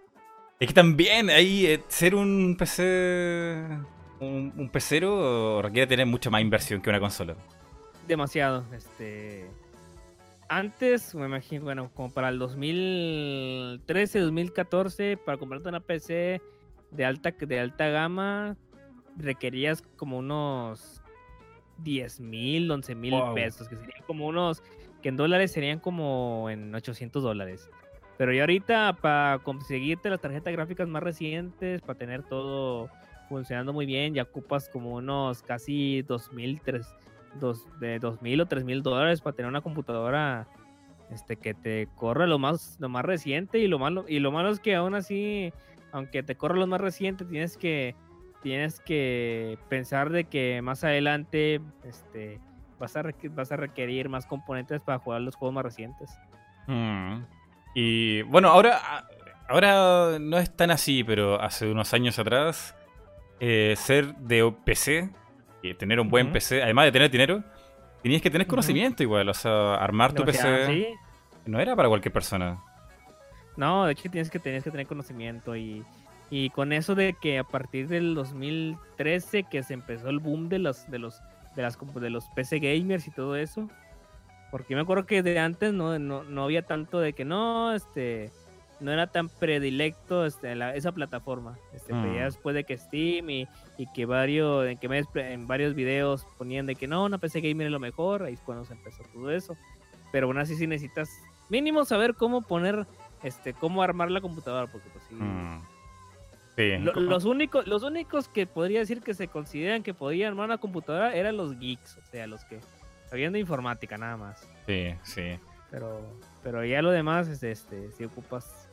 Speaker 1: Es que también ahí eh, ser un PC... Un, un pecero requiere tener mucha más inversión que una consola.
Speaker 2: demasiado. Este. Antes, me imagino, bueno, como para el 2013, 2014, para comprarte una PC de alta, de alta gama, requerías como unos 10 mil, 11 mil
Speaker 1: Wow.
Speaker 2: pesos, que serían como unos, que en dólares serían como en 800 dólares. Pero ya ahorita, para conseguirte las tarjetas gráficas más recientes, para tener todo funcionando muy bien, ya ocupas como unos casi 2000, tres- dos, de 2000 o 3000 dólares para tener una computadora este, que te corra lo más, lo más reciente. Y lo, malo, y lo malo es que aún así, aunque te corra lo más reciente, tienes que, tienes que pensar de que más adelante este, vas, a vas a requerir más componentes para jugar los juegos más recientes.
Speaker 1: Mm. Y bueno, ahora, ahora no es tan así, pero hace unos años atrás, eh, ser de PC, y tener un buen. PC, además de tener dinero, tenías que tener conocimiento igual, o sea, armar tu PC
Speaker 2: ¿sí?
Speaker 1: no era para cualquier persona.
Speaker 2: No, de hecho tienes que, tienes que tener conocimiento y, y con eso de que a partir del 2013 que se empezó el boom de los de los de las de los PC gamers y todo eso. Porque me acuerdo que de antes no, no, no había tanto de que no, este no era tan predilecto este, la- esa plataforma. Este, ya
Speaker 1: Mm.
Speaker 2: después de que Steam y, y que varios, en que me- en varios videos ponían de que no, una PC gamer es lo mejor, ahí es cuando se empezó todo eso. Pero aún así sí necesitas mínimo saber cómo poner, este, cómo armar la computadora, porque pues sí.
Speaker 1: Mm. Sí.
Speaker 2: Lo- los únicos, los únicos que podría decir que se consideran que podían armar una computadora eran los geeks, o sea, los que sabían de informática nada más.
Speaker 1: Sí, sí.
Speaker 2: Pero, pero ya lo demás es este, si ocupas.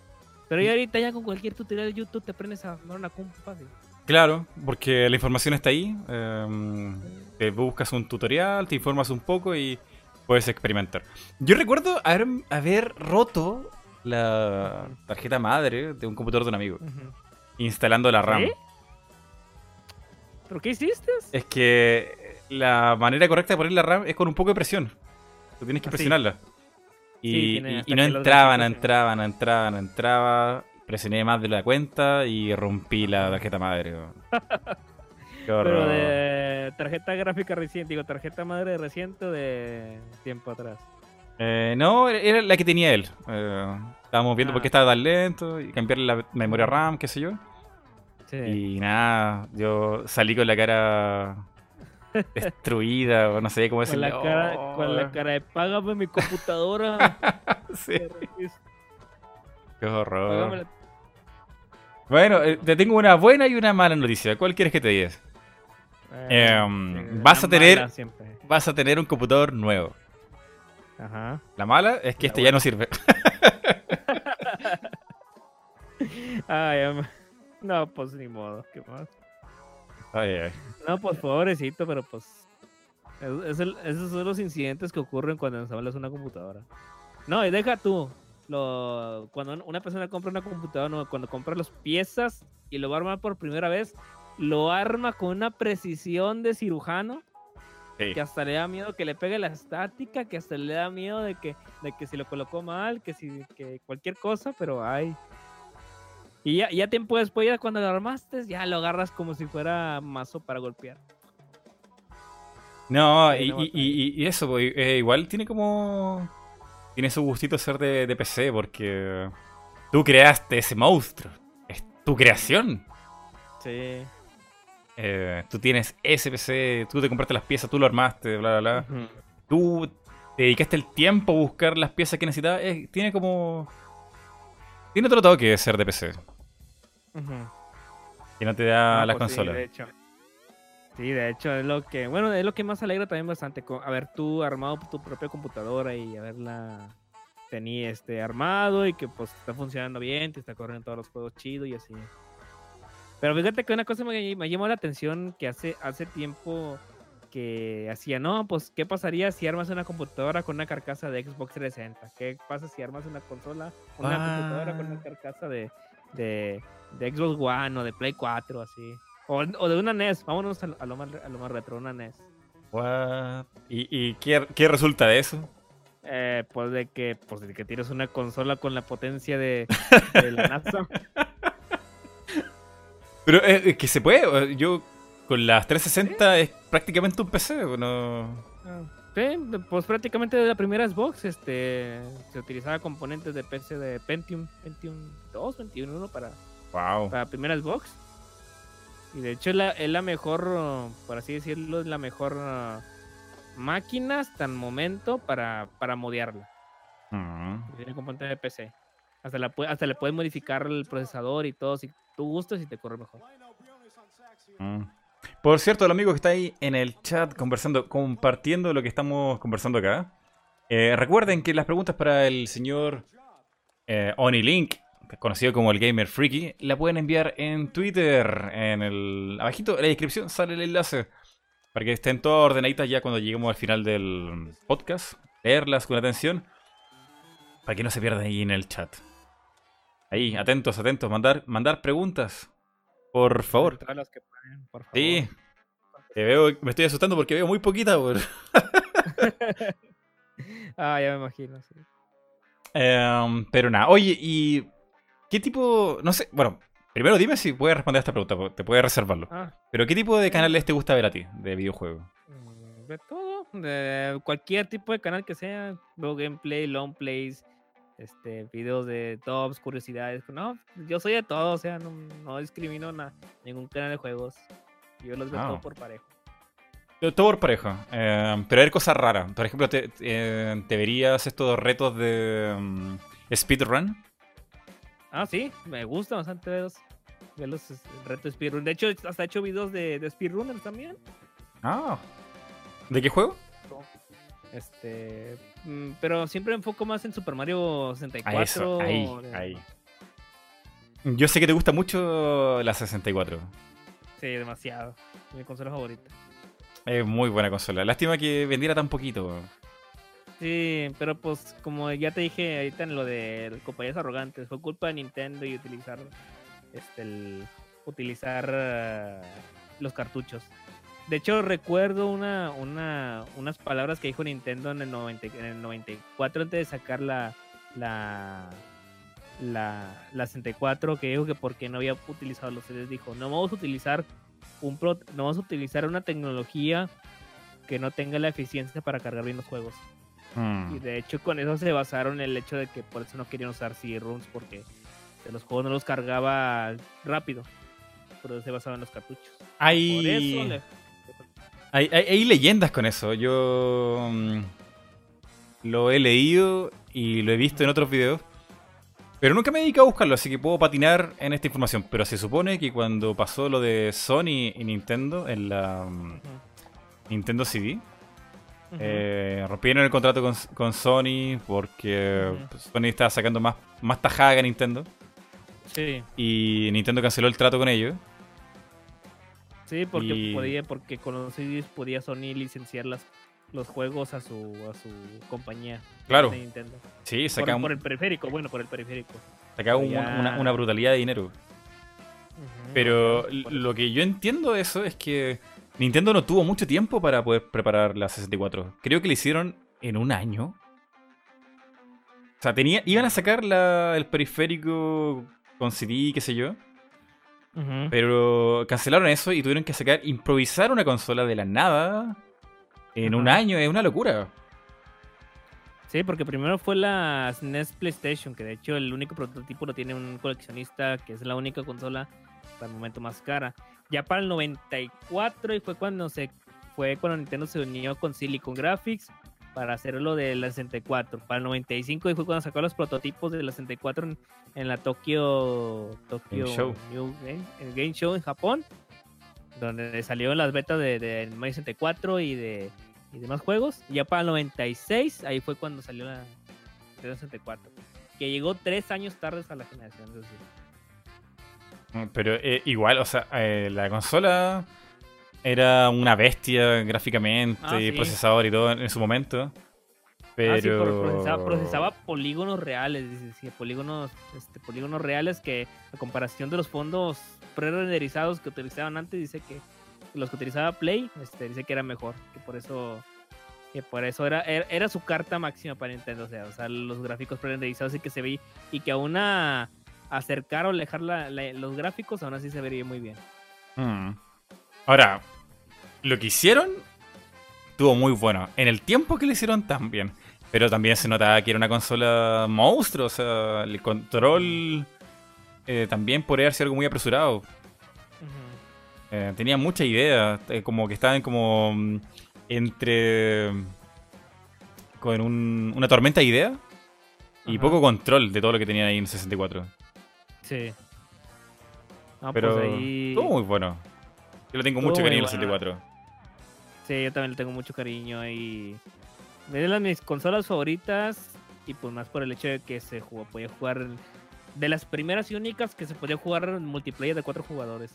Speaker 2: Pero ya ahorita ya con cualquier tutorial de YouTube te aprendes a armar una compu fácil.
Speaker 1: Claro, porque la información está ahí. em, te buscas un tutorial, te informas un poco y puedes experimentar. Yo recuerdo haber, haber roto la tarjeta madre de un computador de un amigo,
Speaker 2: Ujú.
Speaker 1: Instalando la RAM.
Speaker 2: ¿Sí? ¿Pero qué hiciste?
Speaker 1: Es que la manera correcta de poner la RAM es con un poco de presión. Tú tienes que
Speaker 2: Ah,
Speaker 1: presionarla. Y,
Speaker 2: Sí, tiene
Speaker 1: y- no
Speaker 2: que los
Speaker 1: entraba, no
Speaker 2: gancitos se-
Speaker 1: entraba, no entraba, no entraba. Presioné más de la cuenta y rompí la tarjeta madre. Qué
Speaker 2: Pero
Speaker 1: horror.
Speaker 2: de tarjeta gráfica reciente, digo, tarjeta madre reciente o de tiempo atrás.
Speaker 1: Eh, no, era la que tenía él. Eh, estábamos viendo por qué
Speaker 2: Ah.
Speaker 1: estaba tan lento y cambiarle la memoria RAM, qué sé yo.
Speaker 2: Sí.
Speaker 1: Y nada, yo salí con la cara destruida, o no sé cómo
Speaker 2: con,
Speaker 1: decirle.
Speaker 2: la cara,
Speaker 1: "Oh".
Speaker 2: con la cara de págame mi computadora.
Speaker 1: Sí, qué horror.
Speaker 2: la,
Speaker 1: Bueno, eh, te tengo una buena y una mala noticia. ¿Cuál quieres que te diga?
Speaker 2: Eh,
Speaker 1: Em, vas a tener-. Vas a tener un computador nuevo.
Speaker 2: Ajá.
Speaker 1: La mala es que
Speaker 2: La
Speaker 1: este ya no sirve.
Speaker 2: Ay, am- no, pues ni modo. ¿qué más?
Speaker 1: Ay, ay.
Speaker 2: No, pues pobrecito, pero pues. es- es el- esos son los incidentes que ocurren cuando ensamblas una computadora. No, y deja tú. Lo, cuando un- una persona compra una computadora, no, cuando compra las piezas y lo va a armar por primera vez, lo arma con una precisión de cirujano
Speaker 1: Sí.
Speaker 2: que hasta le da miedo que le pegue la estática, que hasta le da miedo de que, de que si lo colocó mal, que si que cualquier cosa, pero ay. Y ya, ya tiempo después, ya cuando lo armaste, ya lo agarras como si fuera mazo para golpear.
Speaker 1: No,
Speaker 2: Sí,
Speaker 1: y,
Speaker 2: no
Speaker 1: y- y- y eso, pues, eh, igual tiene como. Tiene su gustito ser de, de PC, porque. Tú creaste ese monstruo. Es tu creación.
Speaker 2: Sí.
Speaker 1: Eh, tú tienes ese PC, tú te compraste las piezas, tú lo armaste, bla, bla, bla. Tú te dedicaste el tiempo a buscar las piezas que necesitabas. eh, tiene como. Tiene otro toque de ser de PC. Que no te da
Speaker 2: Ah,
Speaker 1: las
Speaker 2: pues sí,
Speaker 1: consolas.
Speaker 2: de hecho. Sí, de hecho, es lo que, bueno, es lo que más alegra también bastante. Haber tú armado tu propia computadora y haberla tenía este armado y que pues está funcionando bien, te está corriendo todos los juegos chidos y así. Pero fíjate que una cosa me, me llamó la atención que hace, hace tiempo que hacía, no, pues, ¿qué pasaría si armas una computadora con una carcasa de Xbox 360? ¿Qué pasa si armas una consola, una computadora con
Speaker 1: Ah.
Speaker 2: una carcasa de, de, de Xbox One o de Play 4, así? O, o de una NES, vámonos a, lo- a lo más, a lo más retro, una NES.
Speaker 1: What? ¿Y, y qué, qué resulta de eso?
Speaker 2: Eh, pues de que, pues de que tienes una consola con la potencia de, de la NASA.
Speaker 1: Pero eh, es que se puede. eh, Yo con las 360 es prácticamente un PC. No...
Speaker 2: Sí, pues prácticamente de la primera Xbox este, se utilizaba componentes de PC de Pentium, Pentium 2, Pentium 1 para,
Speaker 1: Wow.
Speaker 2: para la primera Xbox. Y de hecho es la, es la mejor, uh, por así decirlo, es la mejor uh, máquina hasta el momento para, para modearla.
Speaker 1: Mm.
Speaker 2: Tiene componentes de PC. Hasta, la, hasta le puedes modificar el procesador y todo si tú gustas y te corre mejor.
Speaker 1: Mm. Por cierto, el amigo que está ahí en el chat conversando, compartiendo lo que estamos conversando acá. eh, recuerden que las preguntas para el señor eh, Onilink, conocido como el Gamer Freaky, la pueden enviar en Twitter. En el abajito en la descripción sale el enlace para que estén todas ordenaditas ya cuando lleguemos al final del podcast. Leerlas con atención para que no se pierdan ahí en el chat. Ahí, atentos, atentos, mandar, mandar preguntas. Por favor.
Speaker 2: Todas las que pueden, por favor.
Speaker 1: Sí. Te veo, me estoy asustando porque veo muy poquita, por.
Speaker 2: Ah, ya me imagino. sí.
Speaker 1: Em, pero nada, oye, ¿y qué tipo, no sé, bueno, primero dime si puedes responder a esta pregunta, te puedes reservarlo.
Speaker 2: Ah,
Speaker 1: Pero ¿qué tipo de canales te gusta ver a ti de videojuegos?
Speaker 2: mm, de todo. De cualquier tipo de canal que sea. Veo gameplay, long plays, este, videos de tops, curiosidades. No, yo soy de todo, o sea, no, no discrimino a ningún canal de juegos. Yo los veo
Speaker 1: Ah.
Speaker 2: todo por parejo.
Speaker 1: Todo por pareja, em, pero hay cosas raras. Por ejemplo, ¿te, eh, te verías estos retos de em, speedrun?
Speaker 2: Ah, sí, me gusta bastante ver los, ver los retos speedrun. De hecho, hasta he hecho videos de, de speedrunners también.
Speaker 1: Ah, ¿de qué juego?
Speaker 2: Este, mm, pero siempre me enfoco más en Super Mario 64.
Speaker 1: A eso, ahí,
Speaker 2: de-
Speaker 1: ahí. Yo sé que te gusta mucho la 64.
Speaker 2: Sí, demasiado. Mi consola favorita.
Speaker 1: Es muy buena consola. Lástima que vendiera tan poquito.
Speaker 2: Sí, pero pues como ya te dije ahorita en lo de compañías arrogantes, fue culpa de Nintendo y utilizar este el, utilizar ah, los cartuchos. De hecho recuerdo una, una unas palabras que dijo Nintendo en el, 90 en el 94 antes de sacar la la la, la 64 que dijo que porque no había utilizado los CDs dijo no vamos a utilizar un pro- no vamos a utilizar una tecnología que no tenga la eficiencia para cargar bien los juegos.
Speaker 1: Mm.
Speaker 2: Y de hecho con eso se basaron en el hecho de que por eso no querían usar CD-ROOMs porque de los juegos no los cargaba rápido. Pero se basaban en los cartuchos. Por
Speaker 1: Hay,
Speaker 2: eso le-
Speaker 1: hay, hay- hay leyendas con eso. Yo mm, lo he leído y lo he visto en otros videos. Pero nunca me he dedicado a buscarlo, así que puedo patinar en esta información. Pero se supone que cuando pasó lo de Sony y Nintendo en la mm, Nintendo CD, eh, rompieron el contrato con, con Sony porque pues, Sony estaba sacando más, más tajada que Nintendo.
Speaker 2: Sí,
Speaker 1: Y Nintendo canceló el trato con ellos.
Speaker 2: sí, porque
Speaker 1: Y-
Speaker 2: podía, porque con los CDs podía Sony licenciar las, los juegos a su, a su compañía.
Speaker 1: Claro.
Speaker 2: de Nintendo.
Speaker 1: Sí,
Speaker 2: Por,
Speaker 1: sacaban,
Speaker 2: por el periférico, bueno, por el periférico.
Speaker 1: un-
Speaker 2: ya-
Speaker 1: una, una brutalidad de dinero. Pero lo que yo entiendo de eso es que Nintendo no tuvo mucho tiempo para poder preparar la 64. Creo que lo hicieron en un año. O sea, tenía, iban a sacar la- el periférico con CD, qué sé yo. Pero cancelaron eso y tuvieron que sacar, improvisar una consola de la nada en un año. Es una locura.
Speaker 2: Sí, porque primero fue la SNES PlayStation, que de hecho el único prototipo lo tiene un coleccionista, que es la única consola hasta el momento más cara. Ya para el 94 y fue cuando se fue cuando Nintendo se unió con Silicon Graphics para hacerlo de la 64. Para el 95 y fue cuando sacó los prototipos de la 64 en, en la Tokyo Tokyo
Speaker 1: Game Show.
Speaker 2: New Game, el Game Show en Japón, donde salieron las betas de, de Mario 64 y de y demás juegos. Y ya para el 96, ahí fue cuando salió la Nintendo 64. Que llegó tres años tarde a la generación.
Speaker 1: Pero eh, igual, o sea, eh, la consola era una bestia gráficamente
Speaker 2: Ah,
Speaker 1: y
Speaker 2: sí.
Speaker 1: procesador y todo en, en su momento. Pero...
Speaker 2: Ah, sí, por- procesaba, procesaba polígonos reales, dice, sí, polígonos, este, polígonos reales que a comparación de los fondos pre-renderizados que utilizaban antes, dice que los que utilizaba Play, este, dice que era mejor, que por eso que por eso era, era, era su carta máxima para Nintendo, o sea, o sea los gráficos pre-renderizados y que se ve y que a acercar o alejar la- la- los gráficos aún así se vería muy bien.
Speaker 1: Mm. Ahora, lo que hicieron estuvo muy bueno. En el tiempo que lo hicieron también. Pero también se notaba que era una consola monstruo. O sea, el control eh, también podría haber sido algo muy apresurado. Eh, tenía mucha idea. eh, como que estaban como mm, entre. con un- una tormenta de idea. Y poco control de todo lo que tenían ahí en 64.
Speaker 2: Sí. No,
Speaker 1: Pero
Speaker 2: pues ahí...
Speaker 1: estuvo muy bueno. Yo le tengo
Speaker 2: Estuvo
Speaker 1: mucho cariño al
Speaker 2: bueno.
Speaker 1: 64.
Speaker 2: Sí, yo también le tengo mucho cariño y es de las mis consolas favoritas y pues más por el hecho de que se jugó, podía jugar de las primeras y únicas que se podía jugar en multiplayer de cuatro jugadores.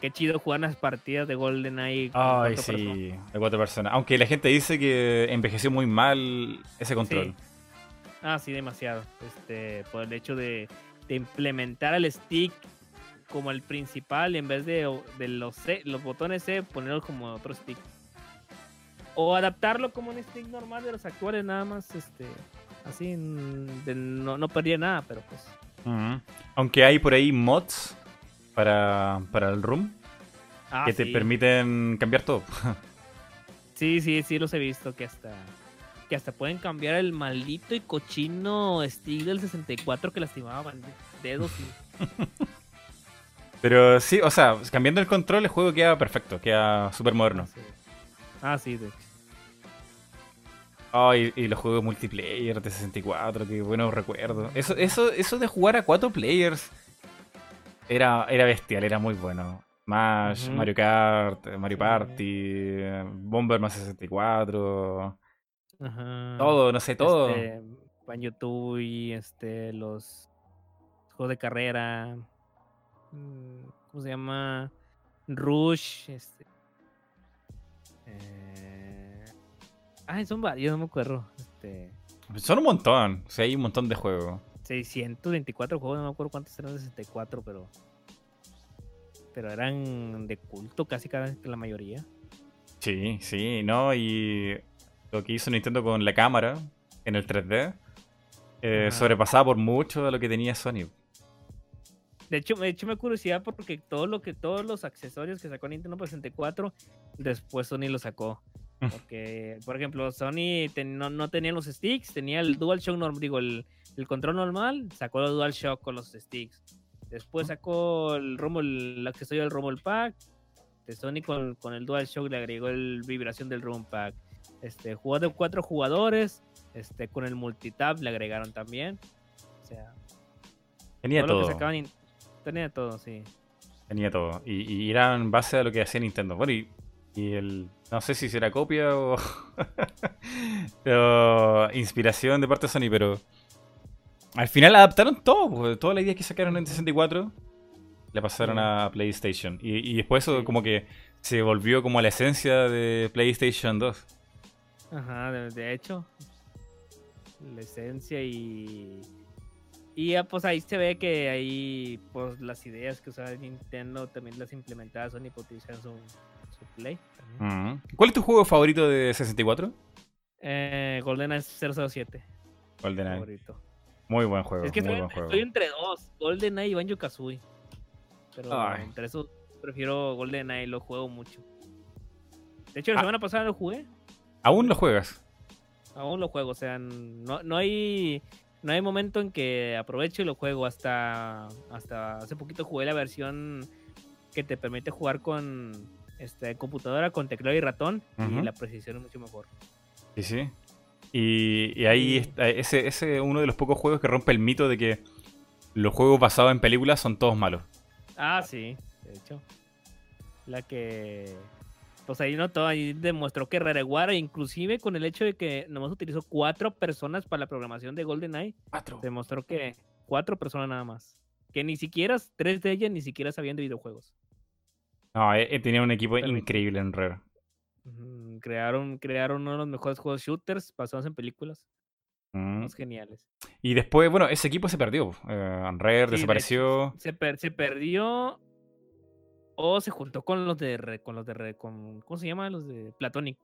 Speaker 2: Qué chido jugar las partidas de GoldenEye.
Speaker 1: Ay,
Speaker 2: cuatro personas.
Speaker 1: sí, de cuatro personas. Aunque la gente dice que envejeció muy mal ese control.
Speaker 2: Ah, sí, demasiado. Este, por el hecho de, de implementar el stick como el principal en vez de, de los, C- los botones C, ponerlo como otro stick. O adaptarlo como un stick normal de los actuales, nada más, este, así, mm, de- no, no perdía nada, pero pues.
Speaker 1: Aunque hay por ahí mods para, para el room
Speaker 2: Ah,
Speaker 1: que te permiten cambiar todo.
Speaker 2: Sí, sí, sí, los he visto que hasta que hasta pueden cambiar el maldito y cochino stick del 64 que lastimaba dedos y
Speaker 1: Pero sí, o sea, cambiando el control el juego queda perfecto, queda súper moderno.
Speaker 2: Ah, sí. Ah, sí, de hecho.
Speaker 1: Ay, y los juegos multiplayer de 64, qué buenos recuerdos. Eso, eso, eso de jugar a cuatro players era, era bestial, era muy bueno. Smash. Mario Kart, Mario. Party, Bomberman 64,
Speaker 2: Ajá.
Speaker 1: todo, no sé, todo.
Speaker 2: Este, Banjo Tooie, este, los juegos de carrera. mm, ¿Cómo se llama? Rush. Este. Eh... Ay, son varios, no me acuerdo. Este.
Speaker 1: Son un montón, o sea, hay un montón de juegos.
Speaker 2: 624 juegos, no me acuerdo cuántos eran de 64, pero. Pero eran de culto casi cada la mayoría.
Speaker 1: Sí, sí, ¿no? Y lo que hizo Nintendo con la cámara en el 3D eh, sobrepasaba por mucho a lo que tenía Sony.
Speaker 2: De hecho, de hecho me da curiosidad porque todo lo que todos los accesorios que sacó Nintendo para 64 después Sony lo sacó.
Speaker 1: Mm.
Speaker 2: Porque, por ejemplo, Sony ten- no, no tenía los sticks, tenía el DualShock normal, digo, el, el control normal, sacó el DualShock con los sticks. Después sacó el Rumble, el accesorio del Rumble Pack. De Sony con, con el DualShock le agregó el vibración del Rumble Pack. Este, jugó de cuatro jugadores. Este, con el multitap le agregaron también. O sea,
Speaker 1: Tenía
Speaker 2: todo lo que
Speaker 1: todo.
Speaker 2: sacaban in- tenía todo, sí.
Speaker 1: Tenía todo. Y, y era en base a lo que hacía Nintendo. Bueno, y, y el. No sé si será copia o. o inspiración de parte de Sony, pero. Al final adaptaron todo. pues, Toda la idea que sacaron en 64 la pasaron
Speaker 2: Sí.
Speaker 1: a PlayStation. Y, y después eso,
Speaker 2: Sí.
Speaker 1: como que se volvió como a la esencia de PlayStation 2.
Speaker 2: Ajá, de, de hecho. La esencia y. Y ya, pues ahí se ve que ahí, pues las ideas que usaba Nintendo también las implementaba Sony para utilizar su, su Play.
Speaker 1: ¿Cuál es tu juego favorito de 64?
Speaker 2: Eh, GoldenEye 007.
Speaker 1: GoldenEye.
Speaker 2: Favorito.
Speaker 1: Muy buen juego.
Speaker 2: Es que
Speaker 1: muy
Speaker 2: estoy,
Speaker 1: buen juego.
Speaker 2: estoy entre dos, GoldenEye y Banjo Kazooie. Pero
Speaker 1: Ay.
Speaker 2: entre esos prefiero GoldenEye, lo juego mucho. De hecho, la
Speaker 1: Ah.
Speaker 2: semana pasada lo jugué.
Speaker 1: ¿Aún lo juegas?
Speaker 2: Aún lo juego, o sea, no, no hay no hay momento en que aprovecho y lo juego. Hasta, hasta hace poquito jugué la versión que te permite jugar con este, computadora, con teclado y ratón, y la precisión es mucho mejor.
Speaker 1: Sí, sí. Y, y ahí
Speaker 2: Sí.
Speaker 1: está, ese ese es uno de los pocos juegos que rompe el mito de que los juegos basados en películas son todos malos.
Speaker 2: Ah, sí, de hecho. La que. Pues ahí notó, ahí demostró que Rareguara, inclusive con el hecho de que nomás utilizó cuatro personas para la programación de GoldenEye,
Speaker 1: Cuatro.
Speaker 2: demostró que cuatro personas nada más. Que ni siquiera, tres de ellas ni siquiera sabían de videojuegos.
Speaker 1: No, eh, eh, tenía un equipo increíble en Rare.
Speaker 2: Crearon, crearon uno de los mejores juegos shooters basados en películas.
Speaker 1: Mm.
Speaker 2: Geniales.
Speaker 1: Y después, bueno, ese equipo se perdió. Eh, Rare
Speaker 2: de
Speaker 1: desapareció.
Speaker 2: Se, per- se perdió. O se juntó con los de. Con los de. Con, ¿Cómo se llama? Los de Platonic.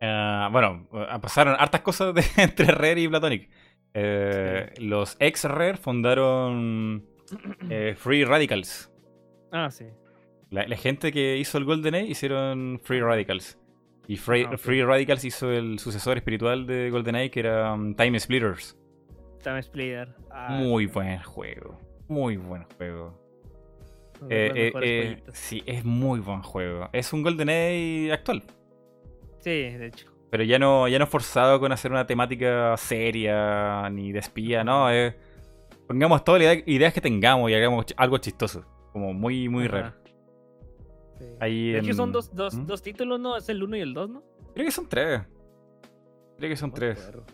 Speaker 1: Eh, bueno, eh, pasaron hartas cosas de- entre Rare y Platonic. Eh, Los ex Rare fundaron eh, Free Radicals.
Speaker 2: Ah, sí.
Speaker 1: La, la gente que hizo el GoldenEye hicieron Free Radicals. Y Free,
Speaker 2: Ah.
Speaker 1: Free Radicals hizo el sucesor espiritual de GoldenEye, que era um, Time Splitters.
Speaker 2: Time Splitter. Ah,
Speaker 1: Muy buen juego. Muy buen juego. Eh, eh, eh, sí, es muy buen juego. Es un GoldenEye actual.
Speaker 2: Sí, de hecho.
Speaker 1: Pero ya no, ya no forzado con hacer una temática seria ni de espía, ¿no? Es- pongamos todas las idea- ideas que tengamos y hagamos algo chistoso. Como muy, muy
Speaker 2: Ajá.
Speaker 1: raro.
Speaker 2: Sí.
Speaker 1: Ahí
Speaker 2: de hecho,
Speaker 1: en-
Speaker 2: son dos, dos,
Speaker 1: ¿Mm?
Speaker 2: dos títulos, ¿no? Es el 1 y el 2, ¿no?
Speaker 1: Creo que son tres. Creo que son
Speaker 2: No
Speaker 1: tres.
Speaker 2: acuerdo.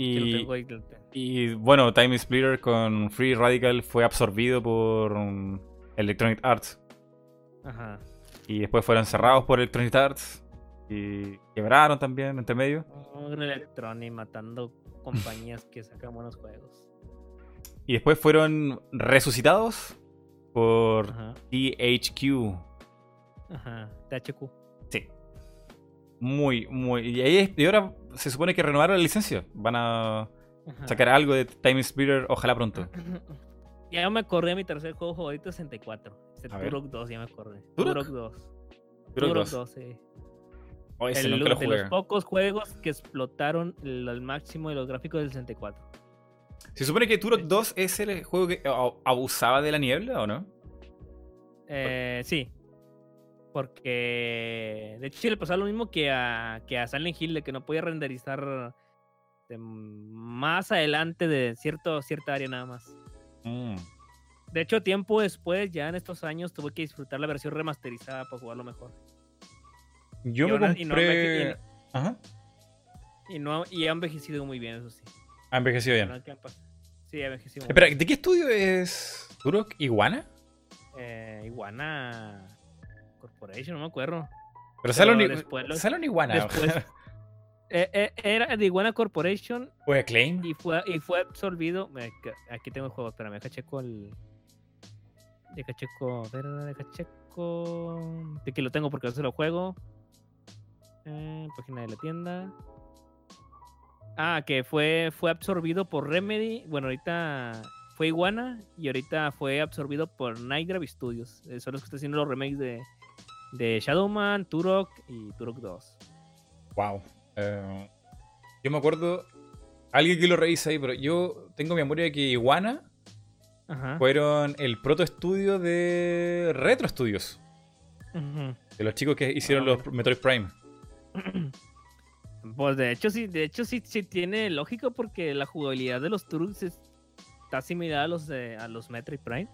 Speaker 1: Y, bueno, Time Splitter con Free Radical fue absorbido por um, Electronic Arts.
Speaker 2: Ajá.
Speaker 1: Y después fueron cerrados por Electronic Arts. Y quebraron también entre medio.
Speaker 2: Un Electronic matando compañías que sacan buenos juegos.
Speaker 1: Y después fueron resucitados por
Speaker 2: Ajá.
Speaker 1: THQ.
Speaker 2: Ajá. THQ.
Speaker 1: Muy, muy. Y, ahí y ahora se supone que renovaron la licencia. Van a
Speaker 2: Ajá.
Speaker 1: sacar algo de Time Splitter, ojalá pronto.
Speaker 2: Ya me acordé de mi tercer juego favorito, 64. Este. Turok 2, ya me acordé.
Speaker 1: ¿Turok?
Speaker 2: Turok 2.
Speaker 1: Turok
Speaker 2: Turok
Speaker 1: 2.
Speaker 2: 2, sí.
Speaker 1: Oh, ese
Speaker 2: El-
Speaker 1: nunca lo
Speaker 2: de los pocos juegos que explotaron al máximo de los gráficos del 64.
Speaker 1: Se supone que Turok 2 es el juego que a- abusaba de la niebla, ¿o no?
Speaker 2: Eh, sí. Porque de hecho le pasaba lo mismo que a, que a Silent Hill, de que no podía renderizar de más adelante de cierto, cierta área nada más.
Speaker 1: Mm.
Speaker 2: De hecho, tiempo después, ya en estos años, tuve que disfrutar la versión remasterizada para jugarlo mejor.
Speaker 1: Yo
Speaker 2: Y
Speaker 1: me
Speaker 2: aún así- y no
Speaker 1: compré.
Speaker 2: enveje-
Speaker 1: Ajá.
Speaker 2: Y, no, y ha envejecido muy bien, eso sí.
Speaker 1: Ha envejecido bien.
Speaker 2: Sí, ha envejecido muy
Speaker 1: Espera,
Speaker 2: bien.
Speaker 1: ¿de qué estudio es Turok? ¿Iguana?
Speaker 2: Eh, Iguana Corporation, no me acuerdo.
Speaker 1: Pero sale un,
Speaker 2: después
Speaker 1: sale Iguana.
Speaker 2: después- Eh, eh, era de Iguana Corporation
Speaker 1: ¿O Acclaim?
Speaker 2: y fue, y fue absorbido. Aquí tengo el juego, espérame, deja checo el. Deja checo, deja checo. De que lo tengo porque yo se lo juego. Eh, página de la tienda. Ah, que fue, fue absorbido por Remedy. Bueno, ahorita fue Iguana y ahorita fue absorbido por Night Grave Studios. Son los que están haciendo los remakes de, de Shadowman, Turok y Turok 2.
Speaker 1: Wow. Eh, yo me acuerdo. Alguien que lo revisa ahí, pero yo tengo memoria de que Iguana
Speaker 2: Ajá.
Speaker 1: fueron el proto estudio de Retro Studios. De los chicos que hicieron
Speaker 2: Ah,
Speaker 1: los Metroid Prime.
Speaker 2: Pues de hecho sí, de hecho sí, sí tiene lógica porque la jugabilidad de los es- está similar a los de a los Metroid Prime.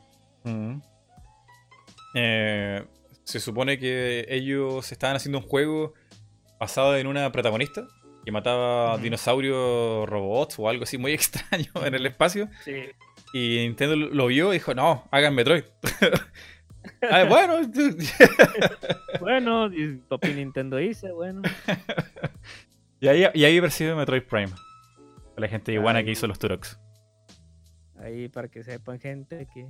Speaker 1: Eh, se supone que ellos estaban haciendo un juego basado en una protagonista que mataba dinosaurios robots o algo así muy extraño en el espacio.
Speaker 2: Sí.
Speaker 1: Y Nintendo lo- vio y dijo, no, hagan Metroid. Ah, bueno,
Speaker 2: Bueno, y Papi Nintendo dice, bueno.
Speaker 1: y ahí, y ahí percibe Metroid Prime. La gente iguana que hizo los Turoks.
Speaker 2: Ahí para que sepan gente que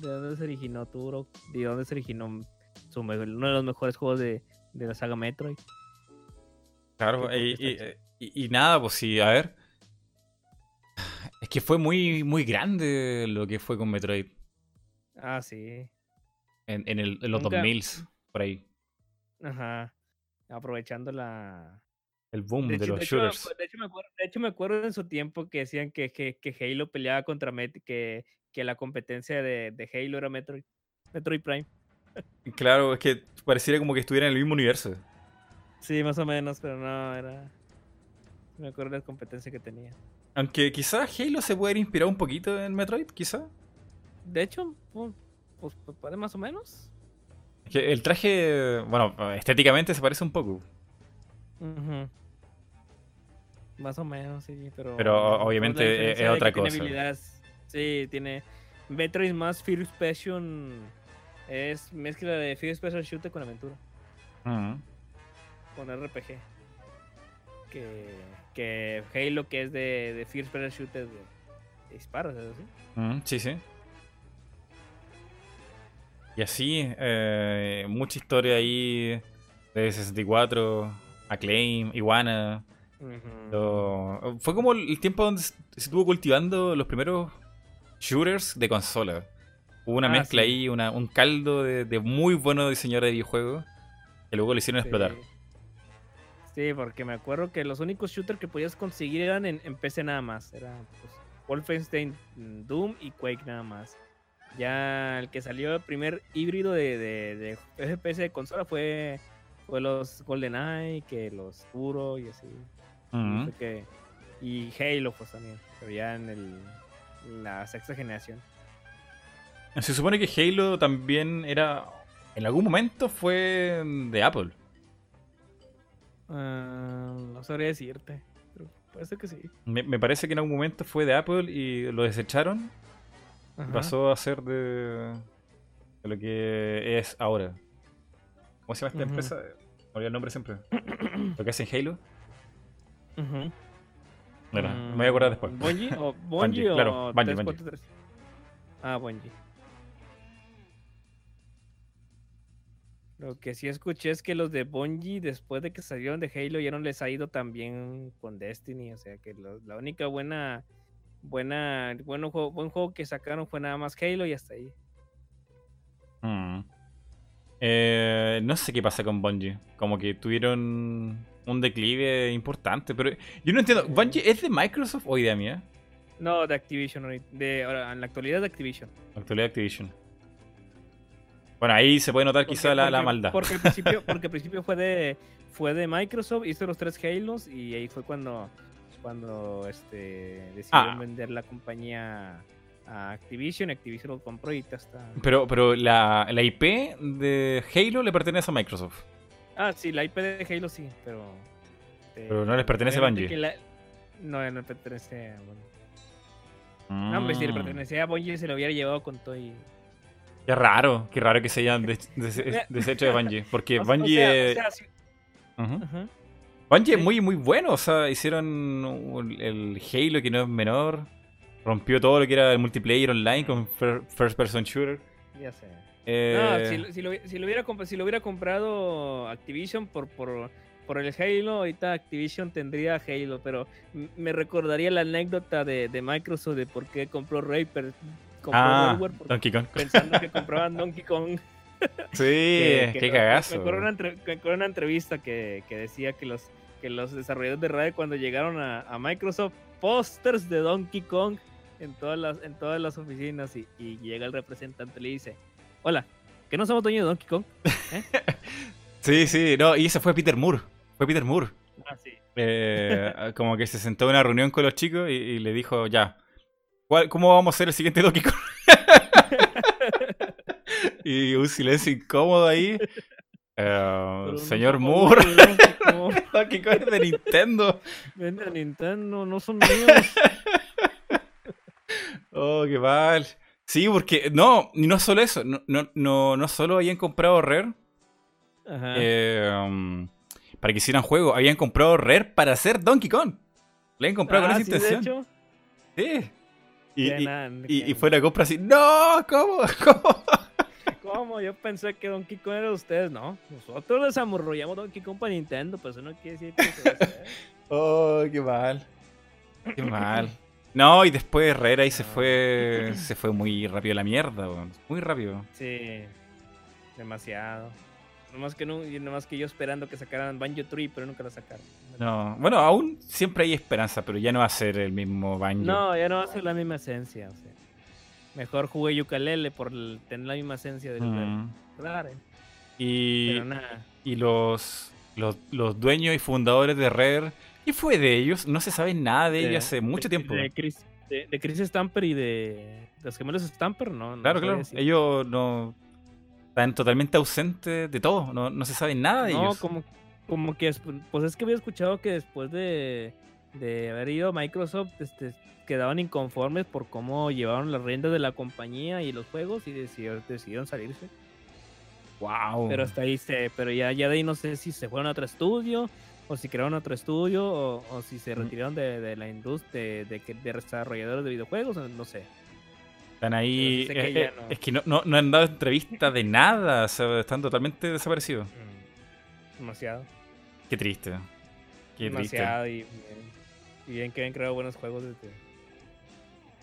Speaker 2: de dónde se originó Turok, de dónde se originó su uno de los mejores juegos de, de la saga Metroid.
Speaker 1: Claro, y, y-
Speaker 2: está
Speaker 1: y- y nada, pues sí, a ver. Es que fue muy, muy grande lo que fue con Metroid
Speaker 2: Ah, sí.
Speaker 1: en, en el- en los
Speaker 2: Nunca-
Speaker 1: 2000 por ahí.
Speaker 2: Ajá. Aprovechando la,
Speaker 1: El boom de,
Speaker 2: hecho-
Speaker 1: los
Speaker 2: de hecho,
Speaker 1: shooters.
Speaker 2: de hecho me acuerdo, de hecho, me acuerdo en su tiempo que decían que, que, que Halo peleaba contra Met, que, que la competencia de, de Halo era Metroid, Metroid Prime.
Speaker 1: Claro, es que pareciera como que estuviera en el mismo universo.
Speaker 2: Sí, más o menos, pero no, era... Me acuerdo de la competencia que tenía.
Speaker 1: Aunque quizás Halo se puede haber inspirado un poquito en Metroid, quizás.
Speaker 2: De hecho, pu- pues, puede más o menos.
Speaker 1: El traje, bueno, estéticamente se parece un poco.
Speaker 2: Ujú. Más o menos, sí, pero...
Speaker 1: Pero,
Speaker 2: pues,
Speaker 1: obviamente, es- otra
Speaker 2: tiene
Speaker 1: cosa.
Speaker 2: habilidades- sí, tiene... Metroid más First Person... Es mezcla de First Person Shooter con aventura.
Speaker 1: Mm.
Speaker 2: con RPG. Que, que Halo, que es de, de First Person Shooter de, de disparos, ¿es así?
Speaker 1: Sí, sí. Y así, eh, mucha historia ahí de 64, Acclaim, Iguana. lo- Fue como el tiempo donde se estuvo cultivando los primeros shooters de consola. Hubo una
Speaker 2: Ah,
Speaker 1: mezcla
Speaker 2: sí.
Speaker 1: ahí, una- un caldo de, de muy buenos diseñadores de videojuegos que luego lo hicieron explotar.
Speaker 2: Sí. Porque me acuerdo que los únicos shooters que podías conseguir eran en, en PC nada más. Era pues, Wolfenstein, mm, Doom y Quake nada más. Ya el que salió el primer híbrido de, de, de FPS de consola fue, fue los GoldenEye, que los Puro y así. Que- y Halo pues también, pero ya en el, en la sexta generación.
Speaker 1: Se supone que Halo también era. En algún momento fue de Apple.
Speaker 2: Ah, no sabría decirte, pero puede ser que sí.
Speaker 1: Me, me parece que en algún momento fue de Apple y lo desecharon. y. Pasó a ser de, de lo que es ahora. ¿Cómo se llama esta
Speaker 2: Ujú.
Speaker 1: empresa? Me olvido el nombre siempre. lo que hacen Halo.
Speaker 2: Ujú.
Speaker 1: Bueno,
Speaker 2: Mm,
Speaker 1: me voy a acordar después.
Speaker 2: ¿Bungie o
Speaker 1: Bungie,
Speaker 2: Bungie o
Speaker 1: claro, Bungie,
Speaker 2: 343? Ah, Bungie. Lo que sí escuché es que los de Bungie, después de que salieron de Halo, ya no les ha ido tan bien con Destiny. O sea que lo- la única buena, buena, bueno juego, buen juego que sacaron fue nada más Halo y hasta ahí.
Speaker 1: Mm. Eh, no sé qué pasa con Bungie. Como que tuvieron un declive importante. Pero yo no entiendo. ¿Bungie es de Microsoft o idea mía?
Speaker 2: No, de Activision, de, ahora, en la actualidad de Activision.
Speaker 1: Actualidad Activision. Bueno, ahí se puede notar
Speaker 2: Porque-
Speaker 1: quizá la, la maldad.
Speaker 2: Porque al principio, porque al principio fue de fue de Microsoft, hizo los tres Halos y ahí fue cuando cuando este decidieron
Speaker 1: Ah.
Speaker 2: vender la compañía a Activision, Activision lo compró y ya está.
Speaker 1: Pero, pero la, la IP de Halo le pertenece a Microsoft.
Speaker 2: Ah, sí, la IP de Halo sí, pero eh,
Speaker 1: Pero no les pertenece a Bungie.
Speaker 2: la- no, no pertenece a Bungie.
Speaker 1: Mm.
Speaker 2: No, hombre, si le pertenecía a Bungie se lo hubiera llevado con todo y
Speaker 1: Qué raro, qué raro que se hayan des- des- deshecho de Bungie. Porque
Speaker 2: O-
Speaker 1: Bungie,
Speaker 2: sea- o
Speaker 1: eh,
Speaker 2: sea, sí-
Speaker 1: ujú.
Speaker 2: Ajá.
Speaker 1: Bungie es
Speaker 2: sí.
Speaker 1: muy, muy bueno. O sea, hicieron el Halo que no es menor. Rompió todo lo que era el multiplayer online con fir- first person shooter.
Speaker 2: Ya sé.
Speaker 1: Eh,
Speaker 2: No, si, lo- si lo, si lo hubiera, si lo hubiera comprado Activision por, por, por el Halo, ahorita Activision tendría Halo, pero me recordaría la anécdota de, de Microsoft de por qué compró Raper, compró
Speaker 1: ah, Donkey Kong.
Speaker 2: pensando que compraban Donkey Kong.
Speaker 1: Sí,
Speaker 2: que- que
Speaker 1: qué
Speaker 2: no- Me
Speaker 1: cagazo.
Speaker 2: acuerdo una, me acuerdo una entrevista que, que decía que los, que los desarrolladores de Rare cuando llegaron a, a Microsoft, pósters de Donkey Kong en todas las, en todas las oficinas y, y llega el representante y le dice, hola, ¿que no somos dueños de Donkey Kong?
Speaker 1: Sí, sí, no, y ese fue Peter Moore. Fue Peter Moore.
Speaker 2: Ah, sí.
Speaker 1: Eh, como que se sentó en una reunión con los chicos y, y le dijo, ya, ¿cuál- ¿cómo vamos a hacer el siguiente Donkey Kong? y un silencio incómodo ahí. Eh,
Speaker 2: no,
Speaker 1: señor Moore,
Speaker 2: Donkey Kong,
Speaker 1: Donkey Kong es de Nintendo.
Speaker 2: Vende a Nintendo, no son míos.
Speaker 1: Oh, qué mal. Sí, porque no, y no solo eso, no, no, no, no solo habían comprado Rare
Speaker 2: Ajá.
Speaker 1: eh, um, para que hicieran juego, habían comprado Rare para hacer Donkey Kong. Le habían comprado
Speaker 2: Ah,
Speaker 1: con esa
Speaker 2: sí, de
Speaker 1: intención.
Speaker 2: hecho.
Speaker 1: Sí. Y, y- fue la compra así, no, ¿cómo? ¿Cómo?
Speaker 2: ¿Cómo? Yo pensé que Donkey Kong era de ustedes, no. Nosotros desarrollamos Donkey Kong para Nintendo, pues eso no quiere decir que.
Speaker 1: Oh, qué mal. Qué mal. No, y después Rare ahí se fue se fue muy rápido la mierda, weón. muy rápido.
Speaker 2: Sí, demasiado. Nomás que, no, nomás que yo esperando que sacaran Banjo Tree, pero nunca lo sacaron.
Speaker 1: No, bueno, aún siempre hay esperanza, pero ya no va a ser el mismo Banjo.
Speaker 2: No, ya no va a ser la misma esencia. O sea. Mejor jugué Ukulele por tener la misma esencia del
Speaker 1: Mm.
Speaker 2: Claro,
Speaker 1: Y,
Speaker 2: pero nada.
Speaker 1: y los, los, los dueños y fundadores de Rare, ¿qué fue de ellos? No se sabe nada de ellos hace mucho
Speaker 2: de-
Speaker 1: tiempo.
Speaker 2: De Chris, de, de Chris Stamper y de los gemelos Stamper, ¿no? no
Speaker 1: claro, claro.
Speaker 2: decir.
Speaker 1: Ellos no están totalmente ausentes de todo. No, no se sabe nada de
Speaker 2: No,
Speaker 1: ellos.
Speaker 2: como, como que, pues es que había escuchado que después de, de haber ido a Microsoft, este, quedaban inconformes por cómo llevaron las riendas de la compañía y los juegos y decidieron, decidieron salirse.
Speaker 1: Wow.
Speaker 2: Pero hasta ahí se, pero ya, ya de ahí no sé si se fueron a otro estudio o si crearon otro estudio o, o si se retiraron de, de la industria de, de, que- de desarrolladores de videojuegos, no sé.
Speaker 1: Están ahí.
Speaker 2: Que
Speaker 1: eh, eh,
Speaker 2: no.
Speaker 1: Es que no, no, no han dado entrevista de nada. O sea, están totalmente desaparecidos.
Speaker 2: Mm, Demasiado.
Speaker 1: Qué triste. Qué triste.
Speaker 2: demasiado y, y bien que han creado buenos juegos desde,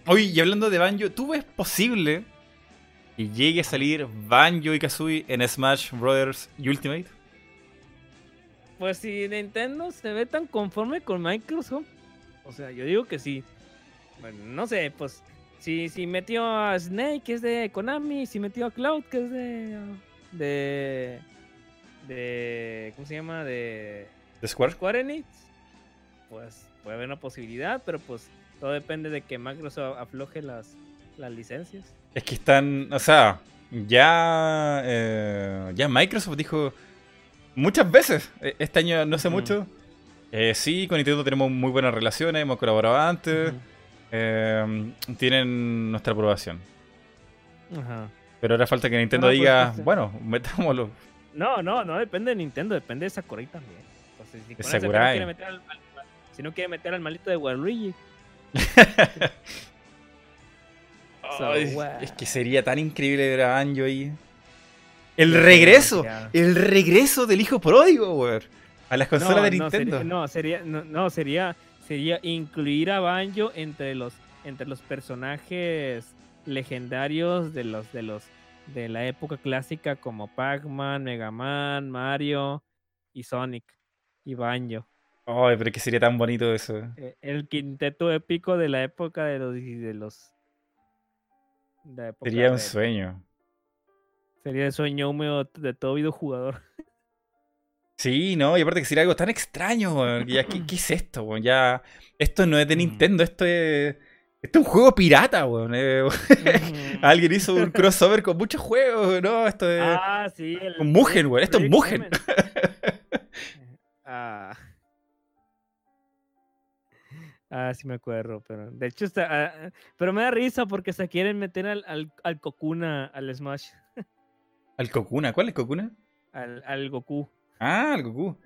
Speaker 1: Oye, y hablando de Banjo, ¿tú ves posible que llegue a salir Banjo y Kazooie en Smash Brothers Ultimate?
Speaker 2: Pues si Nintendo se ve tan conforme con Microsoft, o sea, yo digo que sí. Bueno, no sé, pues si, si metió a Snake, que es de Konami, si metió a Cloud, que es de. de. de ¿cómo se llama? de
Speaker 1: ¿De Square?
Speaker 2: Square Enix, pues puede haber una posibilidad, pero pues todo depende de que Microsoft afloje las, las licencias.
Speaker 1: Es que están. O sea, ya. eh, ya Microsoft dijo muchas veces. eh, Este año no sé mucho. eh, sí, con Nintendo tenemos muy buenas relaciones, hemos colaborado antes. Eh, tienen nuestra aprobación.
Speaker 2: Ajá.
Speaker 1: Pero ahora falta que Nintendo
Speaker 2: No,
Speaker 1: diga,
Speaker 2: pues,
Speaker 1: bueno, metámoslo.
Speaker 2: No, no, no depende de Nintendo, depende de Sakurai también. Entonces, si, con no quiere meter al, al- si no quiere meter al malito de Waluigi. So,
Speaker 1: Ay,
Speaker 2: wow.
Speaker 1: Es que sería tan increíble ver a Banjo ahí. El regreso, el regreso del hijo pródigo. A las consolas
Speaker 2: no,
Speaker 1: de
Speaker 2: no,
Speaker 1: Nintendo.
Speaker 2: sería, no, sería, no, sería, sería incluir a Banjo entre los, entre los personajes legendarios de los, de los, de la época clásica como Pac-Man, Mega Man, Mario y Sonic y Banjo.
Speaker 1: Ay, pero que sería tan bonito eso.
Speaker 2: Eh, El quinteto épico de la época de los, de los de la época
Speaker 1: Sería un
Speaker 2: de-
Speaker 1: sueño.
Speaker 2: Sería el sueño húmedo de todo videojugador.
Speaker 1: Sí, no, y aparte que sería algo tan extraño, weón. ya, ¿qué, qué es esto, weón? Ya, esto no es de
Speaker 2: Mm.
Speaker 1: Nintendo, esto es. Esto es un juego pirata, weón. eh, Alguien hizo un crossover con muchos juegos, ¿no? Esto es.
Speaker 2: Ah, sí. El
Speaker 1: con Mugen, güey, esto es Mugen.
Speaker 2: Mugen. Ah. Ah, sí me acuerdo, pero de hecho está, ah, pero me da risa porque se quieren meter al, al, al Kokuna, al Smash,
Speaker 1: Al Kokuna, ¿cuál es Kokuna?
Speaker 2: al, al Goku.
Speaker 1: Ah, al Goku.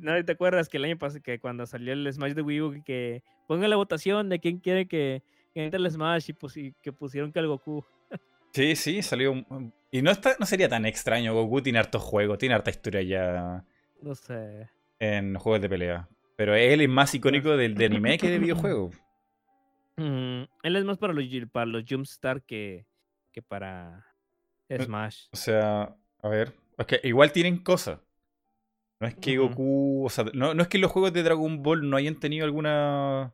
Speaker 2: ¿No te acuerdas que el año pasado, que cuando salió el Smash de Wii U, que pongan la votación de quién quiere que, que entre el Smash y, pues, y que pusieron que al Goku?
Speaker 1: Sí, sí, salió. Y no, está, no sería tan extraño. Goku tiene harto juego, tiene harta historia ya
Speaker 2: No sé.
Speaker 1: en juegos de pelea. Pero él es más icónico del de anime que de videojuego.
Speaker 2: Mm, él es más para los, para los Jumpstart que, que para Smash.
Speaker 1: O sea, a ver. Que igual tienen cosas. No es que. Goku. O sea, no, no es que los juegos de Dragon Ball no hayan tenido alguna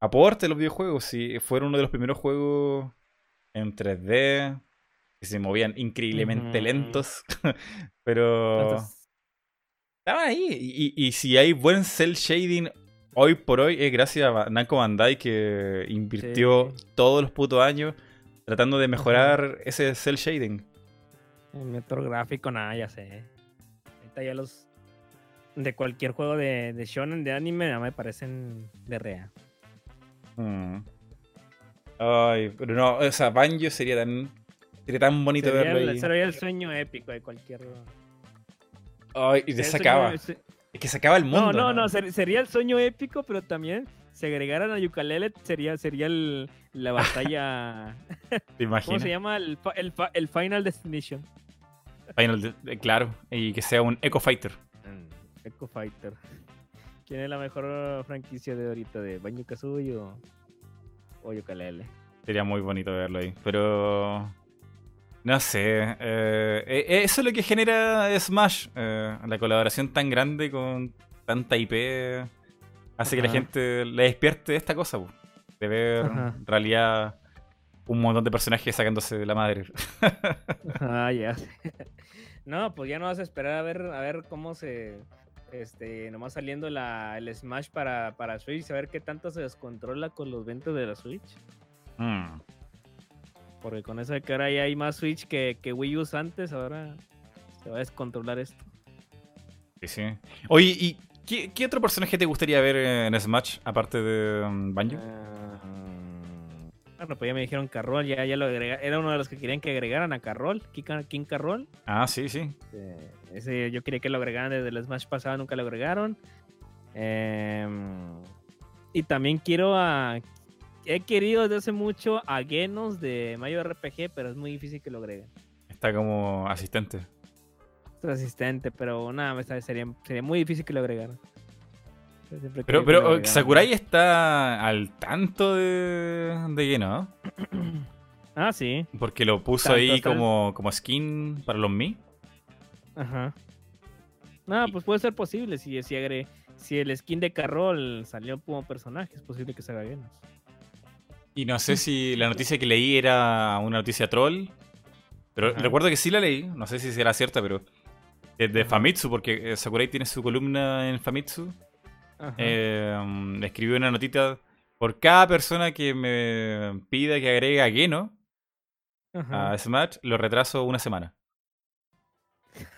Speaker 1: aporte a los videojuegos. Sí, fueron uno de los primeros juegos en 3D. Que se movían increíblemente lentos. Pero.
Speaker 2: Entonces,
Speaker 1: Estaban ahí. Y, y- si hay buen cel shading hoy por hoy, es gracias a Namco Bandai que invirtió
Speaker 2: Sí.
Speaker 1: todos los putos años tratando de mejorar ese cel shading.
Speaker 2: El método gráfico, nada, ya sé. Ahorita ya los. De cualquier juego de, de shonen, de anime, nada me parecen de rea.
Speaker 1: Mm. Ay, pero no, o sea, Banjo sería tan, sería tan bonito
Speaker 2: Sería
Speaker 1: verlo
Speaker 2: el, sería el sueño épico de cualquier.
Speaker 1: Ay, y te se
Speaker 2: sueño-
Speaker 1: Es que se acaba el mundo.
Speaker 2: No, no, no, ser- sería el sueño épico, pero también si agregaran a Yukalele sería, sería el, la batalla.
Speaker 1: ¿Te
Speaker 2: ¿Cómo se
Speaker 1: imaginas?
Speaker 2: llama? El, el, Final Destination.
Speaker 1: Final de- de- claro, y que sea un Echo Fighter.
Speaker 2: Echo Fighter. ¿Quién es la mejor franquicia de ahorita? ¿De Banjo Kazooie o, o Yooka-Laylee?
Speaker 1: Sería muy bonito verlo ahí. Pero. No sé. eh, eh, eso es lo que genera Smash. eh, la colaboración tan grande con tanta IP. Hace que la gente le despierte esta cosa. po, de ver
Speaker 2: Ajá.
Speaker 1: en realidad un montón de personajes sacándose de la madre.
Speaker 2: Ah, ya. no, pues ya no vas a esperar a ver, a ver cómo se. Este, nomás saliendo la, el Smash para, para Switch, a ver qué tanto se descontrola con los ventas de la Switch.
Speaker 1: Mm.
Speaker 2: Porque con de que ahora ya hay más Switch que, que Wii U antes, ahora se va a descontrolar esto.
Speaker 1: Sí, sí. Oye, ¿y qué, qué otro personaje te gustaría ver en Smash aparte de um, Banjo?
Speaker 2: Ah, bueno, pues ya me dijeron Carroll, ya, ya lo agrega, era uno de los que querían que agregaran a Carroll, King, King Carroll.
Speaker 1: Ah, sí, sí.
Speaker 2: Eh, ese yo quería que lo agregaran desde el Smash pasado, nunca lo agregaron. Em, y también quiero a. He querido desde hace mucho a Genos de Mayo RPG, pero es muy difícil que lo agreguen.
Speaker 1: Está como asistente.
Speaker 2: Es asistente, pero nada, sería, sería muy difícil que lo agregaran. Siempre
Speaker 1: Pero, pero. Sakurai está al tanto de, de Geno, ¿no?
Speaker 2: Ah, sí.
Speaker 1: Porque lo puso
Speaker 2: Tanto
Speaker 1: ahí como, como skin para los Mi.
Speaker 2: Ajá. No, pues puede ser posible. Si, si, agre- si el skin de Carroll salió como personaje, es posible que se haga Genos.
Speaker 1: Y no sé si la noticia que leí era una noticia troll. Pero
Speaker 2: Ajá.
Speaker 1: recuerdo que sí la leí. No sé si será cierta, pero. De. Famitsu, porque eh, Sakurai tiene su columna en Famitsu. Eh, um, escribió una notita. Por cada persona que me pida que agregue a Geno
Speaker 2: Ajá.
Speaker 1: a Smash, lo retraso una semana.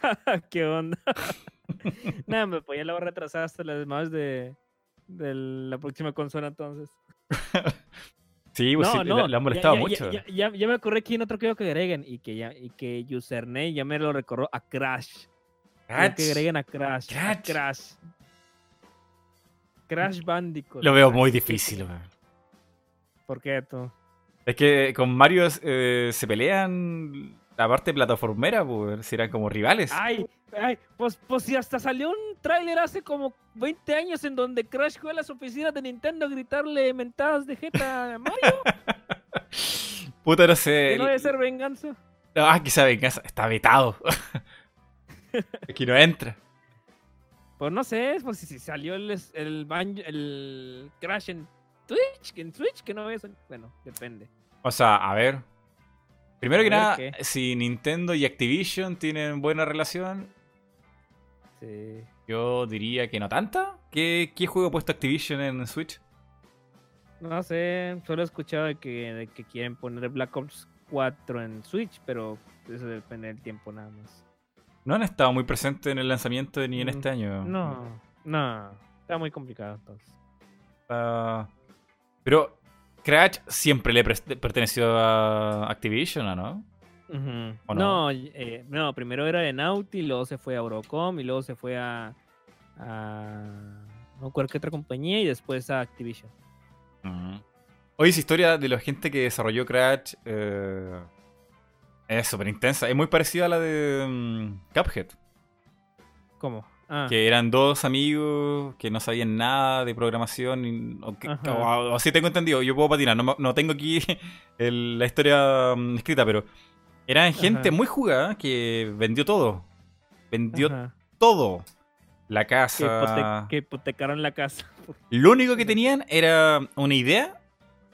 Speaker 2: ¿Qué onda? Nada, me pues ya lo voy a retrasar hasta las demás de, de la próxima consola entonces.
Speaker 1: Sí, pues sí, le, le ha molestado
Speaker 2: ya, ya-
Speaker 1: mucho.
Speaker 2: Ya, me acordé quién otro quiero que agreguen y que ya y que Username ya me lo recorrió a Crash. Quiero que agreguen a Crash. a
Speaker 1: Crash.
Speaker 2: Crash. Crash Bandicoot.
Speaker 1: Lo veo muy difícil, weón.
Speaker 2: ¿Por qué tú?
Speaker 1: Es que con Mario eh, se pelean la parte plataformera, pues, si eran como rivales.
Speaker 2: Ay, ay, pues, pues si hasta salió un tráiler hace como 20 años en donde Crash fue a las oficinas de Nintendo a gritarle mentadas de jeta a Mario.
Speaker 1: Puta, no sé.
Speaker 2: ¿Que no debe ser venganza?
Speaker 1: Ah, quizá venganza. Está vetado. Aquí no entra.
Speaker 2: Pues no sé, pues si, si salió el, es- el, Banjo- el Crash en Twitch, que en Switch, que no es. Bueno, depende.
Speaker 1: O sea, a ver. Primero que nada,
Speaker 2: qué.
Speaker 1: si Nintendo y Activision tienen buena relación,
Speaker 2: Sí.
Speaker 1: yo diría que no tanta. ¿Qué, qué juego ha puesto Activision en Switch?
Speaker 2: No sé, solo he escuchado de que, de que quieren poner Black Ops 4 en Switch, pero eso depende del tiempo nada más.
Speaker 1: No han estado muy presentes en el lanzamiento ni en
Speaker 2: Mm,
Speaker 1: este año.
Speaker 2: No, no, está muy complicado entonces.
Speaker 1: Ah, pero Crash siempre le perteneció a Activision, ¿o no?
Speaker 2: Ujú.
Speaker 1: ¿O
Speaker 2: no, eh, no, primero era de Naughty, luego se fue a Eurocom y luego se fue a, a no qué otra compañía y después a Activision.
Speaker 1: Ujú. Oye, esa historia de la gente que desarrolló Crash eh, es súper intensa. Es muy parecida a la de mm, Cuphead.
Speaker 2: ¿Cómo? Ah,
Speaker 1: Que eran dos amigos que no sabían nada de programación. o, que- así tengo entendido. Yo puedo patinar. No, no tengo aquí el- la historia mm, escrita, pero eran gente
Speaker 2: Ajá.
Speaker 1: muy jugada que vendió todo. Vendió
Speaker 2: ajá.
Speaker 1: todo. La
Speaker 2: que, hipote-
Speaker 1: casa.
Speaker 2: que hipotecaron la casa.
Speaker 1: Lo único que tenían era una idea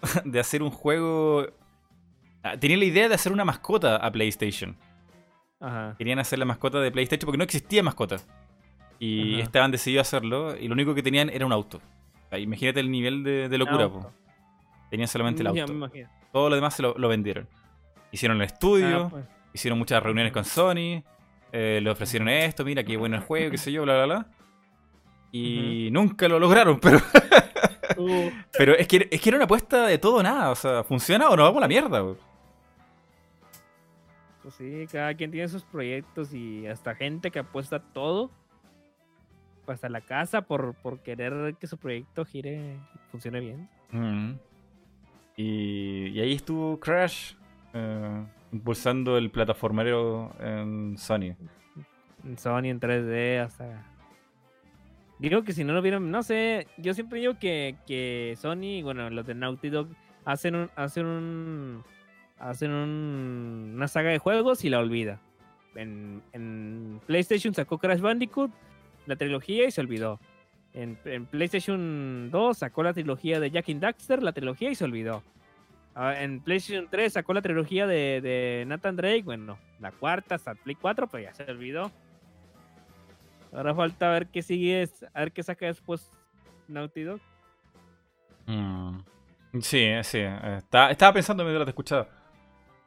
Speaker 1: de hacer un juego. Ah, Tenían la idea de hacer una mascota a PlayStation.
Speaker 2: Ajá.
Speaker 1: Querían hacer la mascota de PlayStation porque no existía mascota. Y
Speaker 2: Ajá.
Speaker 1: estaban decididos a hacerlo. Y lo único que tenían era un auto. O sea, imagínate el nivel de, de locura. Po. Tenían solamente el
Speaker 2: me
Speaker 1: auto. Todo lo demás se lo, lo vendieron. Hicieron el estudio.
Speaker 2: Ah, pues.
Speaker 1: Hicieron muchas reuniones con Sony. eh, le ofrecieron esto, mira qué bueno el juego, qué sé yo, bla, bla, bla. Y nunca lo lograron, pero,
Speaker 2: Uh,
Speaker 1: pero es, que, es que era una apuesta de todo o nada. O sea, ¿funciona o nos vamos a la mierda?
Speaker 2: pues sí, cada quien tiene sus proyectos y hasta gente que apuesta todo. Hasta la casa por, por querer que su proyecto gire y funcione bien.
Speaker 1: Mm. Y, y ahí estuvo Crash eh, impulsando el plataformero en Sony.
Speaker 2: En Sony, en 3D, hasta. Digo que si no lo vieron, no sé, yo siempre digo que, que Sony, bueno, los de Naughty Dog hacen un, hacen un, hacen un, una saga de juegos y la olvida. En, en PlayStation sacó Crash Bandicoot, la trilogía y se olvidó. En, PlayStation 2 sacó la trilogía de Jack and Daxter, la trilogía y se olvidó. Ah, en PlayStation 3 sacó la trilogía de, Nathan Drake, bueno, la cuarta hasta Play 4, pero ya se olvidó. Ahora falta ver qué sigue, a ver qué saca después Naughty Dog.
Speaker 1: Mm. Sí, sí. eh, está- estaba pensando mientras te escuchaba.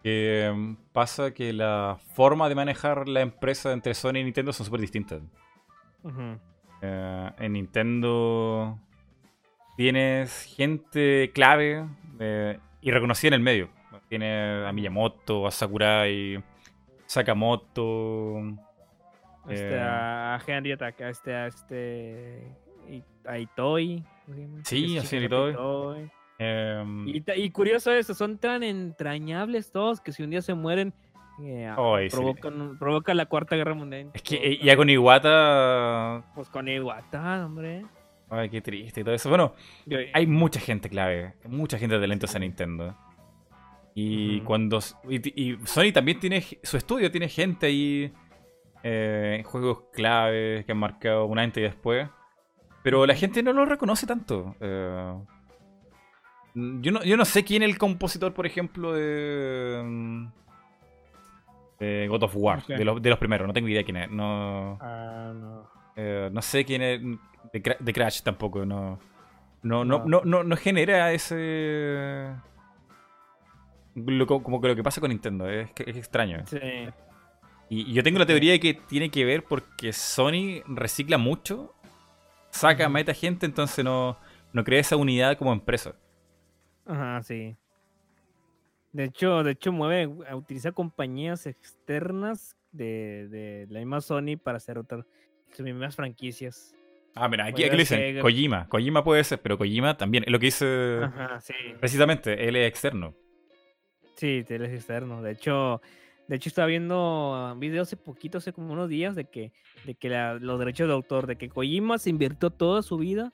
Speaker 1: Que mm, pasa que la forma de manejar la empresa entre Sony y Nintendo son súper distintas. Eh, en Nintendo tienes gente clave eh, y reconocida en el medio. Tiene a Miyamoto, a Sakurai, Sakamoto.
Speaker 2: Este,
Speaker 1: Eh.
Speaker 2: a Henry Attack, a este, a este, a Itoi.
Speaker 1: Sí,
Speaker 2: Ese
Speaker 1: a
Speaker 2: chico
Speaker 1: Itoi.
Speaker 2: Itoi.
Speaker 1: em,
Speaker 2: Y, y curioso eso, son tan entrañables todos que si un día se mueren,
Speaker 1: sí.
Speaker 2: provocan, provoca la cuarta guerra mundial.
Speaker 1: es que eh, ya con Iwata.
Speaker 2: Pues con Iwata, hombre.
Speaker 1: Ay, qué triste y todo eso. Bueno,
Speaker 2: Yo-
Speaker 1: hay mucha gente clave, mucha gente talentosa en Nintendo. Y cuando. Y, y Sony también tiene. Su estudio tiene gente ahí. eh, juegos claves que han marcado un antes y después. Pero la gente no lo reconoce tanto. eh. yo, no, yo no sé quién es el compositor, por ejemplo, de. De God of War, de, los, de los primeros. No tengo idea quién es. No.
Speaker 2: Ah, no.
Speaker 1: Eh, no sé quién es. De, Cra- de Crash tampoco. No, no, no,
Speaker 2: No.
Speaker 1: no, genera ese. lo como que lo que pasa con Nintendo. Es, extraño.
Speaker 2: Sí.
Speaker 1: Y, y yo tengo la teoría de que tiene que ver porque Sony recicla mucho, saca,
Speaker 2: Ujú.
Speaker 1: meta gente, entonces no, no crea esa unidad como empresa.
Speaker 2: Ajá, sí. De hecho, de hecho mueve, utiliza compañías externas de, de la misma Sony para hacer otras sus mismas franquicias.
Speaker 1: Ah, mira, aquí, aquí lo dicen. Kojima. Kojima puede ser, pero Kojima también. Es lo que dice.
Speaker 2: Ajá, sí.
Speaker 1: Precisamente, él es externo.
Speaker 2: Sí, él es externo. De hecho, de hecho estaba viendo ah, un video hace poquito, hace como unos días, de que, de que la- los derechos de autor, de que Kojima se invirtió toda su vida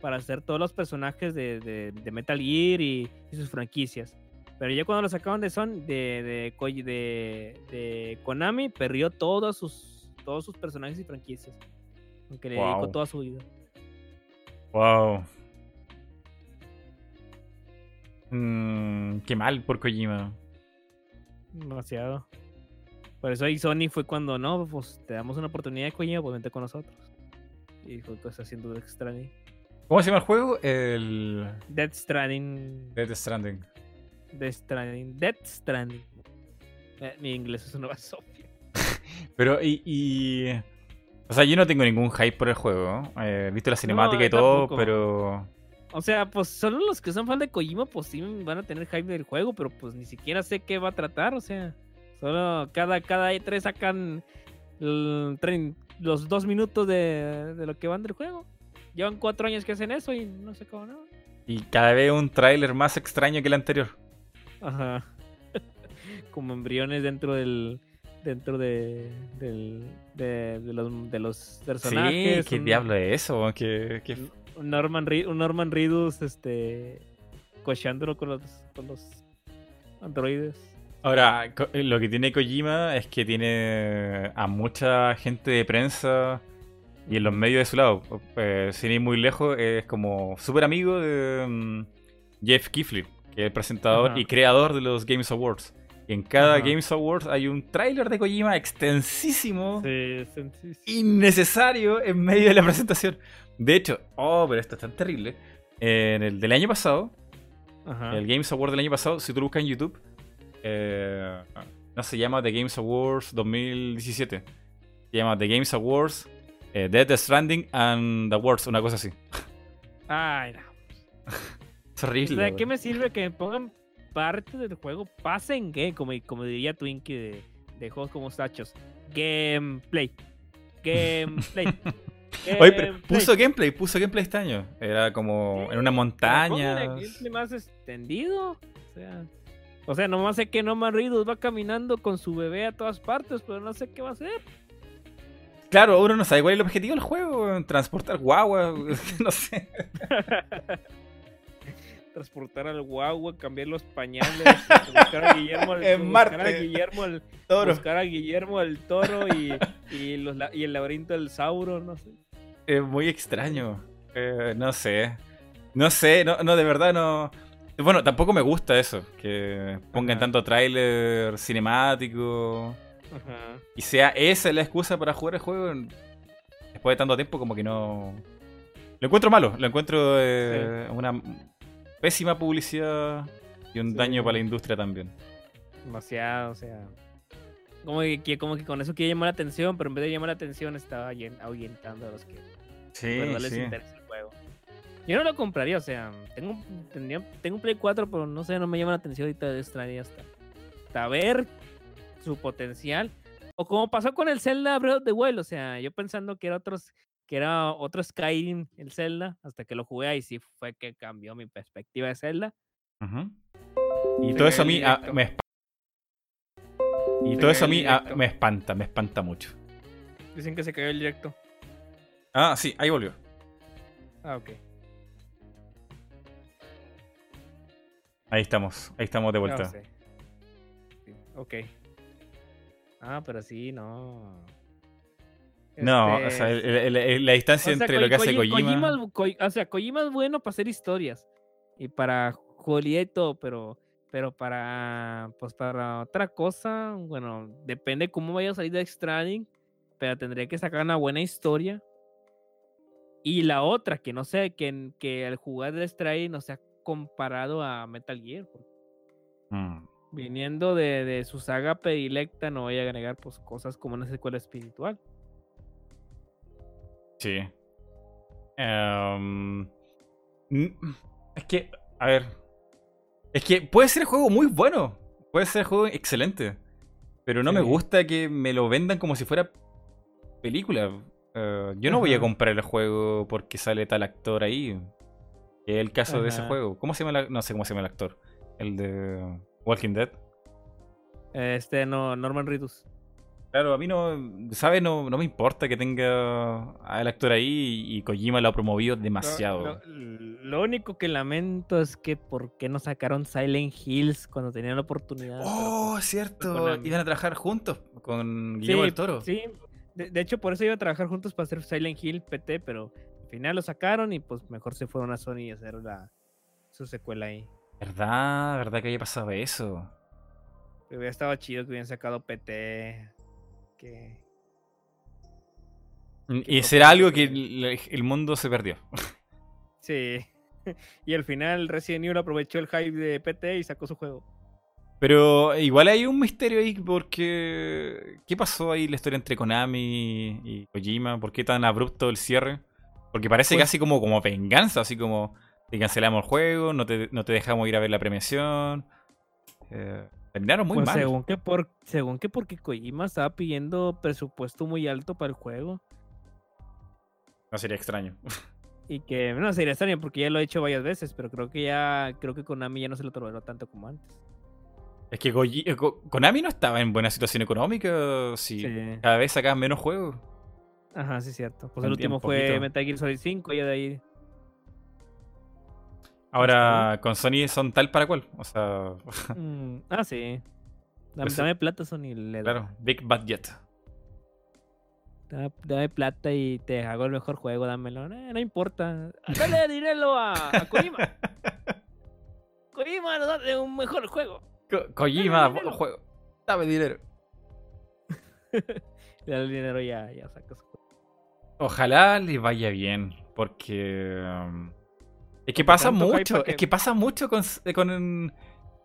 Speaker 2: para hacer todos los personajes de, de- de Metal Gear y, y sus franquicias. Pero ya cuando lo sacaron de Son, de, de, de, de Konami, perdió todos sus, todos sus personajes y franquicias. Aunque le dedicó
Speaker 1: Guau.
Speaker 2: toda su vida.
Speaker 1: Wow. Mm, qué mal por Kojima.
Speaker 2: Demasiado. Por eso ahí Sony fue cuando no, pues te damos una oportunidad de Kojima, pues vente con nosotros. Y fue cosa haciendo Death Stranding.
Speaker 1: ¿Cómo se llama el juego? El
Speaker 2: Death Stranding.
Speaker 1: Death Stranding.
Speaker 2: Death Stranding. Death Stranding. Eh, mi inglés es una basofia.
Speaker 1: Pero, y, y- O sea, yo no tengo ningún hype por el juego. Eh, He visto la cinemática y todo,
Speaker 2: tampoco.
Speaker 1: pero.
Speaker 2: O sea, pues solo los que son fan de Kojima, pues sí van a tener hype del juego, pero pues ni siquiera sé qué va a tratar, o sea. Solo cada, cada E3 sacan el tren- los dos minutos de, de lo que van del juego. Llevan cuatro años que hacen eso y no sé cómo no.
Speaker 1: Y cada vez un tráiler más extraño que el anterior.
Speaker 2: Ajá. Como embriones dentro del. Dentro de. Del, de, de los, de los personajes.
Speaker 1: sí, ¿qué
Speaker 2: un-
Speaker 1: diablo es eso? ¿Qué, qué-
Speaker 2: Un Norman, un Norman Reedus, este. Cocheándolo con los, con los androides.
Speaker 1: Ahora, co- lo que tiene Kojima es que tiene a mucha gente de prensa y en los medios de su lado. Eh, sin ir muy lejos, es como súper amigo de mm, Jeff Kiflin, que es el presentador
Speaker 2: Ajá.
Speaker 1: y creador de los Games Awards. En cada
Speaker 2: Ajá.
Speaker 1: Games Awards hay un tráiler de Kojima extensísimo,
Speaker 2: Sí, sí, sí, sí.
Speaker 1: innecesario en medio de la presentación. De hecho, oh, pero esto es tan terrible. En el del año pasado,
Speaker 2: Ajá.
Speaker 1: el Games Award del año pasado, si tú lo buscas en YouTube, eh, no se llama The Games Awards 2017. Se llama The Games Awards eh, Death Stranding and the Awards, una cosa así.
Speaker 2: Ay, no.
Speaker 1: Es
Speaker 2: O
Speaker 1: horrible.
Speaker 2: sea, ¿qué me sirve que me pongan parte del juego? Pasen game, como, como diría Twinkie de, de juegos como Sachos. Gameplay. Gameplay.
Speaker 1: Oye, pero puso gameplay, puso gameplay este año. Era como en una montaña.
Speaker 2: póngale gameplay más extendido. O sea, o sea, nomás sé que Norman Reedus va caminando con su bebé a todas partes, pero no sé qué va a hacer.
Speaker 1: Claro, uno no sabe cuál es el objetivo del juego, transportar guagua, no sé.
Speaker 2: Transportar al guagua, cambiar los pañales, buscar a Guillermo el,
Speaker 1: En
Speaker 2: buscar a. Guillermo el,
Speaker 1: Toro.
Speaker 2: buscar a Guillermo el toro y, y, los, la- y el laberinto del Sauro, no sé.
Speaker 1: Es muy extraño. Eh, no sé. No sé, no, no, de verdad no. Bueno, tampoco me gusta eso, que pongan
Speaker 2: Ajá.
Speaker 1: tanto tráiler cinemático
Speaker 2: Ajá.
Speaker 1: y sea esa la excusa para jugar el juego después de tanto tiempo como que no... Lo encuentro malo, lo encuentro eh, una pésima publicidad y un
Speaker 2: Sí.
Speaker 1: daño para la industria también.
Speaker 2: Demasiado, o sea. Como que, como que con eso quiere llamar la atención, pero en vez de llamar la atención estaba ahuyentando a los que
Speaker 1: Sí,
Speaker 2: bueno, les interesa el juego. Yo no lo compraría, o sea, tengo, un- tendría- tengo un Play 4, pero no sé, no me llama la atención ahorita de extrañar hasta, hasta ver su potencial. O como pasó con el Zelda Breath of the Wild, o sea, yo pensando que era otros que era otro Skyrim el Zelda, hasta que lo jugué y sí fue que cambió mi perspectiva de Zelda.
Speaker 1: Y todo eso a mí ah, me espanta. Y todo eso a mí ah, me espanta, me espanta mucho.
Speaker 2: Dicen que se cayó el directo.
Speaker 1: Ah, sí, ahí volvió.
Speaker 2: Ah, ok.
Speaker 1: Ahí estamos, ahí estamos de
Speaker 2: No
Speaker 1: vuelta.
Speaker 2: sé. Sí, Ok. Ah, pero sí, no.
Speaker 1: No,
Speaker 2: Este,
Speaker 1: o sea, el- el- el- la distancia
Speaker 2: o sea,
Speaker 1: entre
Speaker 2: Ko-
Speaker 1: lo que hace
Speaker 2: Koji-
Speaker 1: Kojima.
Speaker 2: o sea, Kojima es bueno para hacer historias y para jugabilidad y todo, pero, pero para, pues para otra cosa, bueno, depende cómo vaya a salir de Stranding, pero tendría que sacar una buena historia. Y la otra, que no sé, que, que al jugar de Stranding no sea comparado a Metal Gear.
Speaker 1: Mm,
Speaker 2: Viniendo de, de su saga predilecta, no voy a agregar pues cosas como una secuela espiritual.
Speaker 1: Sí. Em, es que, a ver. Es que puede ser el juego muy bueno. Puede ser el juego excelente. Pero no me gusta que me lo vendan como si fuera película. Eh, yo no voy a comprar el juego porque sale tal actor ahí. Que es el caso de ese juego. ¿Cómo se llama el, ac- No sé cómo se llama el actor. El de Walking Dead.
Speaker 2: Este, no, Norman Reedus.
Speaker 1: Claro, a mí no, ¿sabes? No, no me importa que tenga al actor ahí y Kojima lo ha promovido demasiado.
Speaker 2: Lo, lo único que lamento es que por qué no sacaron Silent Hills cuando tenían la oportunidad.
Speaker 1: oh,
Speaker 2: pues,
Speaker 1: es cierto.
Speaker 2: Konami.
Speaker 1: Iban a trabajar juntos con Guillermo del Toro.
Speaker 2: Sí, de, de hecho por eso iba a trabajar juntos para hacer Silent Hill PT, pero al final lo sacaron y pues mejor se fueron a Sony y hacer la, su secuela ahí.
Speaker 1: ¿Verdad? ¿Verdad que había pasado eso?
Speaker 2: Pero hubiera estado chido que hubieran sacado PT. Que...
Speaker 1: Mm, Y será algo que el mundo se perdió.
Speaker 2: Sí. Y al final Resident Evil aprovechó el hype de PT y sacó su juego.
Speaker 1: Pero igual hay un misterio ahí porque... ¿Qué pasó ahí la historia entre Konami y Kojima? ¿Por qué tan abrupto el cierre? Porque parece
Speaker 2: Pues-
Speaker 1: casi como, como venganza, así como te cancelamos el juego, no te, no te dejamos ir a ver la premiación. Eh, terminaron muy
Speaker 2: Pues
Speaker 1: mal.
Speaker 2: según que por según que porque Kojima estaba pidiendo presupuesto muy alto para el juego
Speaker 1: No sería extraño.
Speaker 2: y que no sería extraño porque ya lo he hecho varias veces, pero creo que ya creo que Konami ya no se lo toleró tanto como antes.
Speaker 1: Es que Koji- eh, Ko- Konami no estaba en buena situación económica. Si
Speaker 2: Sí.
Speaker 1: cada vez sacaban menos juegos.
Speaker 2: Ajá, sí es cierto. Pues el último fue
Speaker 1: poquito.
Speaker 2: Metal Gear Solid 5 y ya de ahí
Speaker 1: Ahora con Sony son tal para cual. O sea,
Speaker 2: Mm, ah, sí. Dame,
Speaker 1: Pues,
Speaker 2: dame plata, Sony. Le
Speaker 1: claro, Big Bad Jet.
Speaker 2: Dame, dame plata y te hago el mejor juego, dámelo. Eh, no importa. Dale dinero a, a Kojima. Kojima nos da un mejor juego.
Speaker 1: Ko- Kojima,
Speaker 2: dinero.
Speaker 1: juego. Dame dinero.
Speaker 2: Le da el dinero ya, ya saca su juego.
Speaker 1: Ojalá le vaya bien, porque um, es que pasa mucho,
Speaker 2: que-
Speaker 1: es que pasa mucho con, con,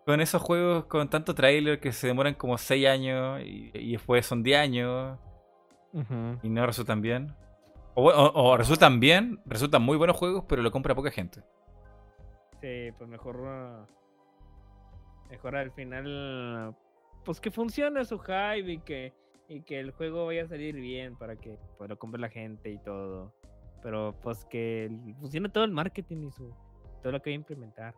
Speaker 1: con esos juegos con tanto trailer que se demoran como 6 años y, y después son 10 años y no resultan bien. O, bueno, o- o resultan bien, resultan muy buenos juegos, pero lo compra poca gente.
Speaker 2: Sí, pues mejor. ah, Mejor al final. Pues que funcione su hype y que, y que el juego vaya a salir bien para que pues, lo compre la gente y todo. Pero pues que funcione todo el marketing y su todo lo que va a implementar.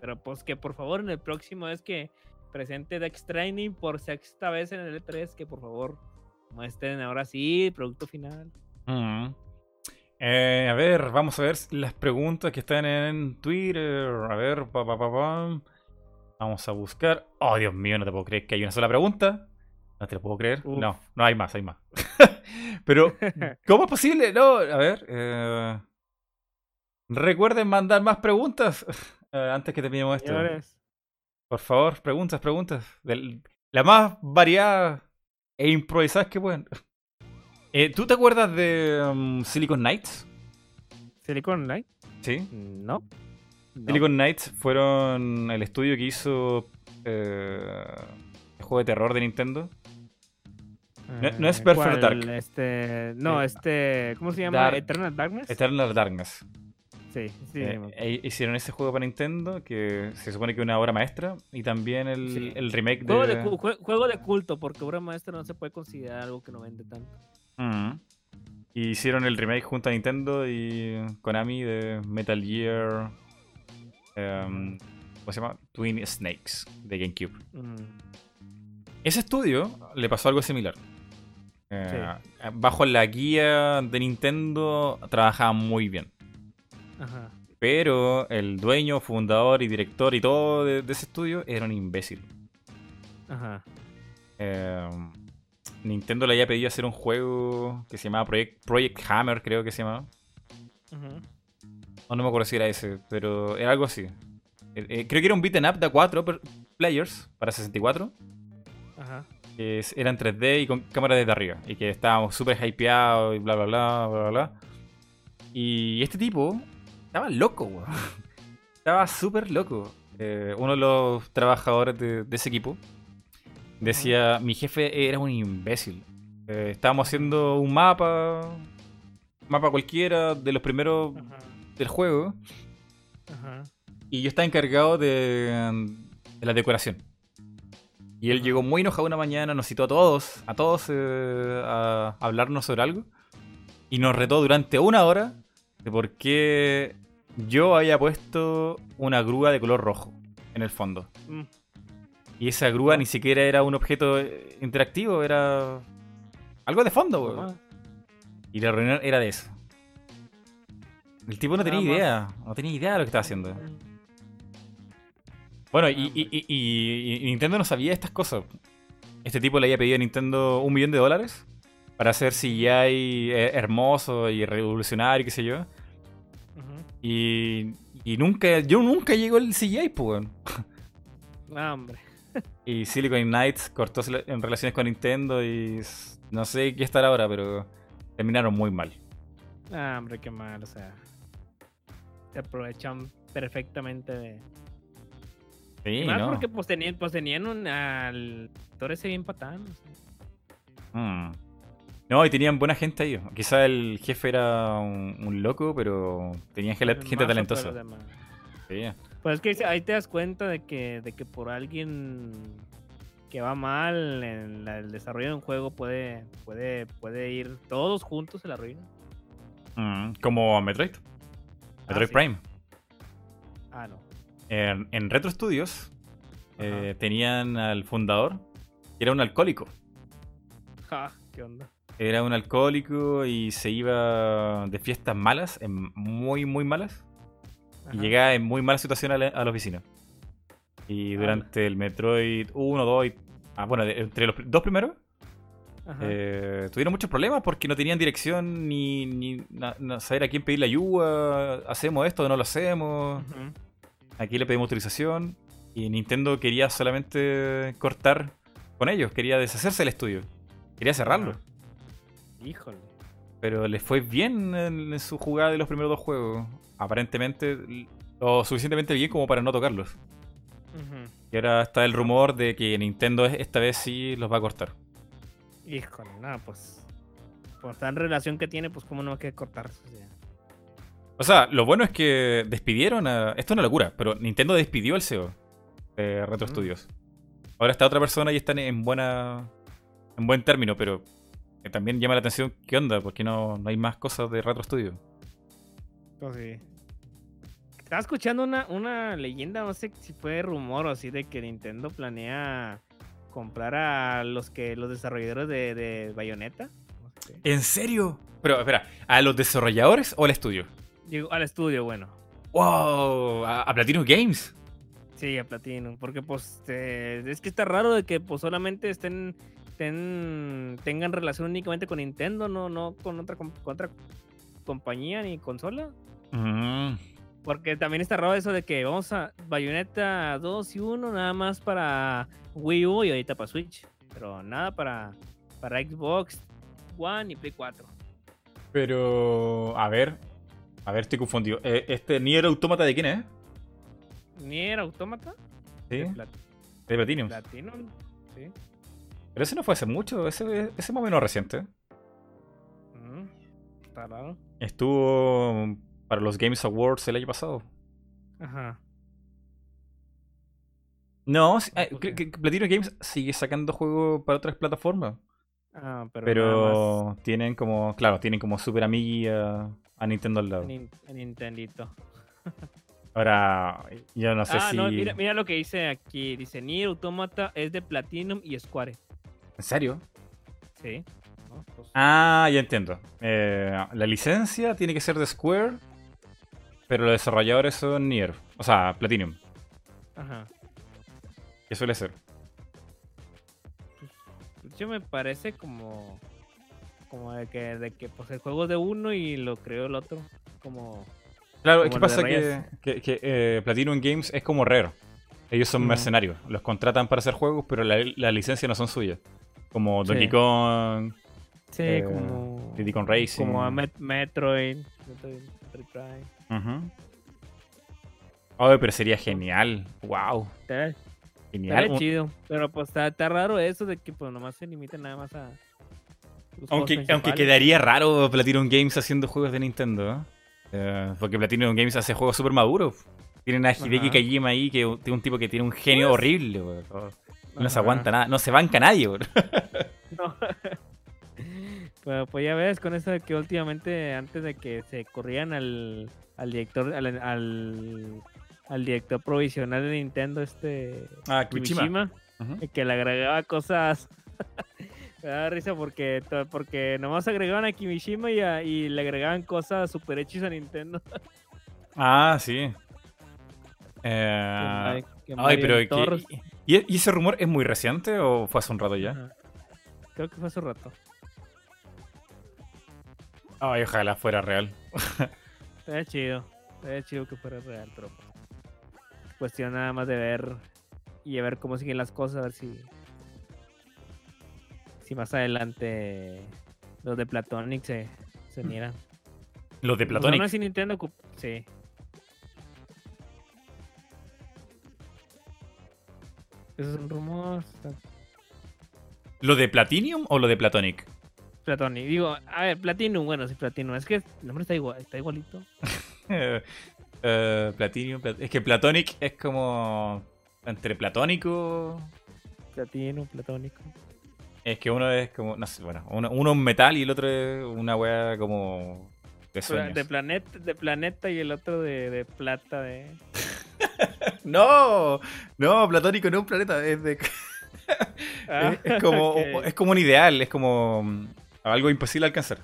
Speaker 2: Pero pues que por favor en el próximo es que presente Dex Training por sexta vez en el E3, que por favor muestren ahora sí el producto final.
Speaker 1: Mm. Eh, a ver, vamos a ver las preguntas que están en Twitter. A ver, pa, pa, pa. Vamos a buscar. Oh, Dios mío, no te puedo creer que hay una sola pregunta. No te lo puedo creer.
Speaker 2: Uf.
Speaker 1: No, no hay más, hay más. Pero, ¿cómo es posible? No, a ver. eh, Recuerden mandar más preguntas eh, antes que terminemos esto.
Speaker 2: Señores,
Speaker 1: Por favor, preguntas, preguntas. Del- la más variada e improvisadas que puedan. Eh, ¿Tú te acuerdas de um, Silicon Knights?
Speaker 2: Silicon Online,
Speaker 1: Sí.
Speaker 2: no. No.
Speaker 1: Silicon Knights fueron el estudio que hizo el juego de terror de Nintendo. No- no es
Speaker 2: Eh,
Speaker 1: Perfect
Speaker 2: ¿cuál?
Speaker 1: Dark.
Speaker 2: Este, no,
Speaker 1: Eh,
Speaker 2: este, ¿cómo se llama?
Speaker 1: Dark-
Speaker 2: Eternal Darkness.
Speaker 1: Eternal Darkness.
Speaker 2: sí, sí.
Speaker 1: Eh, e- hicieron ese juego para Nintendo que se supone que es una obra maestra. Y también el,
Speaker 2: Sí.
Speaker 1: el remake
Speaker 2: Juego
Speaker 1: de.
Speaker 2: de, cu- jue- juego de culto, porque obra maestra no se puede considerar algo que no vende tanto.
Speaker 1: Mm. Y hicieron el remake junto a Nintendo y Konami de Metal Gear. em, ¿Cómo se llama? Twin Snakes de GameCube.
Speaker 2: Mm,
Speaker 1: Ese estudio le pasó algo similar. Eh, Bajo la guía de Nintendo trabajaba muy bien.
Speaker 2: Ajá.
Speaker 1: Pero el dueño, fundador y director y todo de, de ese estudio era un imbécil.
Speaker 2: Ajá.
Speaker 1: Eh, Nintendo le había pedido hacer un juego que se llamaba Project, Project Hammer, creo que se llamaba.
Speaker 2: ujú,
Speaker 1: O no me acuerdo si era ese, pero era algo así. Eh, eh, creo que era un beat'em up de 4 players para 64.
Speaker 2: Ajá.
Speaker 1: Que era en 3D y con cámara desde arriba. Y que estábamos súper hypeados y bla bla bla bla bla bla. Y este tipo estaba loco, weón. Estaba súper loco. Eh, uno de los trabajadores de, de ese equipo decía, mi jefe era un imbécil. Eh, estábamos haciendo un mapa, mapa cualquiera de los primeros
Speaker 2: Ajá.
Speaker 1: del juego.
Speaker 2: Ajá.
Speaker 1: Y yo estaba encargado de, de la decoración. Y él llegó muy enojado una mañana, nos citó a todos, a todos eh, a hablarnos sobre algo. Y nos retó durante una hora de por qué yo había puesto una grúa de color rojo en el fondo.
Speaker 2: Mm,
Speaker 1: Y esa grúa ni siquiera era un objeto eh, interactivo, era algo de fondo, weón. Y la reunión era de eso. El tipo no tenía idea, no tenía idea de lo que estaba haciendo. Bueno, y, y- y- y- y Nintendo no sabía estas cosas. Este tipo le había pedido a Nintendo un millón de dólares para hacer CGI eh, hermoso y revolucionario, qué sé yo. Y, y nunca, yo nunca llegó el CGI, pues.
Speaker 2: hombre.
Speaker 1: Y Silicon Knights cortó en relaciones con Nintendo y no sé qué estar ahora, pero terminaron muy mal.
Speaker 2: Ah, hombre, qué mal, o sea. Se aprovechan perfectamente de.
Speaker 1: Sí,
Speaker 2: más
Speaker 1: ¿no?
Speaker 2: porque pues tenían, pues tenían un al actor ese bien patán.
Speaker 1: Mm. No, y tenían buena gente ahí. Quizá el jefe era un, un loco, pero tenían gente talentosa. Sí.
Speaker 2: Pues es que ahí te das cuenta de que, de que por alguien que va mal en la- el desarrollo de un juego puede, puede, puede ir todos juntos a la ruina.
Speaker 1: Mm, Como Metroid. Metroid
Speaker 2: sí.
Speaker 1: Prime.
Speaker 2: Ah, no.
Speaker 1: En, en Retro Studios eh, tenían al fundador, que era un alcohólico.
Speaker 2: Ja, ¿qué onda?
Speaker 1: Era un alcohólico y se iba de fiestas malas, en muy, muy malas. Y llegaba en muy mala situación a la, a la oficina. Y
Speaker 2: Ala.
Speaker 1: durante el Metroid 1, 2 y... Ah, bueno, entre los dos primeros, eh, tuvieron muchos problemas porque no tenían dirección ni, ni na- na- saber a quién pedirle ayuda. ¿Hacemos esto o no lo hacemos? Aquí le pedimos autorización. Y Nintendo quería solamente cortar con ellos, quería deshacerse del estudio. Quería cerrarlo.
Speaker 2: Ajá. Híjole.
Speaker 1: Pero les fue bien en, su jugada de los primeros dos juegos. Aparentemente, lo suficientemente bien como para no tocarlos. Y ahora está el rumor de que Nintendo esta vez sí los va a cortar.
Speaker 2: Híjole, nada, pues. Por tan relación que tiene, pues cómo no va a querer cortarse. O sea.
Speaker 1: O sea, lo bueno es que despidieron a. Esto es una locura, pero Nintendo despidió al CEO de Retro. Studios. Ahora está otra persona y están en buena. en buen término, pero que también llama la atención qué onda, porque no, no hay más cosas de Retro Studios.
Speaker 2: Sí. Estaba escuchando una, una leyenda, no sé si fue rumor o así, de que Nintendo planea comprar a los que los desarrolladores de, de Bayonetta. No sé.
Speaker 1: ¿En serio? Pero espera, ¿a los desarrolladores o al estudio?
Speaker 2: Digo, al estudio, bueno.
Speaker 1: ¡Wow! ¿A, a Platinum Games?
Speaker 2: Sí, a Platinum. Porque pues eh, es que está raro de que pues solamente estén, estén tengan relación únicamente con Nintendo, no, no con otra, com- con otra compañía ni consola.
Speaker 1: Mm,
Speaker 2: Porque también está raro eso de que vamos a Bayonetta 2 y 1 nada más para Wii U y ahorita para Switch. Pero nada para, para Xbox One y Play 4.
Speaker 1: Pero. A ver. A ver, estoy confundido. Eh, ¿Este Nier Automata de quién es?
Speaker 2: Nier Automata
Speaker 1: ¿Sí?
Speaker 2: de Plat-
Speaker 1: De Platinum.
Speaker 2: Platinum. Sí.
Speaker 1: Pero ese no fue hace mucho, ese, ese es más o menos reciente.
Speaker 2: Mm, Está raro.
Speaker 1: Estuvo para los Games Awards el año pasado.
Speaker 2: Ajá.
Speaker 1: No, eh, que Platinum Games sigue sacando juegos para otras plataformas.
Speaker 2: Ah, pero,
Speaker 1: Pero, tienen como, claro, tienen como super amigui a, a Nintendo al lado.
Speaker 2: en Nintendito.
Speaker 1: Ahora, yo no sé
Speaker 2: ah,
Speaker 1: si...
Speaker 2: no, mira, mira lo que dice aquí. Dice Nier Automata es de Platinum y Square.
Speaker 1: ¿En serio?
Speaker 2: Sí. ¿no? Pues,
Speaker 1: Ah, ya entiendo. Eh, la licencia tiene que ser de Square, pero los desarrolladores son Nier. O sea, Platinum.
Speaker 2: Ajá.
Speaker 1: ¿Qué suele ser?
Speaker 2: De hecho, me parece como. Como de que, de que pues el juego es de uno y lo creó el otro. Como.
Speaker 1: Claro,
Speaker 2: Como de
Speaker 1: pasa que, que- que, eh, Platinum Games es como Rare. Ellos son
Speaker 2: Ujú.
Speaker 1: mercenarios. Los contratan para hacer juegos, pero la, la licencia no son suyas. Como
Speaker 2: Sí.
Speaker 1: Donkey Kong,
Speaker 2: Sí,
Speaker 1: Eh,
Speaker 2: como.
Speaker 1: Diddy Kong Racing.
Speaker 2: Como Met- Metroid. Metroid, Metroid.
Speaker 1: Ujú. Ay, pero sería genial. Wow. Genial.
Speaker 2: estaría chido. Pero pues está, está raro eso de que pues nomás se limita nada más a.
Speaker 1: Aunque, aunque quedaría raro Platinum Games haciendo juegos de Nintendo. ¿eh? Eh, porque Platinum Games hace juegos súper maduros. Tienen a Hideki
Speaker 2: Ajá.
Speaker 1: Kojima ahí, que es un tipo que tiene un genio horrible. No se aguanta nada. No se banca nadie.
Speaker 2: No. Pero pues ya ves, con eso de que últimamente, antes de que se corrieran al, al director, al, al, al director provisional de Nintendo, este
Speaker 1: Ah.
Speaker 2: Kimishima, que le agregaba cosas. Me da risa porque, porque nomás agregaban a Kimishima y, a- y le agregaban cosas super hechas a Nintendo.
Speaker 1: Ah, sí.
Speaker 2: Que
Speaker 1: Eh, ay, pero que- ¿y, y ese rumor es muy reciente o fue hace un rato ya?
Speaker 2: Ajá. Creo que fue hace rato.
Speaker 1: Ay, ojalá fuera real.
Speaker 2: Estaría chido. Estaría chido que fuera real, pero pues, cuestión nada más de ver y a ver cómo siguen las cosas, a ver si si más adelante los de Platonic se, se unieran.
Speaker 1: Los de
Speaker 2: Pues
Speaker 1: Platonic.
Speaker 2: así Nintendo, ocup- sí. Eso es un rumor.
Speaker 1: ¿Lo de Platinum o lo de Platonic?
Speaker 2: Platonic. Digo, a ver, Platinum, bueno, sí, Platinum. Es que el nombre está igual, está igualito.
Speaker 1: Eh, Platinum, Plat- es que Platonic es como entre platónico.
Speaker 2: Platinum, Platónico.
Speaker 1: Es que uno es como, no sé, bueno, uno, uno es metal y el otro es una wea como de sueños.
Speaker 2: De planeta, de planeta y el otro de, de plata de.
Speaker 1: No, no, platónico no es un planeta, es de
Speaker 2: Ah,
Speaker 1: es, es como es como un ideal, es como algo imposible de alcanzar.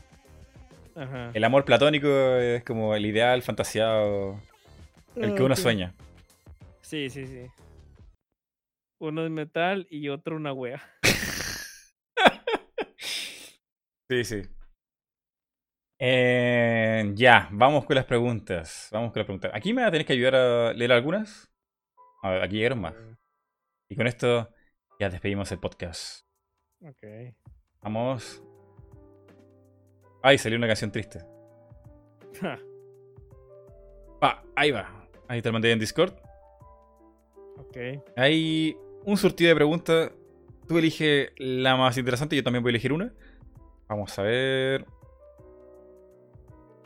Speaker 2: Ajá.
Speaker 1: El amor platónico es como el ideal fantasiado, el que uno sueña.
Speaker 2: Sí, sí, sí. Uno es metal y otro una wea.
Speaker 1: Sí, sí. Eh, ya, vamos con las preguntas. Vamos con las preguntas. Aquí me va a tener que ayudar a leer algunas. A ver, aquí llegaron más. Y con esto ya despedimos el podcast.
Speaker 2: Ok.
Speaker 1: Vamos. Ay, salió una canción triste. Ah, ahí va. Ahí te lo mandé en Discord.
Speaker 2: ok.
Speaker 1: Hay un surtido de preguntas. Tú eliges la más interesante, yo también voy a elegir una. Vamos a ver.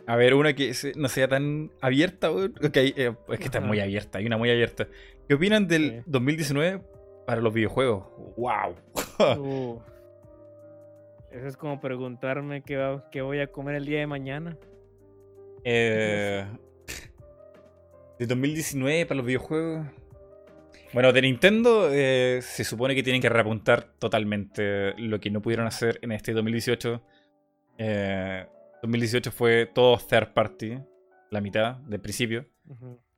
Speaker 1: A ver, una que no sea tan abierta. Ok, eh, es que está muy abierta, hay una muy abierta. ¿Qué opinan del
Speaker 2: Sí.
Speaker 1: 2019 para los videojuegos? ¡Wow!
Speaker 2: Uh, eso es como preguntarme qué, va- qué voy a comer el día de mañana.
Speaker 1: Eh, de 2019 para los videojuegos. Bueno, de Nintendo eh, se supone que tienen que reapuntar totalmente lo que no pudieron hacer en este 2018. Eh, 2018 fue todo third party, la mitad del principio.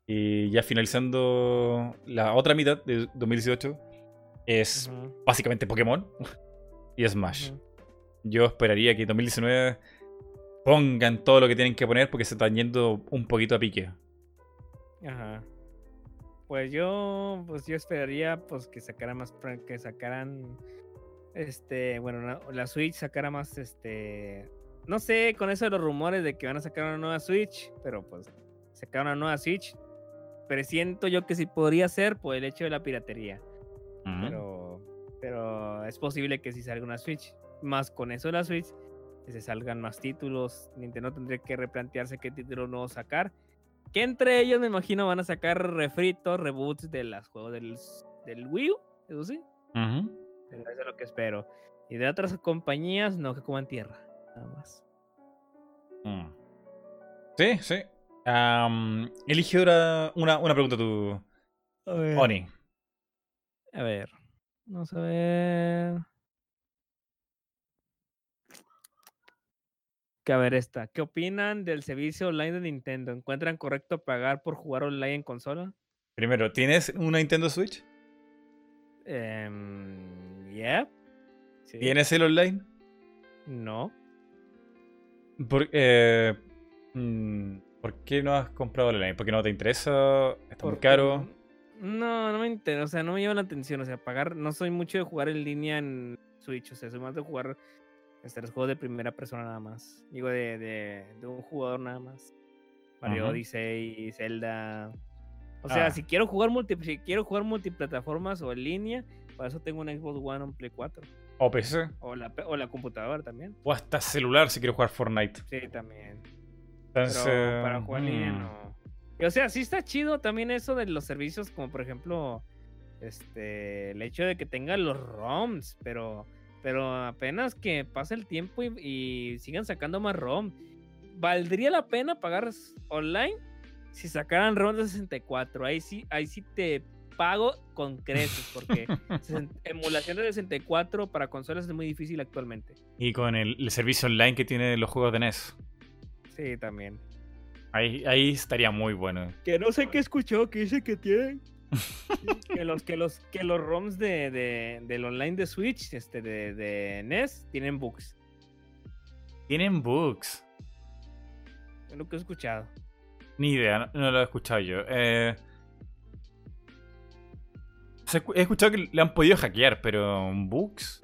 Speaker 1: Y ya finalizando la otra mitad de 2018 es
Speaker 2: ujú,
Speaker 1: básicamente Pokémon y Smash. Yo esperaría que 2019 pongan todo lo que tienen que poner porque se están yendo un poquito a pique.
Speaker 2: Ajá. Pues yo, pues yo esperaría pues que sacaran más, que sacaran, este, bueno, la, la Switch sacara más, este, no sé, con eso de los rumores de que van a sacar una nueva Switch, pero pues sacar una nueva Switch, pero siento yo que sí podría ser por el hecho de la piratería, pero, pero es posible que sí salga una Switch, más con eso de la Switch, que se salgan más títulos, Nintendo tendría que replantearse qué título nuevo sacar. Que entre ellos me imagino van a sacar refritos, reboots de los juegos del, del Wii U, eso sí. Pero Eso es lo que espero. Y de otras compañías, no que coman tierra. Nada más.
Speaker 1: Mm. Sí, sí. Am, elige ahora una, una pregunta tú. Oni.
Speaker 2: A ver. Vamos a ver. Que a ver esta. ¿Qué opinan del servicio online de Nintendo? ¿Encuentran correcto pagar por jugar online en consola?
Speaker 1: Primero, ¿tienes una Nintendo Switch?
Speaker 2: Em, yeah. Sí.
Speaker 1: ¿Tienes el online?
Speaker 2: No.
Speaker 1: Por, eh, mm, ¿por qué no has comprado el online? ¿Porque no te interesa? ¿Está muy caro?
Speaker 2: No, no me interesa, o sea, no me llama la atención, o sea, pagar, no soy mucho de jugar en línea en Switch, o sea, soy más de jugar este, los juegos de primera persona nada más, digo, de, de, de un jugador nada más. Mario
Speaker 1: Ajá.
Speaker 2: Odyssey, Zelda. O sea,
Speaker 1: Ah.
Speaker 2: si quiero jugar multi, si quiero jugar multiplataformas o en línea, para eso tengo un Xbox One o un Play 4.
Speaker 1: ¿O PC?
Speaker 2: O la, o la computadora también.
Speaker 1: ¿O hasta celular si quiero jugar Fortnite?
Speaker 2: Sí, también.
Speaker 1: Entonces,
Speaker 2: Pero para jugar en línea
Speaker 1: mm,
Speaker 2: no. Y, o sea, sí está chido también eso de los servicios, como por ejemplo, este, el hecho de que tenga los ROMs, pero, pero apenas que pase el tiempo y, y sigan sacando más ROM. ¿Valdría la pena pagar online si sacaran ROM de 64? Ahí sí, ahí sí te pago con creces, porque emulación de 64 para consolas es muy difícil actualmente.
Speaker 1: Y con el, el servicio online que tiene los juegos de NES.
Speaker 2: Sí, también.
Speaker 1: Ahí, ahí estaría muy bueno.
Speaker 2: Que no sé qué escuchó, que dice que tienen. que los, que los, que los ROMs de, de- del online de Switch, este, de, de NES, tienen bugs.
Speaker 1: Tienen bugs.
Speaker 2: Es lo que he escuchado.
Speaker 1: Ni idea, no, no lo he escuchado yo. Eh, he escuchado que le han podido hackear, pero ¿bugs?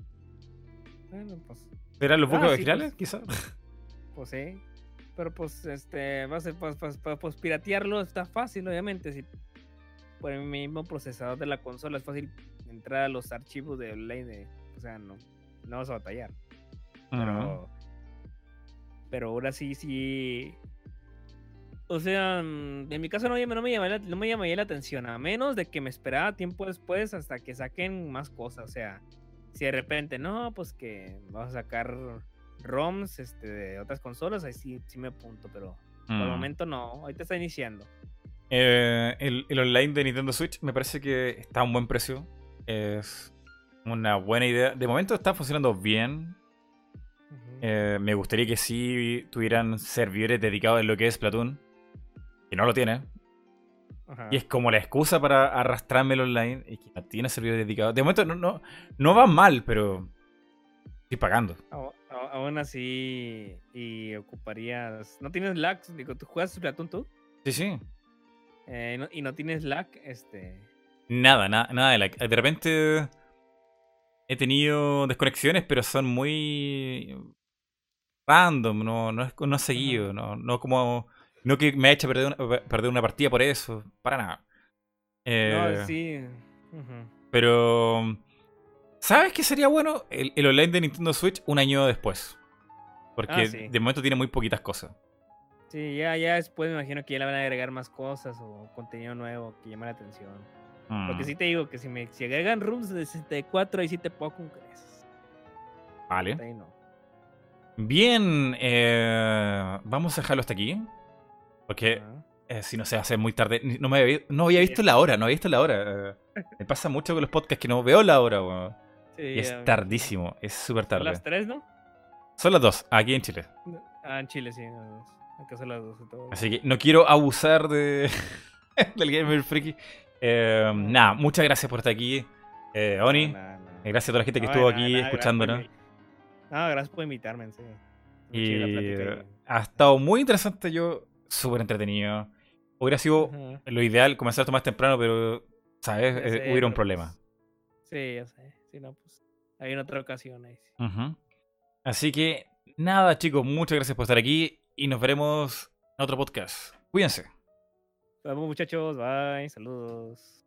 Speaker 2: Bueno, pues,
Speaker 1: ¿Serán los bugs
Speaker 2: Ah, sí,
Speaker 1: originales,
Speaker 2: pues.
Speaker 1: quizás?
Speaker 2: pues sí. Pero pues, este, va a ser, pues, pues, pues, pues, piratearlo está fácil, obviamente. Si por el mismo procesador de la consola es fácil entrar a los archivos de online. De, o sea, no, no vas a batallar. Pero, pero ahora sí, sí. O sea, mm, en mi caso no, me- no, me llamaría, no me llamaría la atención, a menos de que me esperara tiempo después hasta que saquen más cosas. O sea, si de repente, no, pues que vas a sacar ROMs este, de otras consolas, ahí sí, sí me apunto, pero por el
Speaker 1: Mm.
Speaker 2: momento no, ahorita está iniciando.
Speaker 1: Eh, el, el online de Nintendo Switch me parece que está a un buen precio. Es una buena idea. De momento está funcionando bien. Eh, me gustaría que sí tuvieran servidores dedicados en lo que es Splatoon. Que no lo tiene. Y es como la excusa para arrastrarme el online. Y que no tiene servidores dedicados. De momento no, no, no va mal, pero estoy pagando.
Speaker 2: Aún así, y ocuparías. ¿No tienes lag? Digo, ¿tú juegas Splatoon tú?
Speaker 1: Sí, sí.
Speaker 2: Eh, no- y no tienes lag, este.
Speaker 1: Nada, nada, nada de like. De repente he tenido desconexiones, pero son muy random, no, no es no es seguido, no, no como no que me ha hecho perder una, perder una partida por eso, para nada. Eh,
Speaker 2: No, sí. Ujú.
Speaker 1: Pero ¿sabes qué sería bueno? El, el online de Nintendo Switch un año después. Porque
Speaker 2: Ah, sí.
Speaker 1: de momento tiene muy poquitas cosas.
Speaker 2: Sí, ya, ya después me imagino que ya le van a agregar más cosas o contenido nuevo que llame la atención. Porque
Speaker 1: Mm,
Speaker 2: sí te digo que si me si agregan rooms de 64, ahí sí te puedo con creces.
Speaker 1: Vale.
Speaker 2: Ahí no.
Speaker 1: Bien, eh, vamos a dejarlo hasta aquí. Porque eh, si no se hace muy tarde. No, me había, no había visto la hora, no había visto la hora. eh. me pasa mucho con los podcasts que no veo la hora, weón.
Speaker 2: Sí,
Speaker 1: Y es tardísimo, es súper
Speaker 2: Son
Speaker 1: tarde.
Speaker 2: las 3, ¿no?
Speaker 1: Son las dos, aquí en Chile.
Speaker 2: Ah, en Chile sí. las dos. Acá son las 2 y todo.
Speaker 1: Así que no quiero abusar de del Gamer Freaky. Eh, nada, muchas gracias por estar aquí, eh, Oni. Gracias a toda la gente que
Speaker 2: No,
Speaker 1: estuvo aquí
Speaker 2: nada, gracias por
Speaker 1: escuchándonos.
Speaker 2: No, gracias por invitarme, en serio. Muy
Speaker 1: Y
Speaker 2: la
Speaker 1: ha estado muy interesante, yo súper entretenido. Hubiera sido
Speaker 2: Ajá.
Speaker 1: lo ideal comenzar a tomar temprano, pero, ¿sabes? Eh,
Speaker 2: sé,
Speaker 1: hubiera un problema.
Speaker 2: pues, Sí, ya sé. Si no, pues. Hay en otra ocasión ahí.
Speaker 1: Así que, nada, chicos, muchas gracias por estar aquí y nos veremos en otro podcast. Cuídense.
Speaker 2: Nos vemos, muchachos. Bye. Saludos.